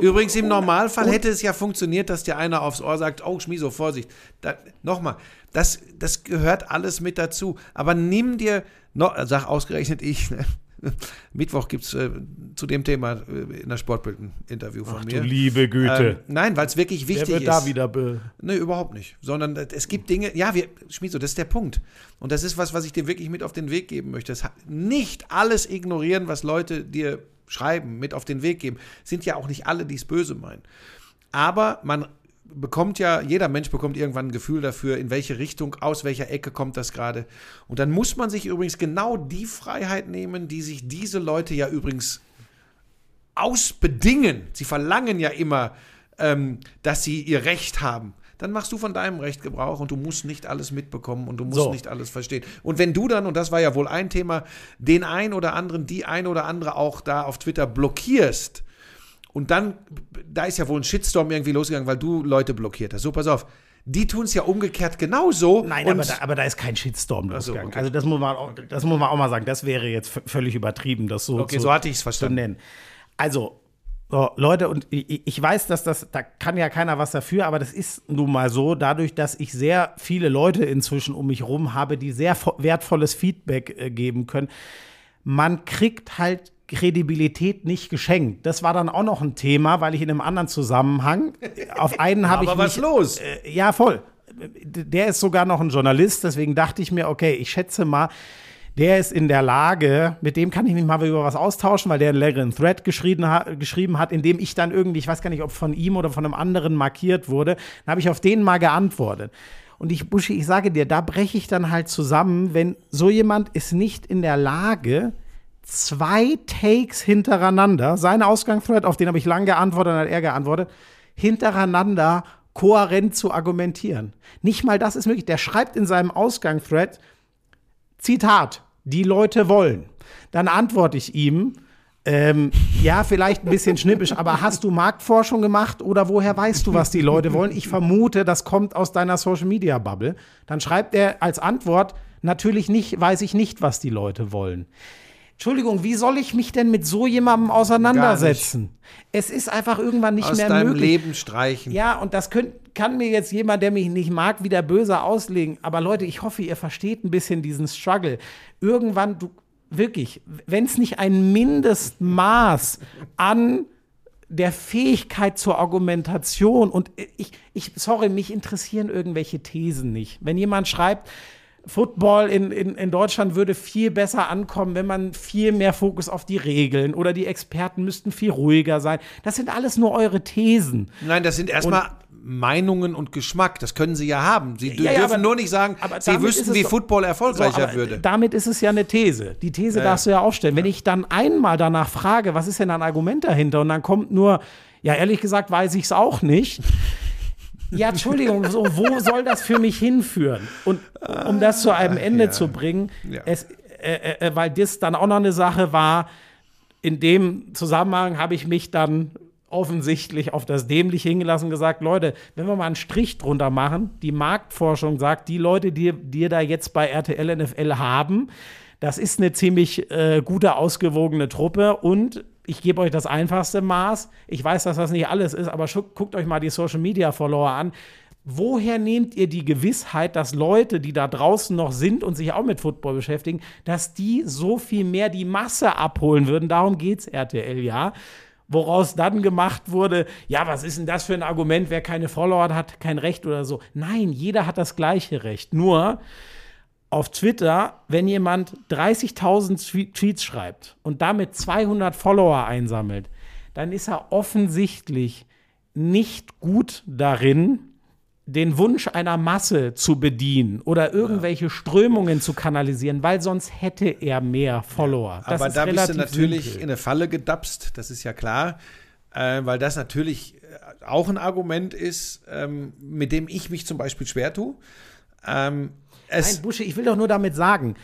Übrigens, im Normalfall hätte es ja funktioniert, dass dir einer aufs Ohr sagt, oh, Schmiso, Vorsicht. Da, Nochmal, das, das gehört alles mit dazu. Aber nimm dir, noch, sag ausgerechnet ich, ne? Mittwoch gibt es äh, zu dem Thema äh, in der Sportbild ein Interview von Ach, mir. Du liebe Güte. Ähm, nein, weil es wirklich wichtig Wer wird ist. da wieder be Nee, überhaupt nicht. Sondern äh, es gibt Dinge, ja, wir, Schmieso, das ist der Punkt. Und das ist was, was ich dir wirklich mit auf den Weg geben möchte. Das, nicht alles ignorieren, was Leute dir schreiben, mit auf den Weg geben. Sind ja auch nicht alle, die es böse meinen. Aber man bekommt ja, jeder Mensch bekommt irgendwann ein Gefühl dafür, in welche Richtung, aus welcher Ecke kommt das gerade. Und dann muss man sich übrigens genau die Freiheit nehmen, die sich diese Leute ja übrigens ausbedingen. Sie verlangen ja immer, ähm, dass sie ihr Recht haben. Dann machst du von deinem Recht Gebrauch und du musst nicht alles mitbekommen und du musst So. nicht alles verstehen. Und wenn du dann, und das war ja wohl ein Thema, den ein oder anderen, die ein oder andere auch da auf Twitter blockierst, und dann, da ist ja wohl ein Shitstorm irgendwie losgegangen, weil du Leute blockiert hast. So, pass auf. Die tun es ja umgekehrt genauso. Nein, aber da, aber da ist kein Shitstorm Ach so, losgegangen. okay. Also das muss, man auch, das muss man auch mal sagen. Das wäre jetzt völlig übertrieben, das so, Okay, zu, so hatte ich's zu verstanden. nennen. Also, so, Leute, und ich, weiß, dass das, da kann ja keiner was dafür, aber das ist nun mal so, dadurch, dass ich sehr viele Leute inzwischen um mich rum habe, die sehr vo- wertvolles Feedback äh, geben können. Man kriegt halt Kredibilität nicht geschenkt. Das war dann auch noch ein Thema, weil ich in einem anderen Zusammenhang auf einen habe ich Aber was mich, los? äh, ja, voll. Der ist sogar noch ein Journalist, deswegen dachte ich mir, okay, ich schätze mal, der ist in der Lage, mit dem kann ich mich mal über was austauschen, weil der einen längeren Thread geschrieben, ha geschrieben hat, in dem ich dann irgendwie, ich weiß gar nicht, ob von ihm oder von einem anderen markiert wurde, dann habe ich auf den mal geantwortet. Und ich, Buschi, ich sage dir, da breche ich dann halt zusammen, wenn so jemand ist nicht in der Lage, zwei Takes hintereinander, sein Ausgangsthread, auf den habe ich lang geantwortet, dann hat er geantwortet, hintereinander kohärent zu argumentieren. Nicht mal das ist möglich. Der schreibt in seinem Ausgangsthread, Zitat, die Leute wollen. Dann antworte ich ihm, ähm, ja, vielleicht ein bisschen schnippisch, aber hast du Marktforschung gemacht oder woher weißt du, was die Leute wollen? Ich vermute, das kommt aus deiner Social Media Bubble. Dann schreibt er als Antwort, natürlich nicht, weiß ich nicht, was die Leute wollen. Entschuldigung, wie soll ich mich denn mit so jemandem auseinandersetzen? Es ist einfach irgendwann nicht aus mehr deinem möglich. Leben streichen. Ja, und das könnt, kann mir jetzt jemand, der mich nicht mag, wieder böse auslegen. Aber Leute, ich hoffe, ihr versteht ein bisschen diesen Struggle. Irgendwann, du, wirklich, wenn es nicht ein Mindestmaß an der Fähigkeit zur Argumentation und ich, ich, sorry, mich interessieren irgendwelche Thesen nicht. Wenn jemand schreibt, Football in, in, in Deutschland würde viel besser ankommen, wenn man viel mehr Fokus auf die Regeln oder die Experten müssten viel ruhiger sein. Das sind alles nur eure Thesen. Nein, das sind erstmal Meinungen und Geschmack. Das können sie ja haben. Sie Ja, ja, dürfen aber- nur nicht sagen, sie wüssten, wie Football So, erfolgreicher aber würde. Damit ist es ja eine These. Die These Ja, darfst du ja aufstellen. Wenn ich dann einmal danach frage, was ist denn ein Argument dahinter? Und dann kommt nur, ja, ehrlich gesagt, weiß ich es auch nicht. Ja, Entschuldigung, so, wo soll das für mich hinführen? Und um das zu einem Ende ja. zu bringen, Ja. es, äh, äh, weil das dann auch noch eine Sache war, in dem Zusammenhang habe ich mich dann offensichtlich auf das Dämliche hingelassen und gesagt, Leute, wenn wir mal einen Strich drunter machen, die Marktforschung sagt, die Leute, die die da jetzt bei RTL NFL haben, das ist eine ziemlich äh, gute, ausgewogene Truppe und ich gebe euch das einfachste Maß. Ich weiß, dass das nicht alles ist, aber guckt euch mal die Social Media Follower an. Woher nehmt ihr die Gewissheit, dass Leute, die da draußen noch sind und sich auch mit Football beschäftigen, dass die so viel mehr die Masse abholen würden? Darum geht's RTL ja. Woraus dann gemacht wurde, ja, was ist denn das für ein Argument, wer keine Follower hat kein Recht oder so. Nein, jeder hat das gleiche Recht. Nur auf Twitter, wenn jemand 30.000 Twe- Tweets schreibt und damit 200 Follower einsammelt, dann ist er offensichtlich nicht gut darin, den Wunsch einer Masse zu bedienen oder irgendwelche Strömungen zu kanalisieren, weil sonst hätte er mehr Follower. Das Aber ist da bist du natürlich simpel. in eine Falle gedapst, das ist ja klar, äh, weil das natürlich äh, auch ein Argument ist, ähm, mit dem ich mich zum Beispiel schwer tue. Ähm, es, Nein, Busche, ich will doch nur damit sagen,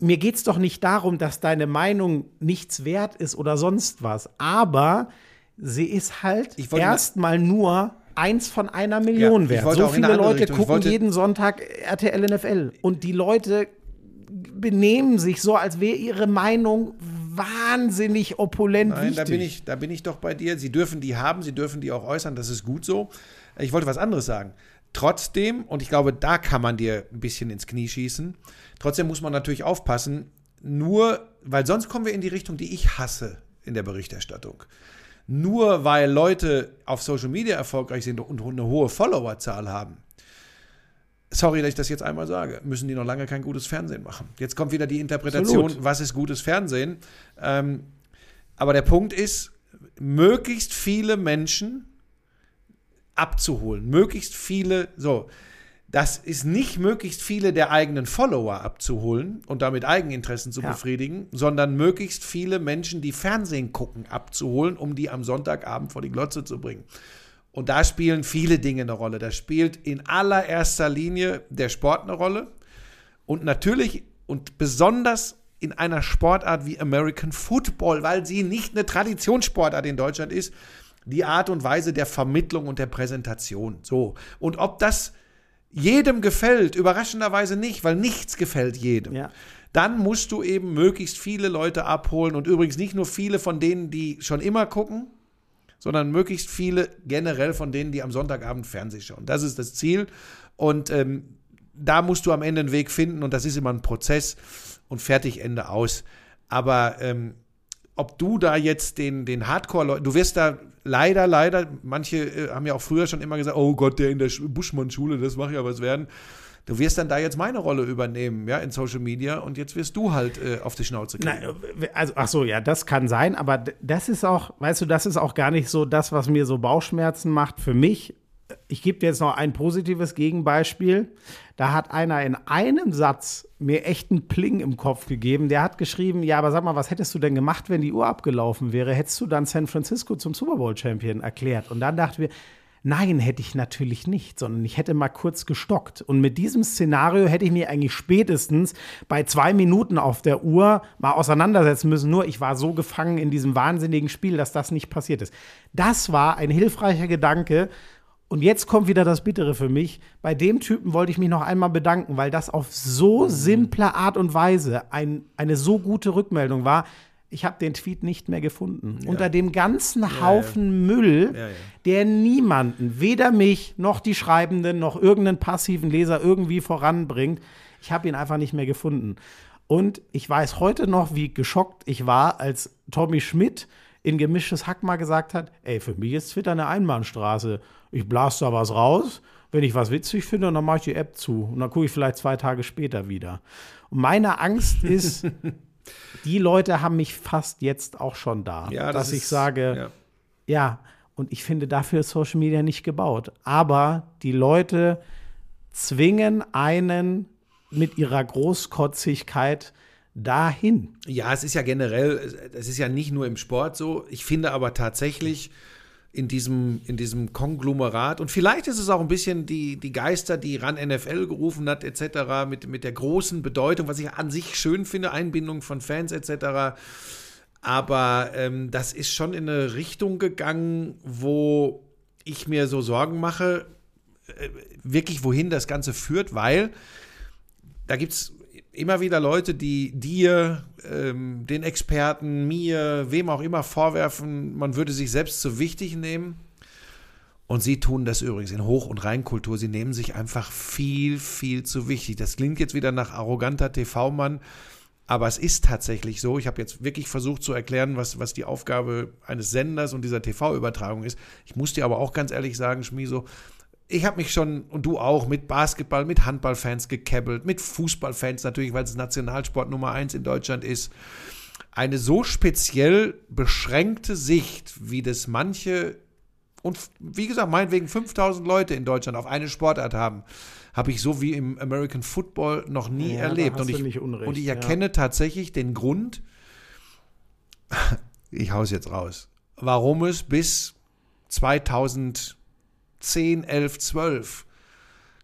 mir geht es doch nicht darum, dass deine Meinung nichts wert ist oder sonst was, aber sie ist halt erstmal nur eins von einer Million Ja, wert. So viele Leute Richtung. Ich gucken jeden Sonntag RTL NFL und die Leute benehmen sich so, als wäre ihre Meinung wahnsinnig opulent Nein, wichtig. da bin, ich, da bin ich doch bei dir. Sie dürfen die haben, sie dürfen die auch äußern, das ist gut so. Ich wollte was anderes sagen. Trotzdem, und ich glaube, da kann man dir ein bisschen ins Knie schießen, trotzdem muss man natürlich aufpassen, nur, weil sonst kommen wir in die Richtung, die ich hasse in der Berichterstattung. Nur weil Leute auf Social Media erfolgreich sind und eine hohe Followerzahl haben, sorry, dass ich das jetzt einmal sage, müssen die noch lange kein gutes Fernsehen machen. Jetzt kommt wieder die Interpretation, Absolut. was ist gutes Fernsehen. Ähm, aber der Punkt ist, möglichst viele Menschen abzuholen. Möglichst viele, so. Das ist nicht möglichst viele der eigenen Follower abzuholen und damit Eigeninteressen zu Ja. befriedigen, sondern möglichst viele Menschen, die Fernsehen gucken, abzuholen, um die am Sonntagabend vor die Glotze zu bringen. Und da spielen viele Dinge eine Rolle. Da spielt in allererster Linie der Sport eine Rolle. Und natürlich und besonders in einer Sportart wie American Football, weil sie nicht eine Traditionssportart in Deutschland ist, die Art und Weise der Vermittlung und der Präsentation. So. Und ob das jedem gefällt, überraschenderweise nicht, weil nichts gefällt jedem. Ja. Dann musst du eben möglichst viele Leute abholen und übrigens nicht nur viele von denen, die schon immer gucken, sondern möglichst viele generell von denen, die am Sonntagabend Fernsehen schauen. Das ist das Ziel. Und ähm, da musst du am Ende einen Weg finden und das ist immer ein Prozess und fertig, Ende aus. Aber ähm, ob du da jetzt den, den Hardcore-Leuten, du wirst da leider, leider, manche äh, haben ja auch früher schon immer gesagt, oh Gott, der in der Sch- Buschmann-Schule, das macht ja was werden. Du wirst dann da jetzt meine Rolle übernehmen, ja, in Social Media und jetzt wirst du halt äh, auf die Schnauze kriegen. Nein, also, ach so, ja, das kann sein, aber das ist auch, weißt du, das ist auch gar nicht so das, was mir so Bauchschmerzen macht für mich. Ich gebe dir jetzt noch ein positives Gegenbeispiel. Da hat einer in einem Satz mir echt einen Pling im Kopf gegeben. Der hat geschrieben, ja, aber sag mal, was hättest du denn gemacht, wenn die Uhr abgelaufen wäre? Hättest du dann San Francisco zum Super Bowl Champion erklärt? Und dann dachten wir, Nein, hätte ich natürlich nicht, sondern ich hätte mal kurz gestockt. Und mit diesem Szenario hätte ich mich eigentlich spätestens bei zwei Minuten auf der Uhr mal auseinandersetzen müssen. Nur ich war so gefangen in diesem wahnsinnigen Spiel, dass das nicht passiert ist. Das war ein hilfreicher Gedanke. Und jetzt kommt wieder das Bittere für mich. Bei dem Typen wollte ich mich noch einmal bedanken, weil das auf so simple Art und Weise ein, eine so gute Rückmeldung war. Ich habe den Tweet nicht mehr gefunden. Unter dem ganzen Haufen Müll, Ja, ja. der niemanden, weder mich noch die Schreibenden noch irgendeinen passiven Leser irgendwie voranbringt. Ich habe ihn einfach nicht mehr gefunden. Und ich weiß heute noch, wie geschockt ich war, als Tommy Schmidt in gemischtes Hack mal gesagt hat: Ey, für mich ist Twitter eine Einbahnstraße. Ich blase da was raus, wenn ich was witzig finde, und dann mache ich die App zu. Und dann gucke ich vielleicht zwei Tage später wieder. Und meine Angst ist, die Leute haben mich fast jetzt auch schon da, Ja, dass das ich ist- sage, ja. ja, und ich finde, dafür ist Social Media nicht gebaut. Aber die Leute zwingen einen mit ihrer Großkotzigkeit dahin. Ja, es ist ja generell, es ist ja nicht nur im Sport so. Ich finde aber tatsächlich in diesem, in diesem Konglomerat, und vielleicht ist es auch ein bisschen die, die Geister, die ran NFL gerufen hat, etc., mit, mit der großen Bedeutung, was ich an sich schön finde, Einbindung von Fans, etc. Aber ähm, das ist schon in eine Richtung gegangen, wo ich mir so Sorgen mache, äh, wirklich wohin das Ganze führt, weil da gibt es immer wieder Leute, die dir, ähm, den Experten, mir, wem auch immer vorwerfen, man würde sich selbst zu wichtig nehmen. Und sie tun das übrigens in Hoch- und Reinkultur. Sie nehmen sich einfach viel, viel zu wichtig. Das klingt jetzt wieder nach arroganter TV-Mann, aber es ist tatsächlich so. Ich habe jetzt wirklich versucht zu erklären, was, was die Aufgabe eines Senders und dieser TV-Übertragung ist. Ich muss dir aber auch ganz ehrlich sagen, Schmieso, ich habe mich schon, und du auch, mit Basketball, mit Handballfans gekebbelt, mit Fußballfans natürlich, weil es Nationalsport Nummer eins in Deutschland ist. Eine so speziell beschränkte Sicht, wie das manche, und wie gesagt, meinetwegen 5000 Leute in Deutschland auf eine Sportart haben, habe ich so wie im American Football noch nie Ja, erlebt. Und ich, Unrecht, und ich ja. erkenne tatsächlich den Grund, ich hau's jetzt raus, warum es bis 2010, 11, 12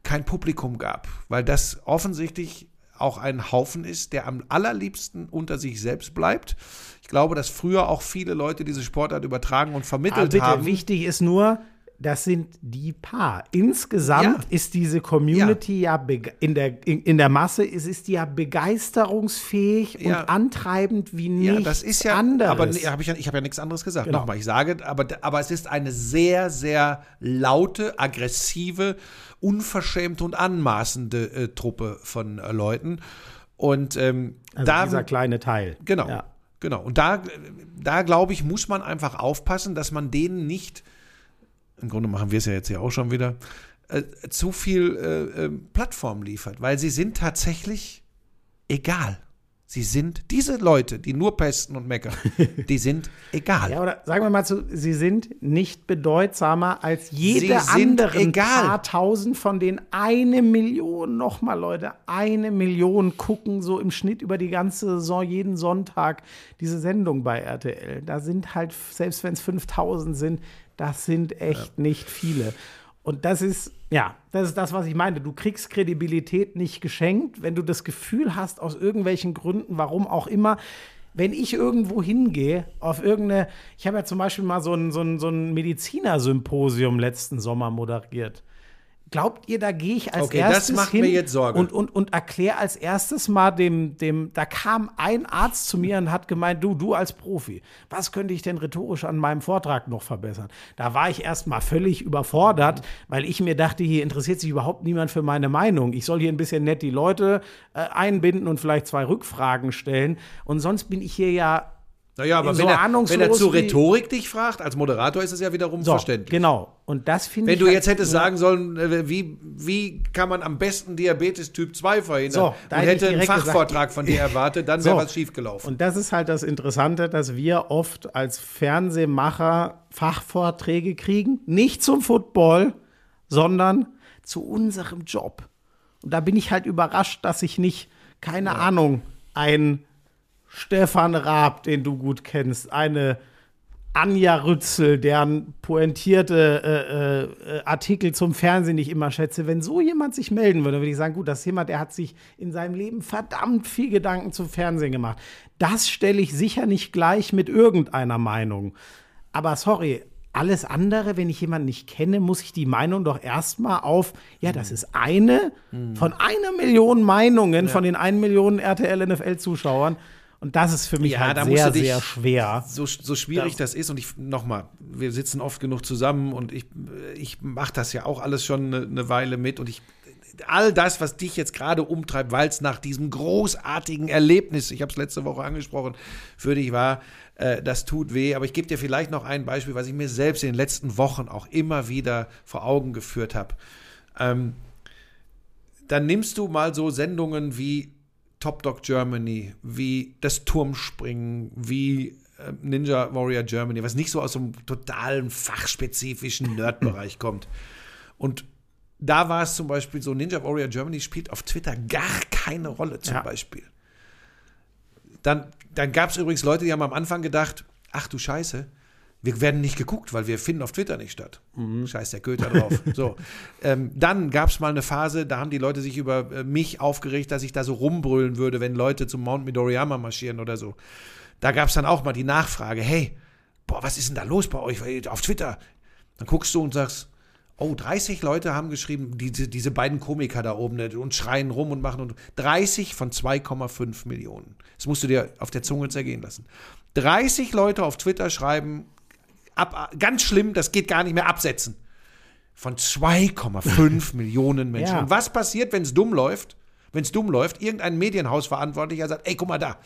kein Publikum gab, weil das offensichtlich auch ein Haufen ist, der am allerliebsten unter sich selbst bleibt. Ich glaube, dass früher auch viele Leute diese Sportart übertragen und Aber vermittelt bitte, haben. wichtig ist nur, das sind die paar. Insgesamt Ja. ist diese Community ja, bege- in, der, in, in der Masse, ist, ist die ja begeisterungsfähig Ja. und antreibend wie Ja, nichts das ist ja, anderes. aber hab ich, ja, ich habe ja nichts anderes gesagt. Genau. Nochmal, ich sage, aber, aber es ist eine sehr, sehr laute, aggressive, unverschämte und anmaßende äh, Truppe von äh, Leuten. Und ähm, also da, dieser kleine Teil. Genau. Ja. Genau. Und da, da glaube ich, muss man einfach aufpassen, dass man denen nicht, im Grunde machen wir es ja jetzt ja auch schon wieder, äh, zu viel äh, äh, Plattform liefert, weil sie sind tatsächlich egal. Sie sind diese Leute, die nur pesten und meckern, die sind egal. Ja, oder sagen wir mal so, sie sind nicht bedeutsamer als jede anderen egal. paar tausend, von denen eine Million, nochmal Leute, eine Million gucken so im Schnitt über die ganze Saison jeden Sonntag diese Sendung bei RTL. Da sind halt, selbst wenn es 5000 sind, das sind echt nicht viele. Und das ist, ja, das ist das, was ich meine. Du kriegst Kredibilität nicht geschenkt, wenn du das Gefühl hast, aus irgendwelchen Gründen, warum auch immer, wenn ich irgendwo hingehe, auf irgendeine, ich habe ja zum Beispiel mal so ein, so ein, so ein Medizinersymposium letzten Sommer moderiert. Glaubt ihr, da gehe ich als Okay, das erstes macht hin mir jetzt Sorge. und, und, und erkläre als erstes mal dem, dem, da kam ein Arzt zu mir und hat gemeint, du, du als Profi, was könnte ich denn rhetorisch an meinem Vortrag noch verbessern? Da war ich erst mal völlig überfordert, weil ich mir dachte, hier interessiert sich überhaupt niemand für meine Meinung. Ich soll hier ein bisschen nett die Leute äh, einbinden und vielleicht zwei Rückfragen stellen. Und sonst bin ich hier ja Naja, aber So wenn, er, ahnungslos wenn er zu wie- Rhetorik dich fragt, als Moderator ist es ja wiederum so, verständlich. genau. Und das finde Wenn ich du halt jetzt hättest nur- sagen sollen, äh, wie, wie kann man am besten Diabetes Typ 2 verhindern So, und hätte einen direkt gesagt- Fachvortrag von dir erwartet, dann wäre So. was schiefgelaufen. Und das ist halt das Interessante, dass wir oft als Fernsehmacher Fachvorträge kriegen, nicht zum Football, sondern zu unserem Job. Und da bin ich halt überrascht, dass ich nicht, keine Ahnung, ein Stefan Raab, den du gut kennst, eine Anja Rützel, deren pointierte äh, äh, Artikel zum Fernsehen ich immer schätze, wenn so jemand sich melden würde, würde ich sagen, gut, das ist jemand, der hat sich in seinem Leben verdammt viel Gedanken zum Fernsehen gemacht. Das stelle ich sicher nicht gleich mit irgendeiner Meinung. Aber sorry, alles andere, wenn ich jemanden nicht kenne, muss ich die Meinung doch erstmal auf, ja, das ist eine von einer Million Meinungen von den 1 Million RTL NFL-Zuschauern. Und das ist für mich Ja, halt sehr, sehr schwer. So, so schwierig das ist und ich nochmal, wir sitzen oft genug zusammen und ich, ich mache das ja auch alles schon eine, eine Weile mit und ich all das, was dich jetzt gerade umtreibt, weil es nach diesem großartigen Erlebnis, ich habe es letzte Woche angesprochen, für dich war, äh, das tut weh. Aber ich gebe dir vielleicht noch ein Beispiel, was ich mir selbst in den letzten Wochen auch immer wieder vor Augen geführt habe. Ähm, dann nimmst du mal so Sendungen wie Top Dog Germany, wie das Turmspringen, wie äh, Ninja Warrior Germany, was nicht so aus so einem totalen fachspezifischen Nerd-Bereich kommt. Und da war es zum Beispiel so, Ninja Warrior Germany spielt auf Twitter gar keine Rolle zum Ja. Beispiel. Dann, dann gab es übrigens Leute, die haben am Anfang gedacht, ach du Scheiße, Wir werden nicht geguckt, weil wir finden auf Twitter nicht statt. Scheiß der Köter drauf. so. Ähm, dann gab es mal eine Phase, da haben die Leute sich über äh, mich aufgeregt, dass ich da so rumbrüllen würde, wenn Leute zum Mount Midoriyama marschieren oder so. Da gab es dann auch mal die Nachfrage, hey, boah, was ist denn da los bei euch auf Twitter? Dann guckst du und sagst, oh, 30 Leute haben geschrieben, diese, diese beiden Komiker da oben ne, und schreien rum und machen und 30 von 2,5 Millionen. Das musst du dir auf der Zunge zergehen lassen. 30 Leute auf Twitter schreiben, ab, ganz schlimm, das geht gar nicht mehr absetzen. Von 2,5 Millionen Menschen. Ja. Und was passiert, wenn es dumm läuft? Wenn es dumm läuft, irgendein Medienhausverantwortlicher sagt, ey, guck mal da,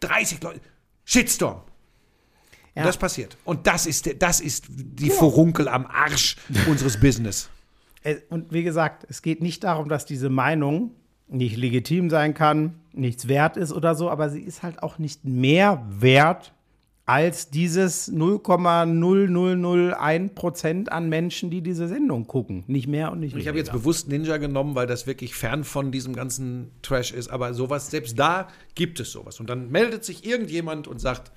30 Leute, Shitstorm. Ja. Und das passiert. Und das ist, das ist die Furunkel am Arsch unseres Business. Äh, Und wie gesagt, es geht nicht darum, dass diese Meinung nicht legitim sein kann, nichts wert ist oder so, aber sie ist halt auch nicht mehr wert als dieses 0,0001 Prozent an Menschen, die diese Sendung gucken. Nicht mehr und nicht Ich habe jetzt bewusst Ninja genommen, weil das wirklich fern von diesem ganzen Trash ist. Aber sowas, selbst da gibt es sowas. Und dann meldet sich irgendjemand und sagt,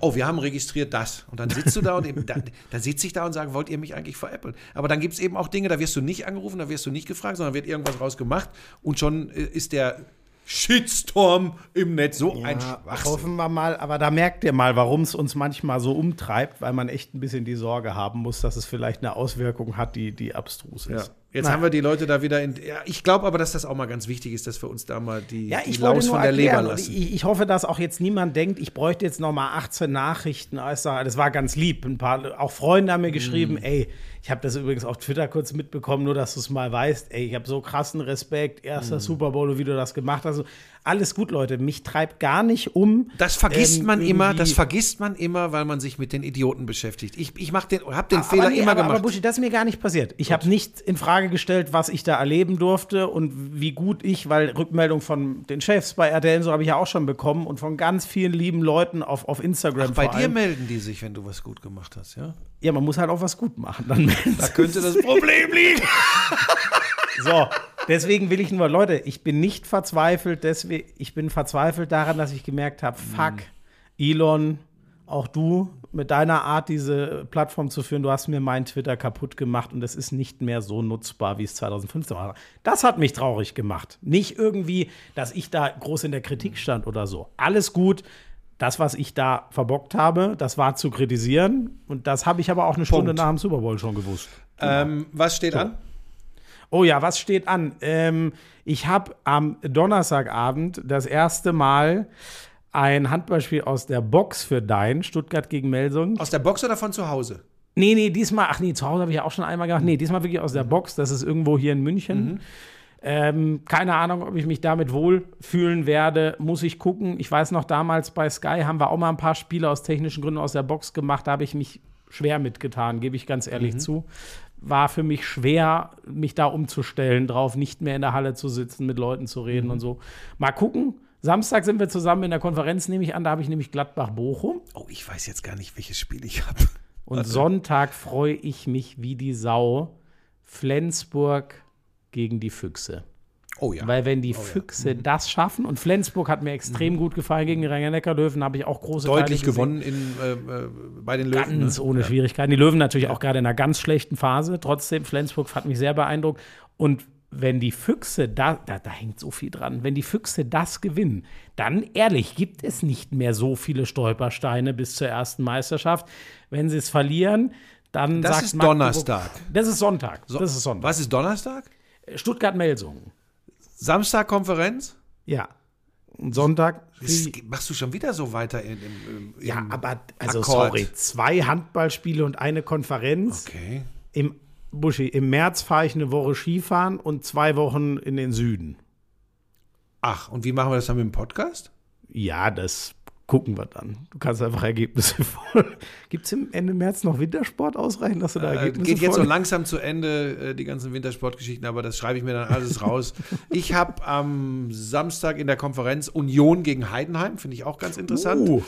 oh, wir haben registriert das. Und dann sitzt du da und eben, da, da sitze ich da und sage, wollt ihr mich eigentlich veräppeln? Aber dann gibt es eben auch Dinge, da wirst du nicht angerufen, da wirst du nicht gefragt, sondern wird irgendwas rausgemacht und schon äh, ist der Shitstorm im Netz so ein Ja, Schwachsinn. hoffen wir mal, aber da merkt ihr mal, warum es uns manchmal so umtreibt, weil man echt ein bisschen die Sorge haben muss, dass es vielleicht eine Auswirkung hat, die, die abstrus Ja. Jetzt Na. haben wir die Leute da wieder in. Ja, ich glaube aber, dass das auch mal ganz wichtig ist, dass wir uns da mal die, Ja, die Laus von der Leber erklären, und lassen. Ich, ich hoffe, dass auch jetzt niemand denkt, ich bräuchte jetzt noch mal 18 Nachrichten. Also, das war ganz lieb. Ein paar, auch Freunde haben mir Mhm. geschrieben, ey, ich habe das übrigens auf Twitter kurz mitbekommen, nur dass du es mal weißt. Ey, ich habe so krassen Respekt, erster Super Bowl, wie du das gemacht hast. Alles gut, Leute. Mich treibt gar nicht um. Das vergisst ähm, man immer, das vergisst man immer, weil man sich mit den Idioten beschäftigt. Ich, ich mach den, hab den Aber Fehler nee, immer aber, gemacht. Aber Buschi, das ist mir gar nicht passiert. Ich habe nicht in Frage gestellt, was ich da erleben durfte und wie gut ich, weil Rückmeldung von den Chefs bei RTL so habe ich ja auch schon bekommen und von ganz vielen lieben Leuten auf, auf Instagram. Bei vor dir melden die sich, wenn du was gut gemacht hast, ja? Ja, man muss halt auch was gut machen. Dann Da könnte das Problem liegen. So, deswegen will ich nur, Leute, ich bin nicht verzweifelt, deswegen, ich bin verzweifelt daran, dass ich gemerkt habe, fuck, Elon, auch du mit deiner Art, diese Plattform zu führen, du hast mir meinen Twitter kaputt gemacht und es ist nicht mehr so nutzbar, wie es 2015 war. Das hat mich traurig gemacht. Nicht irgendwie, dass ich da groß in der Kritik stand oder so. Alles gut. Das, was ich da verbockt habe, das war zu kritisieren. Und das habe ich aber auch eine Stunde Punkt. nach dem Super Bowl schon gewusst. ähm, was steht an? Oh ja, was steht an? Ähm, ich habe am Donnerstagabend das erste Mal ein Handballspiel aus der Box für Dein, Stuttgart gegen Melsung. Aus der Box oder von zu Hause? Nee, nee, diesmal, ach nee, zu Hause habe ich ja auch schon einmal gemacht. Nee, diesmal wirklich aus der Box. Das ist irgendwo hier in München. Ähm, keine Ahnung, ob ich mich damit wohlfühlen werde, muss ich gucken. Ich weiß noch, damals bei Sky haben wir auch mal ein paar Spiele aus technischen Gründen aus der Box gemacht. Da habe ich mich schwer mitgetan, gebe ich ganz ehrlich zu. War für mich schwer, mich da umzustellen, drauf nicht mehr in der Halle zu sitzen, mit Leuten zu reden und so. Mal gucken. Samstag sind wir zusammen in der Konferenz, nehme ich an. Da habe ich nämlich Gladbach-Bochum. Oh, ich weiß jetzt gar nicht, welches Spiel ich habe. Und Sonntag freue ich mich wie die Sau. Flensburg gegen die Füchse. Oh ja. Weil wenn die Füchse das schaffen, und Flensburg hat mir extrem gut gefallen gegen die Rhein-Neckar-Löwen, habe ich auch große Deutlich gewonnen in, äh, äh, bei den Löwen. Ganz ne? ohne Schwierigkeiten. Die Löwen natürlich auch gerade in einer ganz schlechten Phase. Trotzdem, Flensburg hat mich sehr beeindruckt. Und wenn die Füchse, da, da, da hängt so viel dran, wenn die Füchse das gewinnen, dann ehrlich, gibt es nicht mehr so viele Stolpersteine bis zur ersten Meisterschaft. Wenn sie es verlieren, dann Das sagt ist Donnerstag. Das ist Sonntag. das ist Sonntag. Was ist Donnerstag? Stuttgart-Melsungen. Samstag Konferenz? Ja. Und Sonntag. Das machst du schon wieder so weiter in, im, im, Ja, aber, also Akkord. sorry, zwei Handballspiele und eine Konferenz. Okay. Im, Buschi, im März fahre ich eine Woche Skifahren und zwei Wochen in den Süden. Ach, und wie machen wir das dann mit dem Podcast? Ja, das gucken wir dann. Du kannst einfach Ergebnisse vor. Gibt es im Ende März noch Wintersport ausreichend, dass du da Äh, Ergebnisse geht jetzt so langsam zu Ende, äh, die ganzen Wintersportgeschichten, aber das schreibe ich mir dann alles raus. Ich habe am Samstag in der Konferenz Union gegen Heidenheim, finde ich auch ganz interessant. Uh,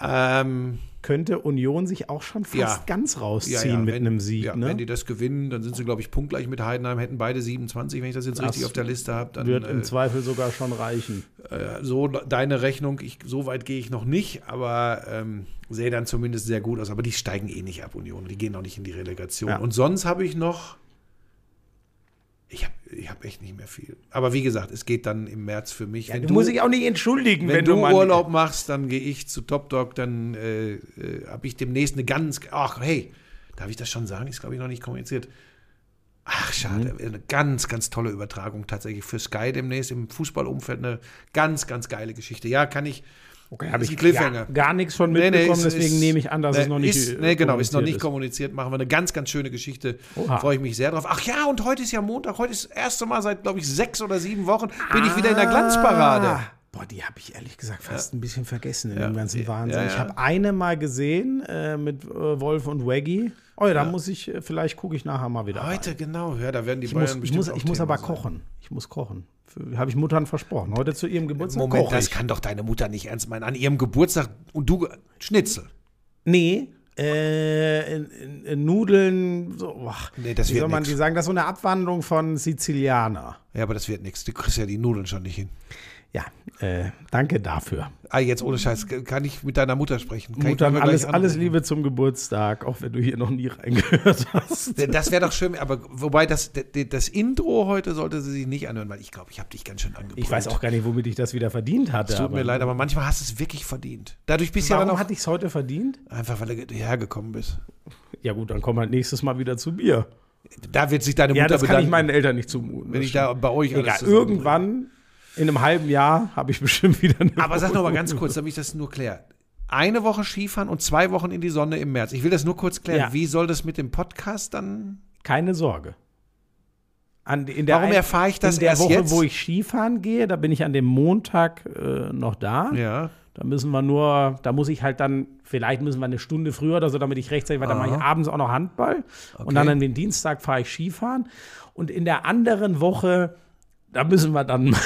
Ähm, könnte Union sich auch schon fast Ja. ganz rausziehen ja, ja, mit wenn, einem Sieg. Ja, ne? wenn die das gewinnen, dann sind sie, glaube ich, punktgleich mit Heidenheim, hätten beide 27, wenn ich das jetzt Das richtig auf der Liste habe. Dann wird im äh, Zweifel sogar schon reichen. äh, so deine Rechnung, ich, so weit gehe ich noch nicht, aber ähm, sehe dann zumindest sehr gut aus. Aber die steigen eh nicht ab, Union. Die gehen auch nicht in die Relegation. Und sonst habe ich noch. Ich habe ich hab echt nicht mehr viel. Aber wie gesagt, es geht dann im März für mich. wenn du musst dich auch nicht entschuldigen, wenn, wenn, du mal- Urlaub machst, dann gehe ich zu Top Dog, dann äh, äh, habe ich demnächst eine ganz. Ach, hey, darf ich das schon sagen? Ist, glaube ich, noch nicht kommuniziert. Ach, schade. Mhm. Eine ganz, ganz tolle Übertragung tatsächlich für Sky demnächst im Fußballumfeld. Eine ganz, ganz geile Geschichte. Ja, kann ich. Okay, habe ich Cliffhanger. Gar, gar nichts von Nee, nee, mitbekommen, ist- deswegen ist- nehme ich an, dass nee, es noch nicht ist, Nee, genau, ist noch nicht kommuniziert. Machen wir eine ganz, ganz schöne Geschichte. Oha. Freue ich mich sehr drauf. Ach ja, und heute ist ja Montag. Heute ist das erste Mal seit, glaube ich, sechs oder sieben Wochen bin ich wieder in der Glanzparade. Ah, Boah, die habe ich ehrlich gesagt fast ein bisschen vergessen in Ja. dem ganzen Ja, Wahnsinn. ja, Ich ja. habe eine mal gesehen äh, mit äh, Wolf und Waggy. Oh ja, da muss ich, äh, vielleicht gucke ich nachher mal wieder. Heute, rein. genau. Ja, da werden die Ich Bayern muss, ich bestimmt muss, auch ich muss aber sein. kochen. Ich muss kochen. Habe ich Muttern versprochen. Heute zu ihrem Geburtstag Moment, das kann doch deine Mutter nicht ernst meinen. An ihrem Geburtstag und du Schnitzel. Nee, äh, in, in, Nudeln, so, ach, Nee, das wie wird soll man nix. die sagen? Das ist so eine Abwandlung von Sizilianer. Ja, aber das wird nichts. Du kriegst ja die Nudeln schon nicht hin. Ja, äh, danke dafür. Ah, jetzt ohne Scheiß, kann ich mit deiner Mutter sprechen? Kann Mutter, alles, alles? Liebe zum Geburtstag, auch wenn du hier noch nie reingehört hast. Das wäre doch schön, aber wobei das, das, das Intro heute sollte sie sich nicht anhören, weil ich glaube, ich habe dich ganz schön angebrüllt. Ich weiß auch gar nicht, womit ich das wieder verdient hatte. Es tut mir leid, aber manchmal hast du es wirklich verdient. Dadurch bist du ja Warum dann auch hatte ich es heute verdient? einfach, weil du hergekommen bist. Ja gut, dann komm halt nächstes Mal wieder zu mir. Da wird sich deine Ja, Mutter das kann bedanken, ich meinen Eltern nicht zumuten. wenn Das ich da bei euch Egal, irgendwann in einem halben Jahr habe ich bestimmt wieder eine Aber sag noch mal ganz kurz, damit ich das nur kläre. Eine Woche Skifahren und zwei Wochen in die Sonne im März. Ich will das nur kurz klären. Ja. Wie soll das mit dem Podcast dann? Keine Sorge. An, Warum erfahre ich das in der erst Woche, jetzt? wo ich Skifahren gehe, da bin ich an dem Montag äh, noch da. Ja. Da müssen wir nur, da muss ich halt dann, vielleicht müssen wir eine Stunde früher oder so, damit ich rechtzeitig, weil dann mache ich abends auch noch Handball. Und dann an den Dienstag fahre ich Skifahren. Und in der anderen Woche, da müssen wir dann,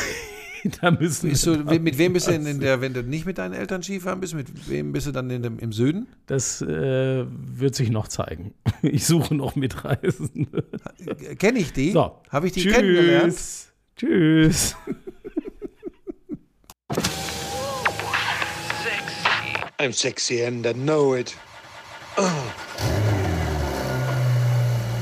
da müssen Bist du, mit wem bist du in, in der, wenn du nicht mit deinen Eltern Skifahren bist, mit wem bist du dann in dem, im Süden? das äh, wird sich noch zeigen. Ich suche noch Mitreisende. Kenne ich die? So. Habe ich die kennengelernt? Tschüss. Tschüss. I'm sexy and I know it.